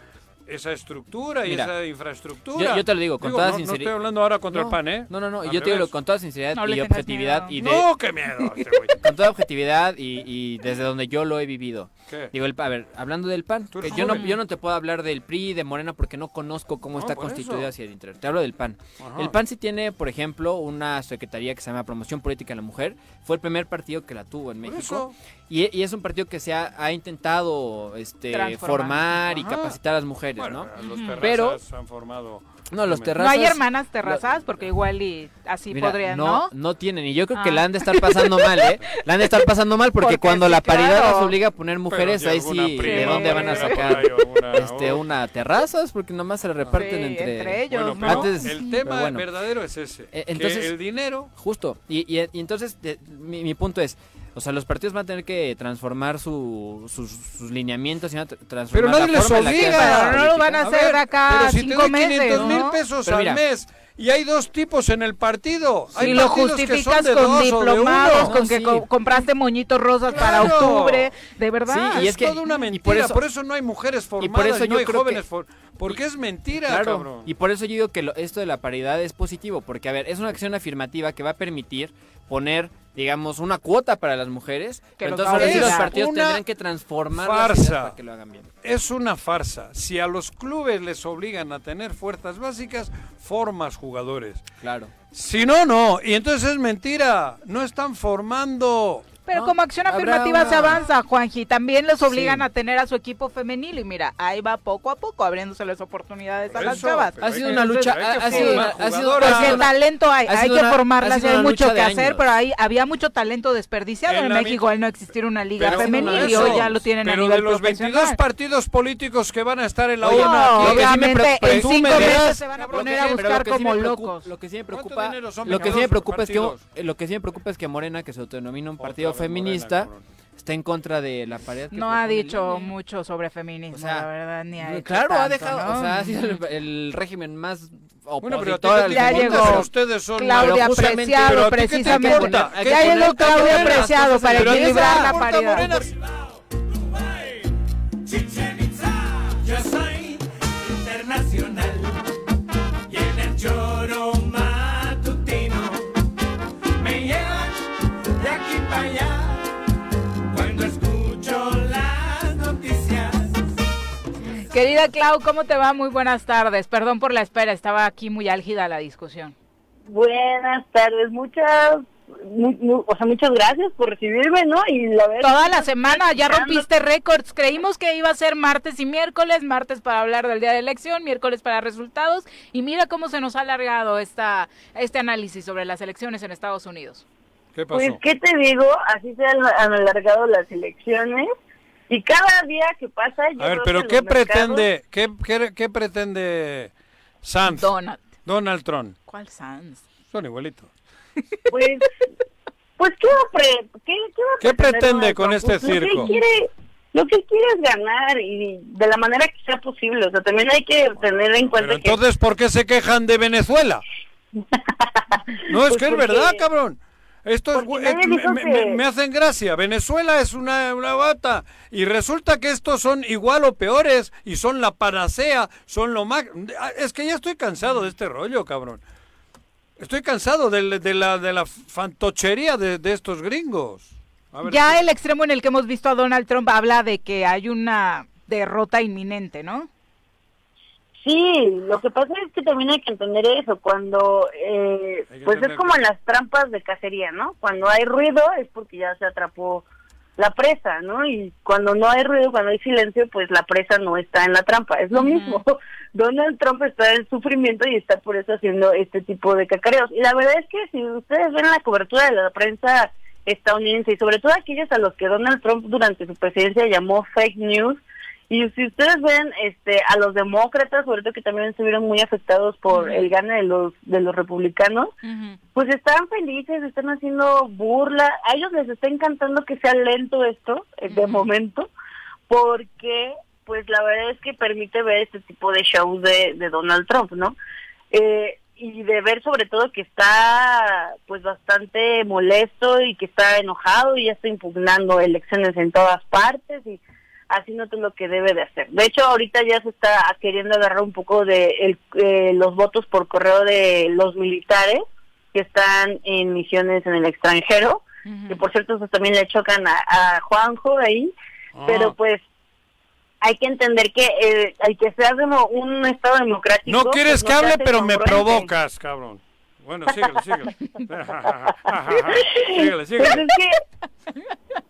esa estructura y Mira, esa infraestructura. Yo, yo te lo digo, con Digo, toda no, no sinceridad. estoy hablando ahora contra No, el PAN, ¿eh? No, no, no, Al yo te digo con toda sinceridad No y objetividad y de No, qué miedo. este <laughs> con toda objetividad y, y desde donde yo lo he vivido. ¿Qué? Digo, el, a ver, hablando del PAN, que yo no, yo no te puedo hablar del PRI, de Morena, porque no conozco cómo No, está constituido eso. hacia el interior. Te hablo del PAN. Ajá. El PAN sí tiene, por ejemplo, una secretaría que se llama Promoción Política de la Mujer. Fue el primer partido que la tuvo en México. Y, y es un partido que se ha, ha intentado este, formar y Ajá. capacitar a las mujeres, Bueno, ¿no? los Pero- han formado... No, los terrazas... No hay hermanas terrazadas porque igual y así Mira, podrían, no, ¿no? no tienen. Y yo creo que Ah. la han de estar pasando mal, ¿eh? La han de estar pasando mal porque, Porque cuando sí, la paridad claro. las obliga a poner mujeres, ahí sí, prima ¿de dónde van a sacar? Este, una terrazas, porque nomás se la reparten Sí, entre... entre ellos, Bueno, ¿no? pero Antes- el pero tema bueno. verdadero es ese. Eh, que entonces- el dinero... Justo. Y, y- y entonces, de- mi, mi punto es, o sea, los partidos van a tener que transformar su, sus, sus lineamientos y van a tra- transformar Pero nadie la les obliga. Pero no lo van a hacer acá pero si te cinco doy meses, 500 mil ¿no? pesos Pero al mira. mes y hay dos tipos en el partido. Hay Si lo que son justificas de con diplomados, con que sí. co- compraste moñitos rosas para octubre, de verdad. Sí, y es, es que- toda una y mentira, por por eso- eso, no hay mujeres por formadas, eso no hay creo jóvenes que- porque es mentira, Claro, cabrón. y por eso yo digo que lo- esto de la paridad es positivo, porque a ver, es una acción afirmativa que va a permitir poner, digamos, una cuota para las mujeres, Que pero los entonces ahora sí los partidos tendrán que transformar farsa. para que lo hagan bien. Es una farsa. Si a los clubes les obligan a tener fuerzas básicas, formas jugadores. Claro. Si no, no. Y entonces es mentira. No están formando. Pero como acción afirmativa se avanza, Juanji. También les obligan a tener a su equipo femenil y mira, ahí va poco a poco abriéndose las oportunidades a las chavas. Ha sido una lucha, ha, sido, ha sido Porque talento hay, hay que formarlas, hay mucho que hacer, pero ahí había mucho talento desperdiciado. En, México al no existir una liga femenil y hoy ya lo tienen a nivel de los 22 partidos políticos que van a estar en la ONU, obviamente en cinco meses se van a poner a buscar como locos. Lo que sí me preocupa, lo que sí me preocupa es que lo que sí me preocupa es que Morena, que se autodenomina un partido feminista, está en contra de la pared. no ha dicho mucho sobre feminismo, la verdad, ni ha Claro, ha dejado, o sea, ha sido el, régimen más bueno, pero ya llegó ustedes son Claudia Preciado, precisamente. Ya llegó Claudia Preciado para equilibrar la paridad. Querida Clau, ¿cómo te va? Muy buenas tardes. Perdón por la espera, estaba aquí muy álgida la discusión. Buenas tardes, muchas o sea, muchas gracias por recibirme, ¿no? Y la Toda la semana ya rompiste récords. Creímos que iba a ser martes y miércoles, martes para hablar del día de elección, miércoles para resultados. Y mira cómo se nos ha alargado esta, este análisis sobre las elecciones en Estados Unidos. ¿Qué pasó? Pues, ¿qué te digo? Así se han alargado las elecciones. Y cada día que pasa... a ver, pero ¿qué pretende, qué, qué, pretende Sanz? Donald. Donald Trump. ¿Cuál Sanz? Son igualitos. Pues, pues ¿qué, qué, qué, pretende con este pues, circo? Lo que, quiere, lo que quiere es ganar y de la manera que sea posible. O sea, también hay que tener en cuenta Pero entonces, ¿por qué se quejan de Venezuela? <laughs> no, es pues que es verdad, cabrón. Esto me, hacen gracia. Venezuela es una, una, bata y resulta que estos son igual o peores y son la panacea, son lo más... Es que ya estoy cansado de este rollo, cabrón. Estoy cansado de, de la, de la fantochería de, de estos gringos. ya el extremo en el que hemos visto a Donald Trump habla de que hay una derrota inminente, ¿no? Sí, lo que pasa es que también hay que entender eso, cuando, eh, pues es como las trampas de cacería, ¿no? Cuando hay ruido es porque ya se atrapó la presa, ¿no? Y cuando no hay ruido, cuando hay silencio, pues la presa no está en la trampa. Es lo mismo. <laughs> Donald Trump está en sufrimiento y está por eso haciendo este tipo de cacareos. Y la verdad es que si ustedes ven la cobertura de la prensa estadounidense y sobre todo aquellos a los que Donald Trump durante su presidencia llamó fake news, y si ustedes ven este a los demócratas, sobre todo que también estuvieron muy afectados por el gane de los de los republicanos, pues están felices, están haciendo burla, a ellos les está encantando que sea lento esto eh, de momento, porque pues la verdad es que permite ver este tipo de shows de, de Donald Trump, ¿no? Eh, y de ver sobre todo que está pues bastante molesto y que está enojado y ya está impugnando elecciones en todas partes y así no es lo que debe de hacer. De hecho, ahorita ya se está queriendo agarrar un poco de eh, los votos por correo de los militares que están en misiones en el extranjero, que por cierto eso también le chocan a, Juanjo ahí, ah. pero pues hay que entender que eh, hay que ser un estado democrático. No quieres pues, que hable, pero me provocas, cabrón. Bueno, síguele, síguele. <laughs> <laughs> síguele, síguele. Pues es que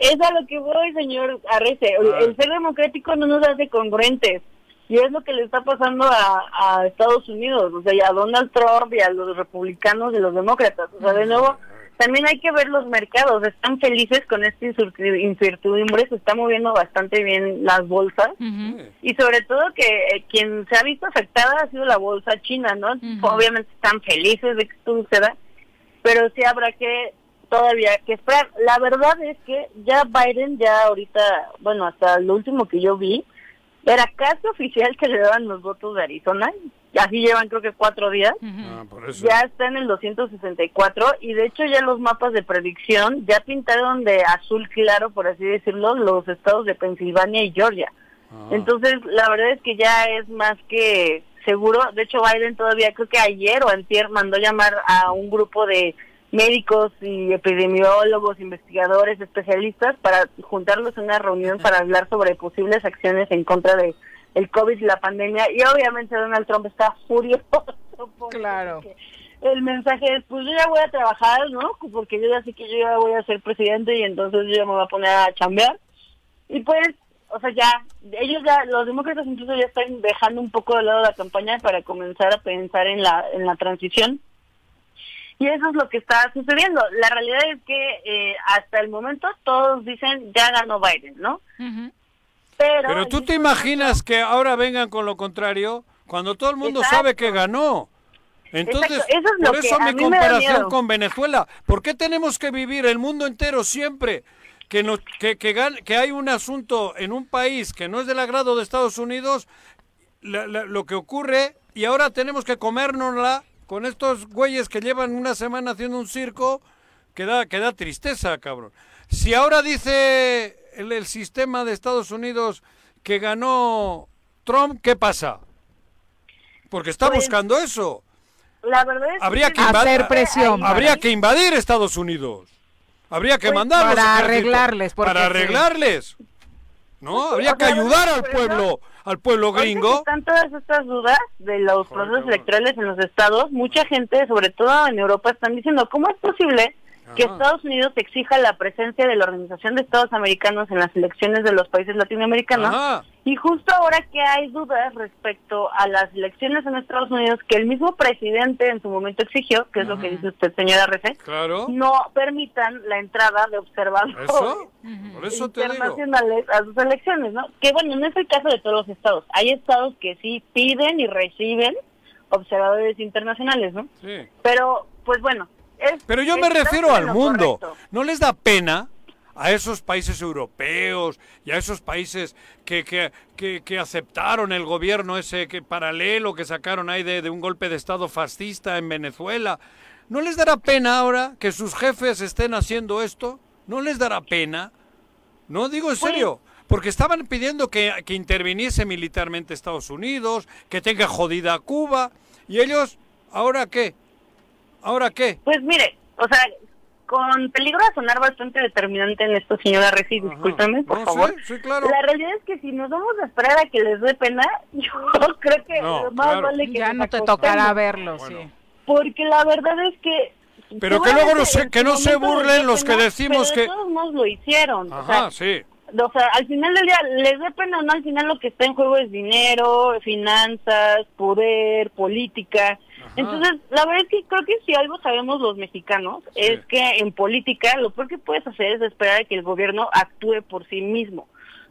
es a lo que voy, señor Arrece. El, ser democrático no nos hace congruentes. Y es lo que le está pasando a, a Estados Unidos, o sea, y a Donald Trump y a los republicanos y los demócratas. O sea, de nuevo, también hay que ver los mercados. Están felices con esta incertidumbre, se está moviendo bastante bien las bolsas. Y sobre todo que eh, quien se ha visto afectada ha sido la bolsa china, ¿no? Obviamente están felices de que esto suceda, pero sí habrá que todavía que esperar. La verdad es que ya Biden, ya ahorita, bueno, hasta lo último que yo vi, era casi oficial que le daban los votos de Arizona. Y así llevan creo que cuatro días. Ah, ya está en el 264 y de hecho ya los mapas de predicción ya pintaron de azul claro, por así decirlo, los estados de Pensilvania y Georgia. Ah. Entonces, la verdad es que ya es más que seguro. De hecho, Biden todavía creo que ayer o antier mandó llamar a un grupo de médicos y epidemiólogos, investigadores, especialistas para juntarlos en una reunión para hablar sobre posibles acciones en contra de el COVID y la pandemia y obviamente Donald Trump está furioso <laughs> claro el mensaje es, pues yo ya voy a trabajar, ¿no? Porque yo ya sé que yo ya voy a ser presidente y entonces yo ya me voy a poner a chambear. Y pues, o sea, ya, ellos ya, los demócratas incluso ya están dejando un poco de lado la campaña para comenzar a pensar en la, en la transición. Y eso es lo que está sucediendo. La realidad es que eh, hasta el momento todos dicen ya ganó Biden, ¿no? Pero, Pero tú te imaginas que ahora vengan con lo contrario cuando todo el mundo sabe que ganó. Entonces, por eso mi comparación con Venezuela. ¿Por qué tenemos que vivir el mundo entero siempre que, nos, que, que, hay un asunto en un país que no es del agrado de Estados Unidos, lo que ocurre, y ahora tenemos que comérnosla con estos güeyes que llevan una semana haciendo un circo, que da, que da tristeza, cabrón. Si ahora dice el, el sistema de Estados Unidos que ganó Trump, ¿qué pasa? Porque está pues, buscando eso. La verdad es habría que, hacer presión. Habría que invadir Estados Unidos. Habría que pues, mandarlos para arreglarles. Para arreglarles. ¿No? Habría que ayudar al pueblo, al pueblo gringo. Están todas estas dudas de los procesos electorales en los estados. Mucha gente, sobre todo en Europa, están diciendo, ¿cómo es posible que Estados Unidos exija la presencia de la Organización de Estados Americanos en las elecciones de los países latinoamericanos. Y justo ahora que hay dudas respecto a las elecciones en Estados Unidos, que el mismo presidente en su momento exigió, que es lo que dice usted, señora Refe, no permitan la entrada de observadores internacionales a sus elecciones, ¿no? Que bueno, no es el caso de todos los estados. Hay estados que sí piden y reciben observadores internacionales, ¿no? Sí. Pero, pues bueno, pero yo me refiero al mundo. ¿No les da pena a esos países europeos y a esos países que, que, que, aceptaron el gobierno ese que paralelo que sacaron ahí de, un golpe de Estado fascista en Venezuela? ¿No les dará pena ahora que sus jefes estén haciendo esto? ¿No les dará pena? No digo en serio. Porque estaban pidiendo que, que interviniese militarmente Estados Unidos, que tenga jodida Cuba. ¿Y ellos, ahora qué? ¿Ahora qué? Pues mire, o sea, con peligro a sonar bastante determinante en esto, señora Reci, discúlpeme, por favor. Sí, claro. La realidad es que si nos vamos a esperar a que les dé pena, <laughs> yo creo que más vale que ya no te tocará verlo, sí. Porque la verdad es que pero que luego no se, que no se burlen los que decimos que todos nos lo hicieron. Ajá, sí. O sea, al final del día, les dé pena o no, al final lo que está en juego es dinero, finanzas, poder, política. Entonces, la verdad es que creo que si algo sabemos los mexicanos es que en política lo peor que puedes hacer es esperar a que el gobierno actúe por sí mismo.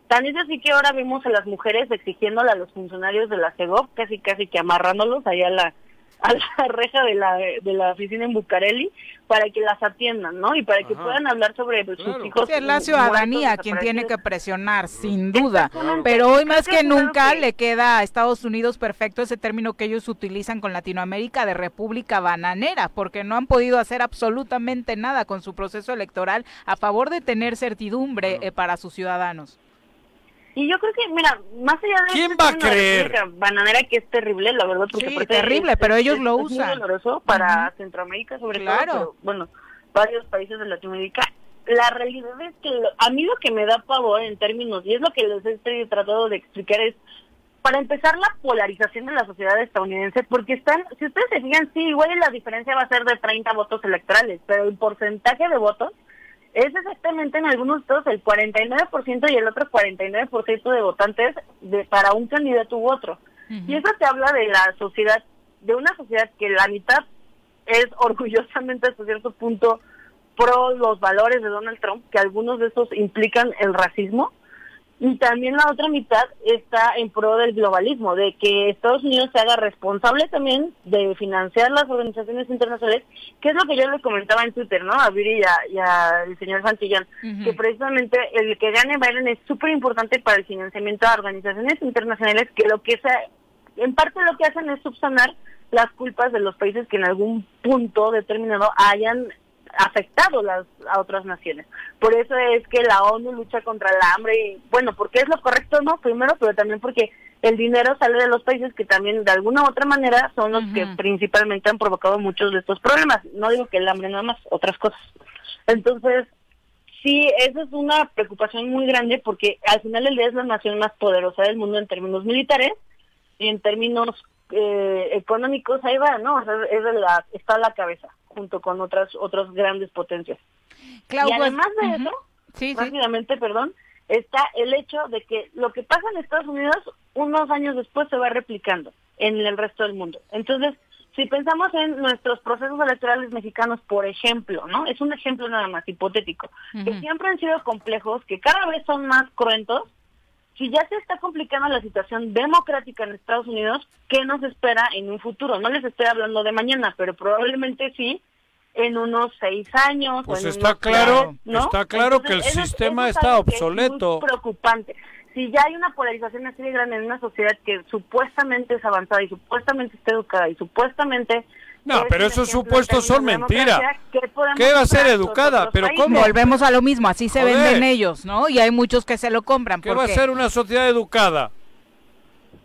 Tan es así que ahora vemos a las mujeres exigiéndole a los funcionarios de la CEGOP, casi casi que amarrándolos allá a la, a la <laughs> reja de la, de la oficina en Bucareli para que las atiendan, ¿no? Y para que puedan hablar sobre sus hijos. es la ciudadanía quien tiene que presionar, sin duda. Pero hoy más que nunca le queda a Estados Unidos perfecto ese término que ellos utilizan con Latinoamérica de república bananera, porque no han podido hacer absolutamente nada con su proceso electoral a favor de tener certidumbre eh, para sus ciudadanos. Y yo creo que, mira, más allá de... ¿Quién va a creer? Bananera que es terrible, la verdad. Porque sí, terrible, pero ellos lo usan. Es doloroso para Centroamérica, sobre todo, pero, bueno, varios países de Latinoamérica. La realidad es que a mí lo que me da pavor en términos, y es lo que les he tratado de explicar, es para empezar la polarización de la sociedad estadounidense, porque están, si ustedes se fijan, sí, igual la diferencia va a ser de 30 votos electorales, pero el porcentaje de votos es exactamente en algunos estados el 49% y el otro 49% de votantes de, para un candidato u otro. Y eso te habla de la sociedad, de una sociedad que la mitad es <laughs> orgullosamente hasta cierto punto pro los valores de Donald Trump, que algunos de esos implican el racismo, y también la otra mitad está en pro del globalismo, de que Estados Unidos se haga responsable también de financiar las organizaciones internacionales, que es lo que yo les comentaba en Twitter, ¿no? A Viri y, al señor Santillán, que precisamente el que gane Biden es súper importante para el financiamiento de organizaciones internacionales, que lo que sea, en parte lo que hacen es subsanar las culpas de los países que en algún punto determinado hayan afectado las, a otras naciones. Por eso es que la ONU lucha contra el hambre y bueno, porque es lo correcto, ¿no? Primero, pero también porque el dinero sale de los países que también de alguna u otra manera son los que principalmente han provocado muchos de estos problemas. No digo que el hambre nada más, otras cosas. Entonces, sí, esa es una preocupación muy grande porque al final el día es la nación más poderosa del mundo en términos militares y en términos eh, económicos, ahí va, ¿no? es la, está a la cabeza, junto con otras otras grandes potencias. y además de eso, rápidamente, perdón, está el hecho de que lo que pasa en Estados Unidos unos años después se va replicando en el resto del mundo. Entonces, si pensamos en nuestros procesos electorales mexicanos, por ejemplo, ¿no? Es un ejemplo nada más hipotético, que siempre han sido complejos, que cada vez son más cruentos. Si ya se está complicando la situación democrática en Estados Unidos, ¿qué nos espera en un futuro? No les estoy hablando de mañana, pero probablemente sí en unos seis años. Pues está claro, está claro que el sistema está obsoleto. Es preocupante si ya hay una polarización así de grande en una sociedad que supuestamente es avanzada y supuestamente está educada y supuestamente no, pero esos supuestos son mentiras. ¿Qué, va a ser educada? Pero ¿cómo? Volvemos a lo mismo, así se venden ellos, ¿no? Y hay muchos que se lo compran. ¿Qué va a ser una sociedad educada?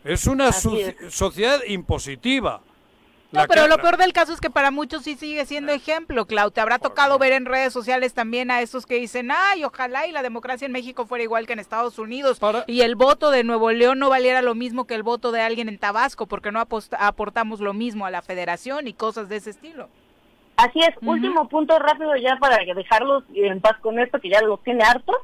Es una sociedad impositiva. No, pero lo peor del caso es que para muchos sí sigue siendo ejemplo, Clau. Te habrá tocado ver en redes sociales también a esos que dicen, ay, ojalá y la democracia en México fuera igual que en Estados Unidos y el voto de Nuevo León no valiera lo mismo que el voto de alguien en Tabasco porque no aportamos lo mismo a la federación y cosas de ese estilo. Así es, último punto rápido ya para dejarlos en paz con esto que ya los tiene hartos.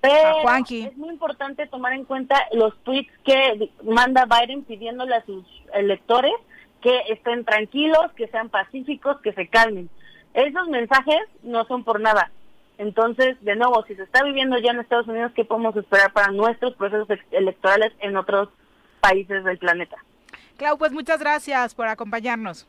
Pero es muy importante tomar en cuenta los tweets que manda Biden pidiéndole a sus electores que estén tranquilos, que sean pacíficos, que se calmen. Esos mensajes no son por nada. Entonces, de nuevo, si se está viviendo ya en Estados Unidos, ¿qué podemos esperar para nuestros procesos electorales en otros países del planeta? Clau, pues muchas gracias por acompañarnos.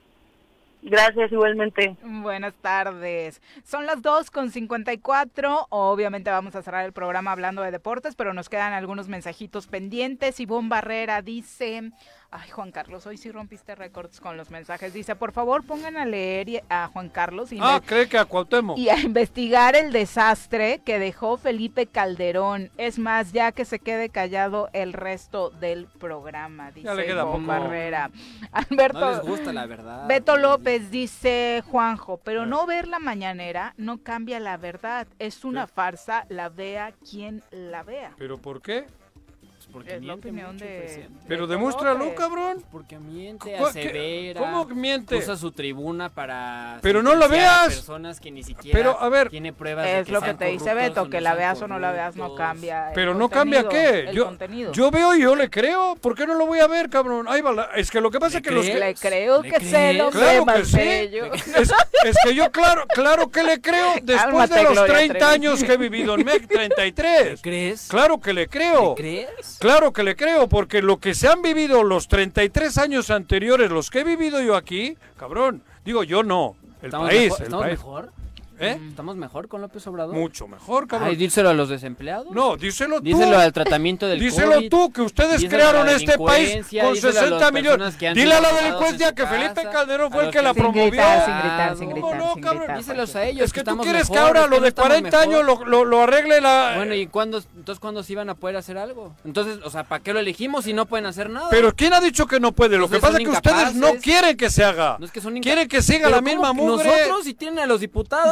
Gracias, igualmente. Buenas tardes. Son las 2 con 54. Obviamente vamos a cerrar el programa hablando de deportes, pero nos quedan algunos mensajitos pendientes. Ivonne Barrera dice, Ay, Juan Carlos, hoy sí rompiste récords con los mensajes. Dice, por favor, pongan a leer a Juan Carlos. Y ah, cree que a Cuauhtémoc. Y a investigar el desastre que dejó Felipe Calderón. Es más, ya que se quede callado el resto del programa, dice ya le queda Barrera. Alberto. No les gusta la verdad. Beto López dice, Juanjo, pero no ver la mañanera no cambia la verdad. Es una farsa, la vea quien la vea. ¿Pero por qué? Porque miente Pero demuéstralo, cabrón. Porque miente, asevera. ¿Cómo miente? Usa su tribuna para. Pero no la veas. personas que ni siquiera pero, a ver, tiene pruebas. Es lo que te dice Beto, que la veas o no la veas no cambia. Pero no cambia qué. Yo, yo veo y yo le creo. ¿Por qué no lo voy a ver, cabrón? Ahí va Es que lo que pasa es que los. Le creo que se lo Claro que sí. Es, es, que yo, claro, claro que le creo <laughs> después de los 30 años que he vivido en MEC, 33. ¿Crees? Claro que le creo. ¿Crees? Claro que le creo, porque lo que se han vivido los 33 años anteriores, los que he vivido yo aquí, cabrón, digo yo no, el país. el país. mejor? ¿Eh? ¿Estamos mejor con López Obrador? Mucho mejor, cabrón. Ay, díselo a los desempleados. No, díselo tú. Díselo al tratamiento del Díselo tú, que ustedes crearon este país con 60 millones. Dile a la delincuencia que Felipe Calderón fue el que la promovió. sin gritar, sin gritar, no, sin cabrón. Díselos a ellos. Es que, tú quieres que ahora lo de 40 años lo, arregle la... Bueno, ¿y cuándo, entonces cuándo sí van a poder hacer algo? Entonces, o sea, ¿para qué lo elegimos si no pueden hacer nada? Pero ¿quién ha dicho que no puede? Lo que pasa es que ustedes no quieren que se haga. Quieren que siga la misma mugre. Nosotros si tienen a los diputados,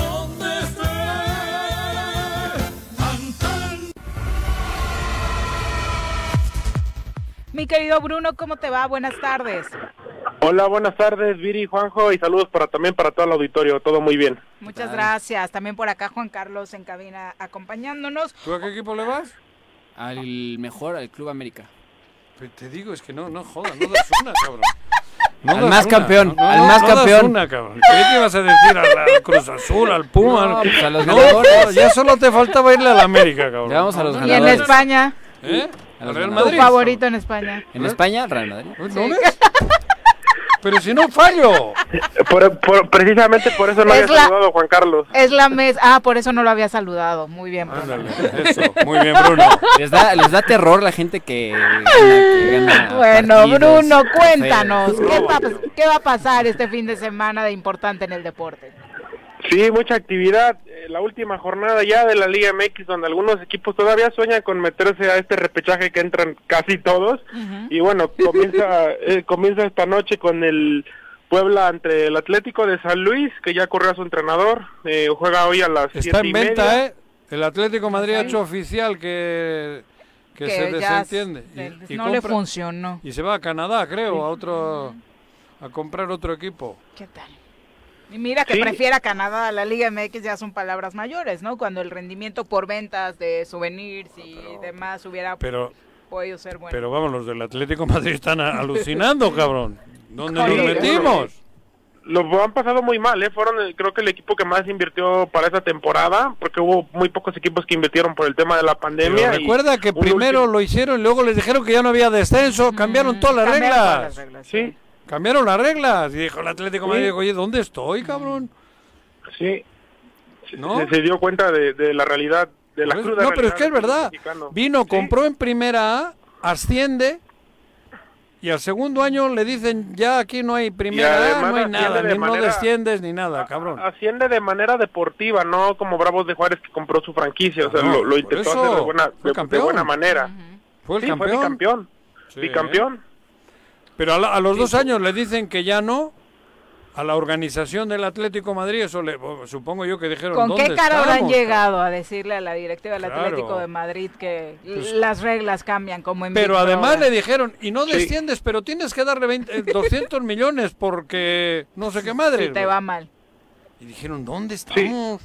Mi querido Bruno, ¿cómo te va? Buenas tardes. Hola, buenas tardes, Viri, Juanjo, y saludos para también para todo el auditorio, todo muy bien. Muchas gracias. También por acá Juan Carlos en cabina acompañándonos. ¿Tú a qué equipo le vas? Al mejor, al Club América. te digo, es que no, no jodas, no das una, cabrón. <laughs> al más campeón, al más campeón. Una, cabrón. ¿Qué ibas a decir? Al, Cruz Azul, al Puma. No, pues a los ganadores. ya solo te faltaba irle al América, cabrón. vamos a los ganadores. Y en España. ¿Eh? Real Madrid. Tu favorito en España. En España, Real Madrid. ¿No <laughs> Pero si no fallo. precisamente por eso no había saludado Juan Carlos. Es la mes. Ah, por eso no lo había saludado. Muy bien, Bruno. <laughs> eso. Muy bien, Bruno. Les da, les da terror la gente que, Bueno, Bruno, cuéntanos. ¿qué va, ¿Qué va a pasar este fin de semana de importante en el deporte? Sí, mucha actividad. Eh, la última jornada ya de la Liga MX, donde algunos equipos todavía sueñan con meterse a este repechaje que entran casi todos. Y bueno, comienza, <laughs> eh, comienza esta noche con el Puebla entre el Atlético de San Luis, que ya corrió a su entrenador. Eh, juega hoy a las Está en venta, ¿eh? El Atlético Madrid ha hecho oficial que, que, se desentiende. y, no le funcionó. Y se va a Canadá, creo, a otro a comprar otro equipo. ¿Qué tal? Y mira que prefiera Canadá a la Liga MX ya son palabras mayores, ¿no? Cuando el rendimiento por ventas de souvenirs y demás hubiera podido ser bueno. Pero vamos, los del Atlético Madrid están alucinando, <laughs> cabrón. ¿Dónde nos metimos? Lo han pasado muy mal, ¿eh? Fueron, creo que el equipo que más invirtió para esa temporada, porque hubo muy pocos equipos que invirtieron por el tema de la pandemia. recuerda que primero lo hicieron y luego les dijeron que ya no había descenso, cambiaron todas las reglas. sí. Cambiaron las reglas. Y dijo el Atlético de Madrid, oye, ¿dónde estoy, cabrón? Sí. ¿No? Se, dio cuenta de, la realidad, de la No, pero es que es verdad. Vino, compró en primera A, asciende, y al segundo año le dicen, ya aquí no hay primera A, no hay nada, ni no desciendes ni nada, cabrón. Asciende de manera deportiva, no como Bravos de Juárez que compró su franquicia, o sea, lo, intentó hacer de buena, de, buena manera. Fue el campeón. Fue bicampeón. Bicampeón. Pero a, los dos años le dicen que ya no. A la organización del Atlético Madrid, eso le, supongo yo que dijeron. ¿Con qué cara habrán llegado a decirle a la directiva del Atlético de Madrid que pues las reglas cambian como en Pero además le dijeron, y no desciendes, pero tienes que darle 200 eh, millones porque no sé qué madre. te va mal. Y dijeron, ¿dónde estamos?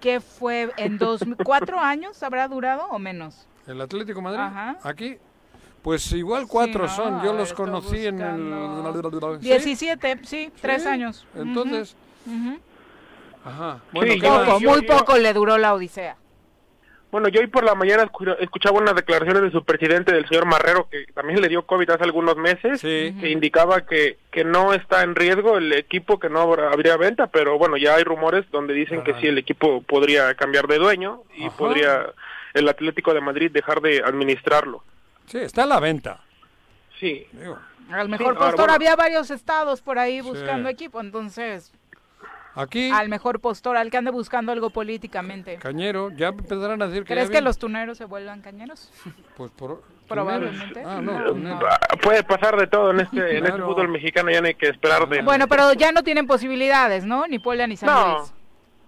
¿Qué fue? ¿En dos, cuatro años habrá durado o menos? El Atlético Madrid. Ajá. Aquí pues igual cuatro son, yo los conocí en el... 17, <laughs> sí, tres años. Entonces... Ajá. Bueno, muy poco le duró la odisea. Bueno, yo hoy por la mañana escuchaba unas declaraciones de su presidente, del señor Marrero, que también le dio COVID hace algunos meses, que indicaba que, que no está en riesgo el equipo, que no habría venta, pero bueno, ya hay rumores donde dicen que sí, el equipo podría cambiar de dueño y podría el Atlético de Madrid dejar de administrarlo. Sí, está en la venta. Sí. Al mejor postor había varios estados por ahí buscando equipo, entonces... Aquí. Al mejor postor, al que ande buscando algo políticamente. Cañero, ya empezarán a decir que. ¿Crees que los tuneros se vuelvan cañeros? Pues por, probablemente. Ah, no, Puede pasar de todo en este, en este fútbol mexicano, ya no hay que esperar de. Bueno, pero ya no tienen posibilidades, ¿no? Ni Puebla ni San Luis.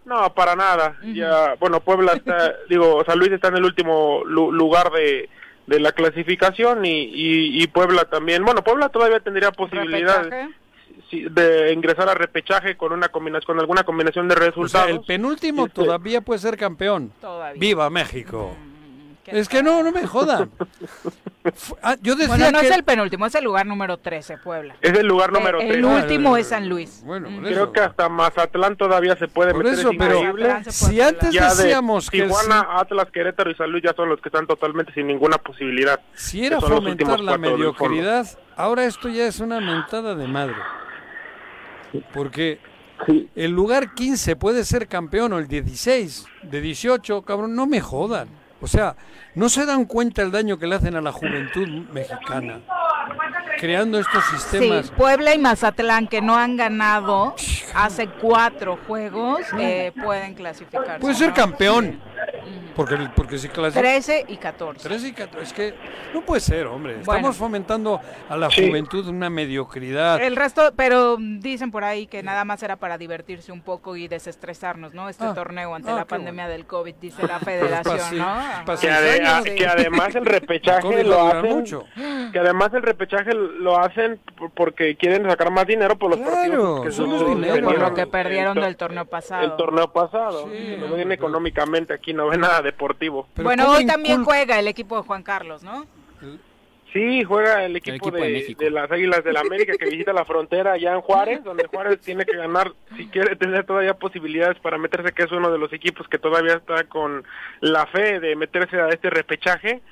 No, para nada. Ya, bueno, Puebla está, digo, San Luis está en el último lugar de, de la clasificación y, y, Puebla también. Bueno, Puebla todavía tendría posibilidad de ingresar a repechaje con una combinación con alguna combinación de resultados. el penúltimo este, todavía puede ser campeón. Viva México. Mm. Es que no, no me jodan. Ah, yo decía bueno, no es el penúltimo, es el lugar número 13, Puebla. Es el lugar número 13. El, último es San Luis. Bueno, Creo que hasta Mazatlán todavía se puede meter. Eso, pero si antes decíamos que Tijuana, Atlas, Querétaro y San Luis ya son los que están totalmente sin ninguna posibilidad. Si era fomentar la mediocridad, ahora esto ya es una mentada de madre. Porque el lugar 15 puede ser campeón o el 16, de 18, cabrón, no me jodan. O sea, no se dan cuenta el daño que le hacen a la juventud mexicana creando estos sistemas. Sí, Puebla y Mazatlán que no han ganado hace cuatro juegos eh, pueden clasificar. Puede ser campeón. Porque, porque si 13 y 14. 13 y 14. Es que no puede ser, hombre. Estamos fomentando a la juventud una mediocridad. El resto, pero dicen por ahí que nada más era para divertirse un poco y desestresarnos, ¿no? Este ah. torneo ante ah, la pandemia del COVID, dice <laughs> la pues federación, ¿no? Que, además el repechaje lo hacen. Que además el repechaje lo hacen porque quieren sacar más dinero por los partidos que son dinero, por lo que perdieron del torneo pasado. El torneo pasado. Sí, no viene económicamente aquí, no ve nada deportivo. bueno, hoy también juega el equipo de Juan Carlos, ¿no? Sí, juega el equipo, de, las Águilas del la América que visita la frontera allá en Juárez, donde Juárez tiene que ganar si quiere tener todavía posibilidades para meterse, que es uno de los equipos que todavía está con la fe de meterse a este repechaje,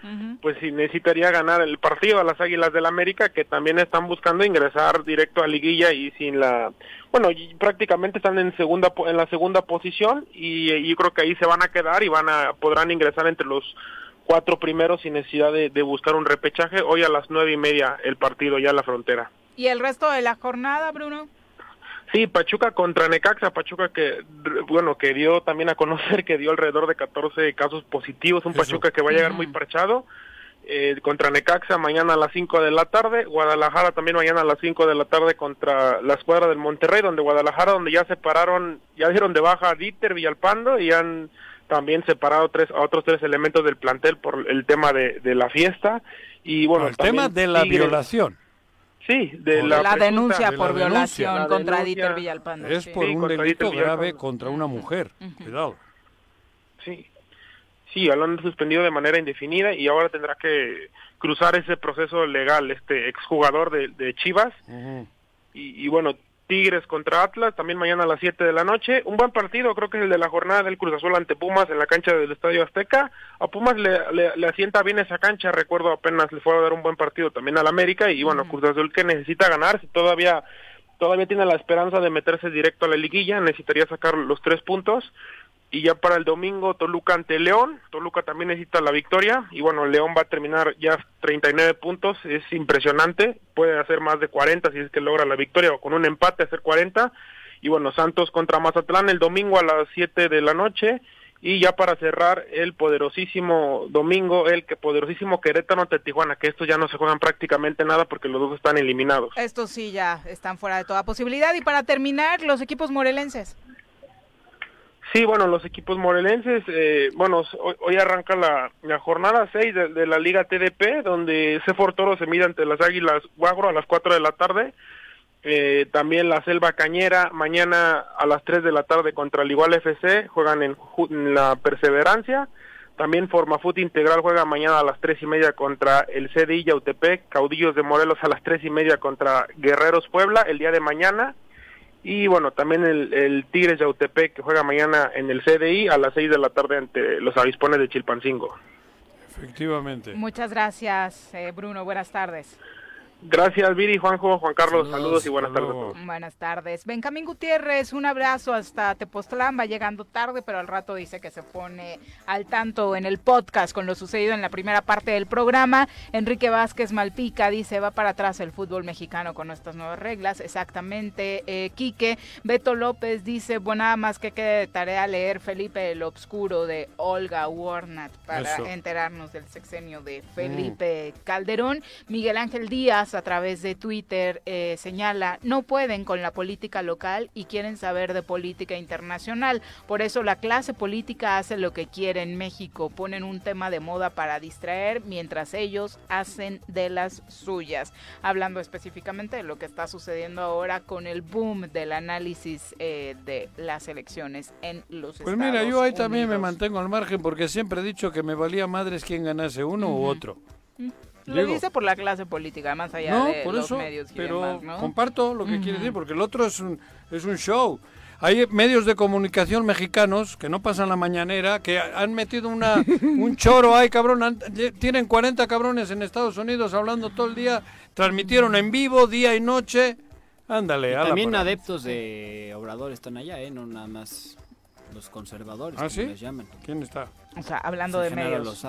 pues si necesitaría ganar el partido a las Águilas del la América, que también están buscando ingresar directo a liguilla y sin la bueno, prácticamente están en segunda en la segunda posición y, y yo creo que ahí se van a quedar y van a podrán ingresar entre los cuatro primeros sin necesidad de, buscar un repechaje. Hoy a las nueve y media el partido ya en la frontera. ¿Y el resto de la jornada, Bruno? Sí, Pachuca contra Necaxa, Pachuca que, bueno, que dio también a conocer que dio alrededor de 14 casos positivos, un Pachuca que va a llegar muy parchado. Eh, contra Necaxa mañana a las 5 de la tarde, Guadalajara también mañana a las 5 de la tarde contra la escuadra del Monterrey, donde Guadalajara, donde ya separaron, ya dieron de baja a Dieter Villalpando y han también separado tres, a otros tres elementos del plantel por el tema de, la fiesta. Y bueno, el tema de la violación. Sí, de la, denuncia por violación contra Dieter Villalpando. Es por un delito grave contra una mujer. Cuidado. Sí. Sí, lo han suspendido de manera indefinida y ahora tendrá que cruzar ese proceso legal este exjugador de, de Chivas. y, y, bueno, Tigres contra Atlas, también mañana a las 7 de la noche. Un buen partido, creo que es el de la jornada del Cruz Azul ante Pumas en la cancha del Estadio Azteca. A Pumas le, le, asienta bien esa cancha, recuerdo apenas le fue a dar un buen partido también al América y bueno, Cruz Azul que necesita ganar, si todavía todavía tiene la esperanza de meterse directo a la liguilla, necesitaría sacar los tres puntos y ya para el domingo Toluca ante León, Toluca también necesita la victoria. Y bueno, León va a terminar ya 39 puntos, es impresionante, puede hacer más de 40 si es que logra la victoria o con un empate hacer 40 y bueno, Santos contra Mazatlán el domingo a las 7 de la noche. Y ya para cerrar el poderosísimo domingo, el que poderosísimo Querétaro ante Tijuana, que estos ya no se juegan prácticamente nada porque los dos están eliminados. Estos sí ya están fuera de toda posibilidad. Y para terminar, los equipos morelenses. Sí, bueno, los equipos morelenses, eh, bueno, hoy, arranca la, jornada 6 de, la Liga TDP, donde Cefor Toro se mide ante las Águilas Guagro a las 4 de la tarde. Eh, también la Selva Cañera, mañana a las 3 de la tarde contra el Igual FC, juegan en, la Perseverancia. También Formafut Integral juega mañana a las 3 y media contra el CDI Yautepec, Caudillos de Morelos a las 3 y media contra Guerreros Puebla el día de mañana. Y bueno, también el, el Tigres de que juega mañana en el CDI a las 6 de la tarde ante los avispones de Chilpancingo. Efectivamente. Muchas gracias, eh, Bruno. Buenas tardes. Gracias, Viri, Juanjo, Juan Carlos, saludos, y buenas tardes. Buenas tardes. Benjamín Gutiérrez, un abrazo hasta Tepoztlán, va llegando tarde, pero al rato dice que se pone al tanto en el podcast con lo sucedido en la primera parte del programa. Enrique Vázquez Malpica dice, va para atrás el fútbol mexicano con estas nuevas reglas, exactamente. Eh, Quique, Beto López dice, bueno, nada más que quede de tarea leer Felipe el Obscuro de Olga Warnat para enterarnos del sexenio de Felipe Calderón. Miguel Ángel Díaz, a través de Twitter eh, señala, no pueden con la política local y quieren saber de política internacional. Por eso la clase política hace lo que quiere en México. Ponen un tema de moda para distraer mientras ellos hacen de las suyas. Hablando específicamente de lo que está sucediendo ahora con el boom del análisis eh, de las elecciones en los pues Estados Unidos. Pues mira, yo ahí también me mantengo al margen porque siempre he dicho que me valía madres quien ganase uno u otro. Lo dice por la clase política, más allá de los medios y pero comparto lo que quiere decir, porque el otro es un, es un show. Hay medios de comunicación mexicanos que no pasan la mañanera, que han metido una, <laughs> un choro, ay cabrón, tienen 40 cabrones en Estados Unidos hablando todo el día, transmitieron en vivo, día y noche. Ándale, También adeptos de Obrador están allá, ¿eh? No nada más los conservadores, ¿Ah, les llaman. ¿Quién está? O sea, hablando de medios.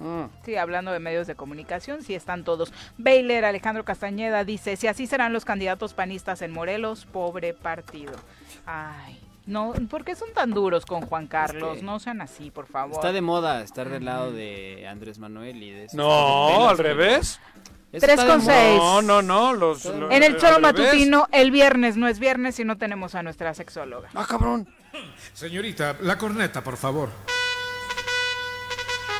Ah. Sí, hablando de medios de comunicación, sí están todos. Baylor, Alejandro Castañeda dice, si así serán los candidatos panistas en Morelos, pobre partido. Ay, no, ¿por qué son tan duros con Juan Carlos? no sean así, por favor. Está de moda estar del lado de Andrés Manuel y de... No, al revés. 3 con 6. No, no, no. Los, en el choro matutino, el viernes no es viernes y no tenemos a nuestra sexóloga. Ah, cabrón. Señorita, la corneta, por favor.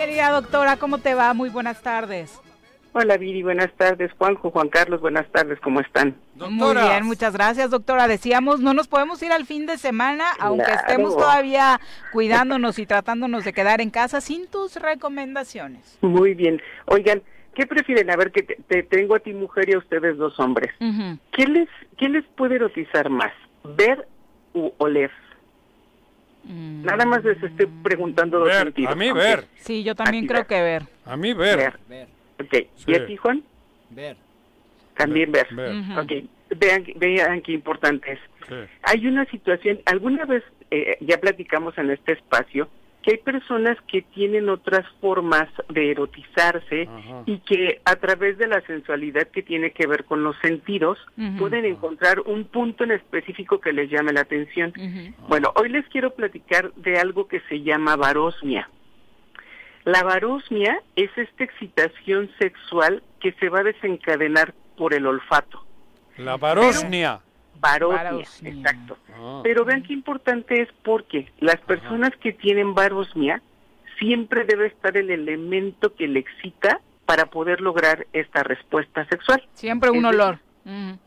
querida doctora, ¿cómo te va? Muy buenas tardes. Hola Viri, buenas tardes. Juanjo, Juan Carlos, buenas tardes, ¿cómo están? Muy bien, muchas gracias, doctora. Decíamos, no nos podemos ir al fin de semana, aunque estemos todavía cuidándonos y tratándonos de quedar en casa sin tus recomendaciones. Muy bien. Oigan, ¿qué prefieren? A ver, que te, tengo a ti mujer y a ustedes dos hombres. ¿Qué, les, ¿Qué les puede erotizar más? ¿Ver u oler? Mm. Nada más les estoy preguntando dos sentidos. A mí ver. Sí, yo también creo que ver. A mí ver. ver. Ok, ¿y a ti, Juan? Ver. También ver. Ok, vean, vean qué importante es. Hay una situación, alguna vez eh, ya platicamos en este espacio, que hay personas que tienen otras formas de erotizarse y que a través de la sensualidad que tiene que ver con los sentidos pueden encontrar un punto en específico que les llame la atención. Bueno, hoy les quiero platicar de algo que se llama varosmia. La varosmia es esta excitación sexual que se va a desencadenar por el olfato. La varosmia. Varosmia, exacto. Ah. Pero vean qué importante es porque las personas que tienen varosmia siempre debe estar el elemento que le excita para poder lograr esta respuesta sexual. Siempre un olor.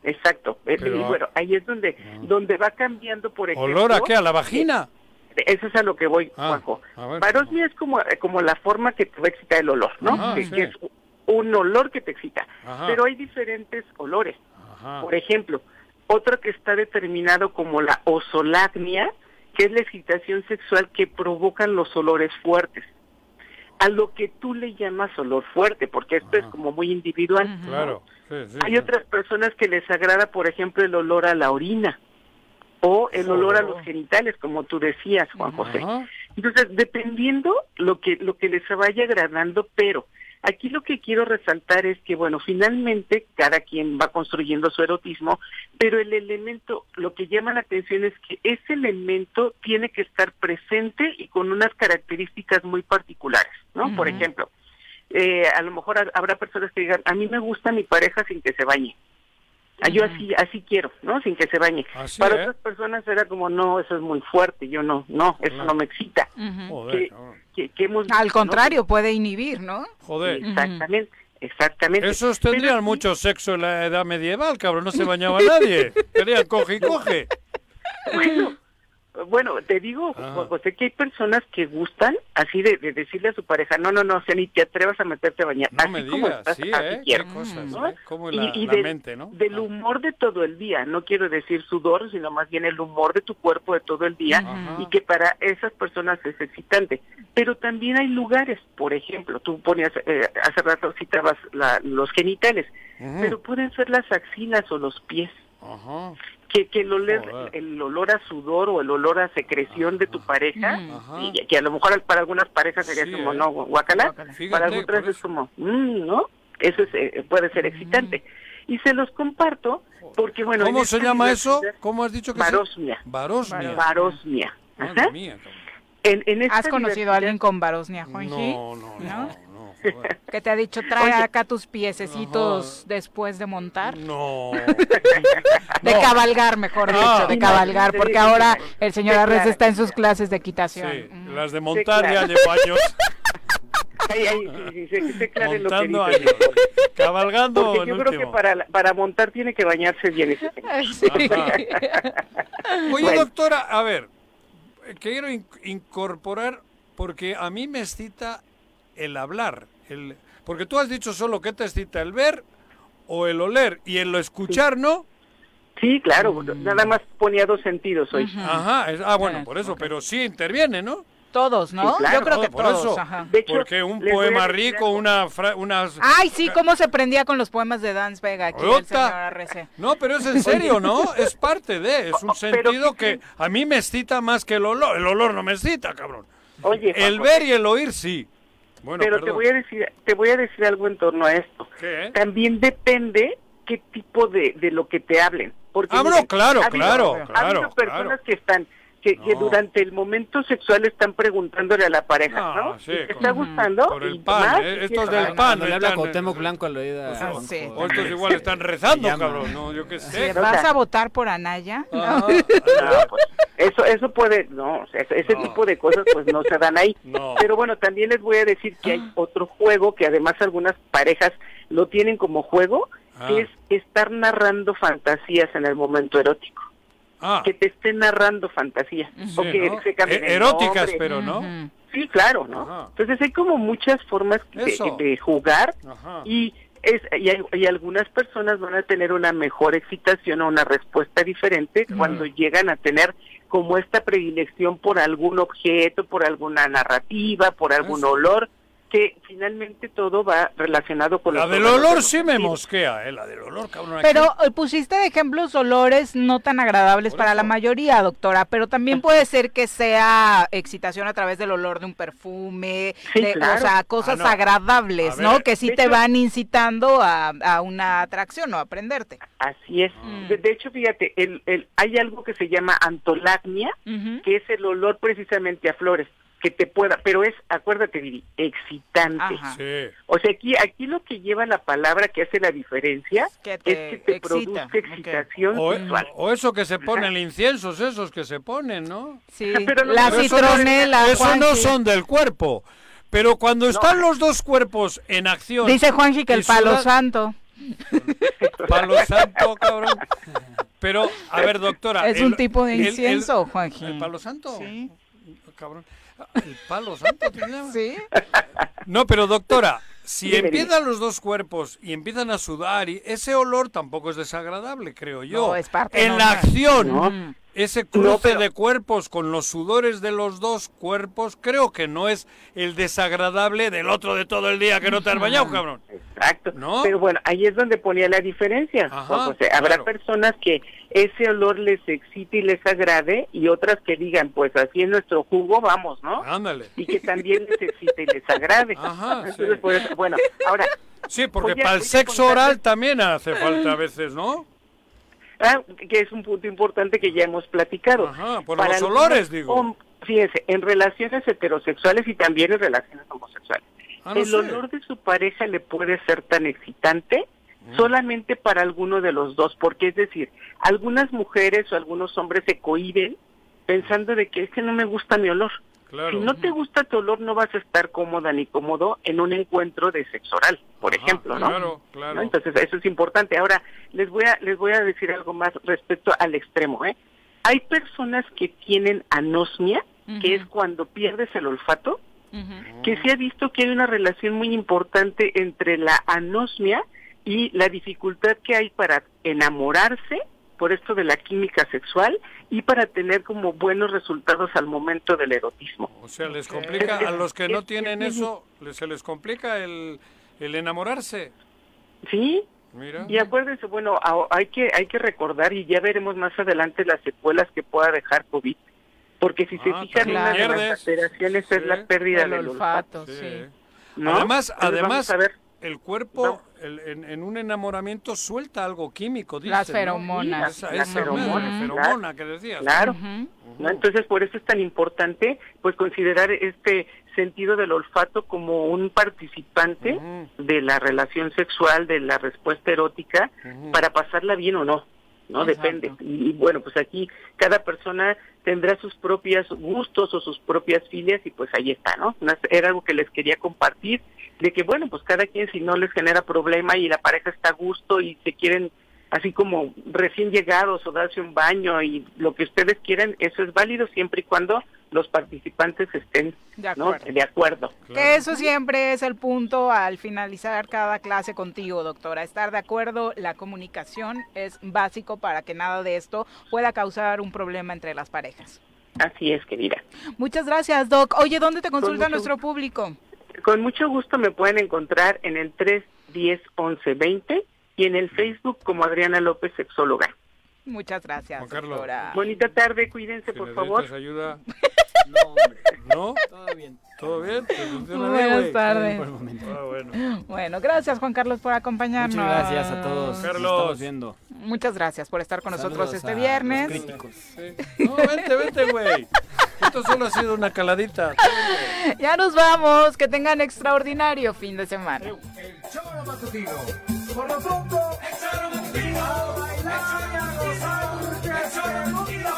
Exacto. Eh, y bueno, ahí es donde ah. donde va cambiando, por ejemplo. ¿Olor a qué? ¿A la vagina? Eh, eso es a lo que voy, ah, Juanjo. Varosmia es como, eh, como la forma que te va a excitar el olor, ¿no? que, es un olor que te excita. Pero hay diferentes olores. Por ejemplo, otro que está determinado como la osolagnia, que es la excitación sexual que provocan los olores fuertes. A lo que tú le llamas olor fuerte, porque esto es como muy individual. Claro. Hay otras personas que les agrada, por ejemplo, el olor a la orina o el olor a los genitales, como tú decías, Juan José. Entonces, dependiendo lo que lo que les vaya agradando, pero Aquí lo que quiero resaltar es que, bueno, finalmente cada quien va construyendo su erotismo, pero el elemento, lo que llama la atención es que ese elemento tiene que estar presente y con unas características muy particulares, ¿no? Por ejemplo, eh, a lo mejor habrá personas que digan, a mí me gusta mi pareja sin que se bañe. Ah, yo así así quiero, ¿no? Sin que se bañe. Para otras personas era como, no, eso es muy fuerte, yo no, no, eso no me excita. Al contrario, puede inhibir, ¿no? Joder. Exactamente. Exactamente. Esos tendrían mucho sexo en la edad medieval, cabrón, no se bañaba nadie. Tenían coge y coge. Bueno, bueno, te digo, José, que hay personas que gustan así de, decirle a su pareja, no, no, no, o ni te atrevas a meterte a bañar. No así me como digas, sí, ¿eh? Qué cosas, ¿no? Como la, y, mente, ¿no? Del humor de todo el día, no quiero decir sudor, sino más bien el humor de tu cuerpo de todo el día y que para esas personas es excitante. Pero también hay lugares, por ejemplo, tú ponías, eh, hace rato citabas la, los genitales, pero pueden ser las axilas o los pies. Ajá que, que el, olor, el olor a sudor o el olor a secreción de tu pareja, y que a lo mejor para algunas parejas sería como, ¿eh? no, guacala, para otras es como, mm, ¿no? Eso eh, puede ser excitante. Y se los comparto porque, bueno... ¿Cómo se llama eso? ¿Cómo has dicho que Varosmia. Varosmia. Varosmia. En, ¿Has conocido a alguien con varosmia, Juanji? no, no. no. <laughs> que te ha dicho, trae acá tus piececitos después de montar. No. <laughs> de cabalgar, mejor dicho, de cabalgar, porque ahora el señor Arres está en sus clases de equitación. Sí, las de montar ya llevo años. Montando años. Cabalgando. Porque yo creo que para, para montar tiene que bañarse bien. Oye, doctora, a ver, quiero incorporar, porque a mí me excita el hablar. El, porque tú has dicho solo que te excita el ver o el oler y el lo escuchar, ¿no? Sí, claro, mm. nada más ponía dos sentidos hoy. Ajá, ah, bueno, por eso, pero sí interviene, ¿no? Todos, ¿no? Yo creo que por todos. porque un poema rico, una unas... Ay, sí, cómo se prendía con los poemas de Dance Vega aquí el señor No, pero es en serio, ¿no? Es parte de, es un <laughs> sentido que a mí me excita más que el olor. El olor no me excita, cabrón. Oye, el ver y el oír sí. Pero te voy a decir, te voy a decir algo en torno a esto. También depende qué tipo de, de lo que te hablen. Porque ah, claro, claro, claro. personas que están que, durante el momento sexual están preguntándole a la pareja, ¿no? ¿Te está gustando? Por el pan, eh, estos del pan. le habla Cuauhtémoc Blanco al oído. Ah, sí. O estos igual están rezando, cabrón, no, yo qué sé. ¿Vas a votar por Anaya? No. no pues, eso, eso puede, no, ese tipo de cosas pues no se dan ahí. Pero bueno, también les voy a decir que hay otro juego que además algunas parejas lo tienen como juego, que ah. es estar narrando fantasías en el momento erótico. Ah. que te esté narrando fantasía. o que e- eróticas, pero no. Sí, claro, ¿no? Entonces hay como muchas formas de, jugar y es, y, algunas personas van a tener una mejor excitación o una respuesta diferente cuando llegan a tener como esta predilección por algún objeto, por alguna narrativa, por algún olor que finalmente todo va relacionado con la del olor sí me mosquea, eh, la del olor, cabrón. Pero eh, pusiste de ejemplos olores no tan agradables para la mayoría, doctora, pero también puede ser que sea excitación a través del olor de un perfume, o sea, cosas ah, agradables, ¿no? que sí te van incitando a, una atracción o a aprenderte. Así es. Mm. De, hecho, fíjate, el, el, hay algo que se llama antolagnia, que es el olor precisamente a flores que te pueda, pero es, acuérdate, Viri, excitante. O sea, aquí aquí lo que lleva la palabra que hace la diferencia es que te produce excitación o, eso que se pone, el incienso, esos que se ponen, ¿no? Sí, pero la citronela. Eso, no son del cuerpo. Pero cuando están los dos cuerpos en acción. Dice Juanji que el palo santo. <laughs> Palo santo, cabrón. Pero, a ver, doctora. Es un tipo de incienso, Juanji. ¿El palo santo? Sí. Cabrón. El palo santo <laughs> Sí. No, pero doctora, si empiezan los dos cuerpos y empiezan a sudar, y ese olor tampoco es desagradable, creo yo. No, es parte en la acción, ese cruce de cuerpos con los sudores de los dos cuerpos, creo que no es el desagradable del otro de todo el día que no te has bañado, cabrón. Exacto. Pero bueno, ahí es donde ponía la diferencia. habrá personas que ese olor les excite y les agrade y otras que digan, pues así es nuestro jugo, vamos, ¿no? Ándale. Y que también les excite y les agrade. <laughs> Ajá, Entonces, bueno, ahora... Sí, porque para el sexo oral también hace falta a veces, ¿no? Ah, que es un punto importante que ya hemos platicado. Ajá, por los olores, digo. Fíjense, en relaciones heterosexuales y también en relaciones homosexuales. Ah, el olor de su pareja le puede ser tan excitante mm. solamente para alguno de los dos, porque es decir, algunas mujeres o algunos hombres se cohiben pensando de que es que no me gusta mi olor. Si no te gusta tu olor, no vas a estar cómoda ni cómodo en un encuentro de sexo oral, por ejemplo, ¿no? Claro, claro. Entonces, eso es importante. Ahora, les voy a les voy a decir algo más respecto al extremo, ¿eh? Hay personas que tienen anosmia, que es cuando pierdes el olfato, que se ha visto que hay una relación muy importante entre la anosmia y la dificultad que hay para enamorarse por esto de la química sexual y para tener como buenos resultados al momento del erotismo. O sea, les complica a los que no tienen eso, se les complica el, el enamorarse. Sí. Mira. Y acuérdense, bueno, hay que hay que recordar y ya veremos más adelante las secuelas que pueda dejar COVID, porque si se ah, fijan una de las alteraciones es la pérdida del olfato. Sí. Además, además, a ver, el cuerpo en, un enamoramiento suelta algo químico, dice, Las feromonas. la feromona, que decías. Claro. Entonces, por eso es tan importante pues considerar este sentido del olfato como un participante de la relación sexual, de la respuesta erótica, para pasarla bien o no. ¿No? Depende. Y, bueno, pues aquí cada persona tendrá sus propios gustos o sus propias filias y pues ahí está, ¿no? Era algo que les quería compartir de que bueno, pues cada quien si no les genera problema y la pareja está a gusto y se quieren así como recién llegados o darse un baño y lo que ustedes quieran, eso es válido siempre y cuando los participantes estén de acuerdo. De acuerdo. Que eso siempre es el punto al finalizar cada clase contigo, doctora. Estar de acuerdo, la comunicación es básico para que nada de esto pueda causar un problema entre las parejas. Así es, querida. Muchas gracias, Doc. Oye, ¿dónde te consulta nuestro público? Con mucho gusto me pueden encontrar en el 310 1120 y en el Facebook como Adriana López, sexóloga. Muchas gracias, doctora. Bonita tarde, cuídense, por favor. ayuda? <laughs> no, hombre. ¿No? Todo bien. ¿Todo bien? Buenas tardes. Ah, bueno. bueno. gracias, Juan Carlos, por acompañarnos. Muchas gracias a todos. Carlos. viendo. Muchas gracias por estar con nosotros este viernes. críticos. No, vente, vente, güey. Esto solo ha sido una caladita. Ya nos vamos. Que tengan extraordinario fin de semana. El choro matutino. Por lo pronto, el choro matutino. A bailar y a gozar. El choro matutino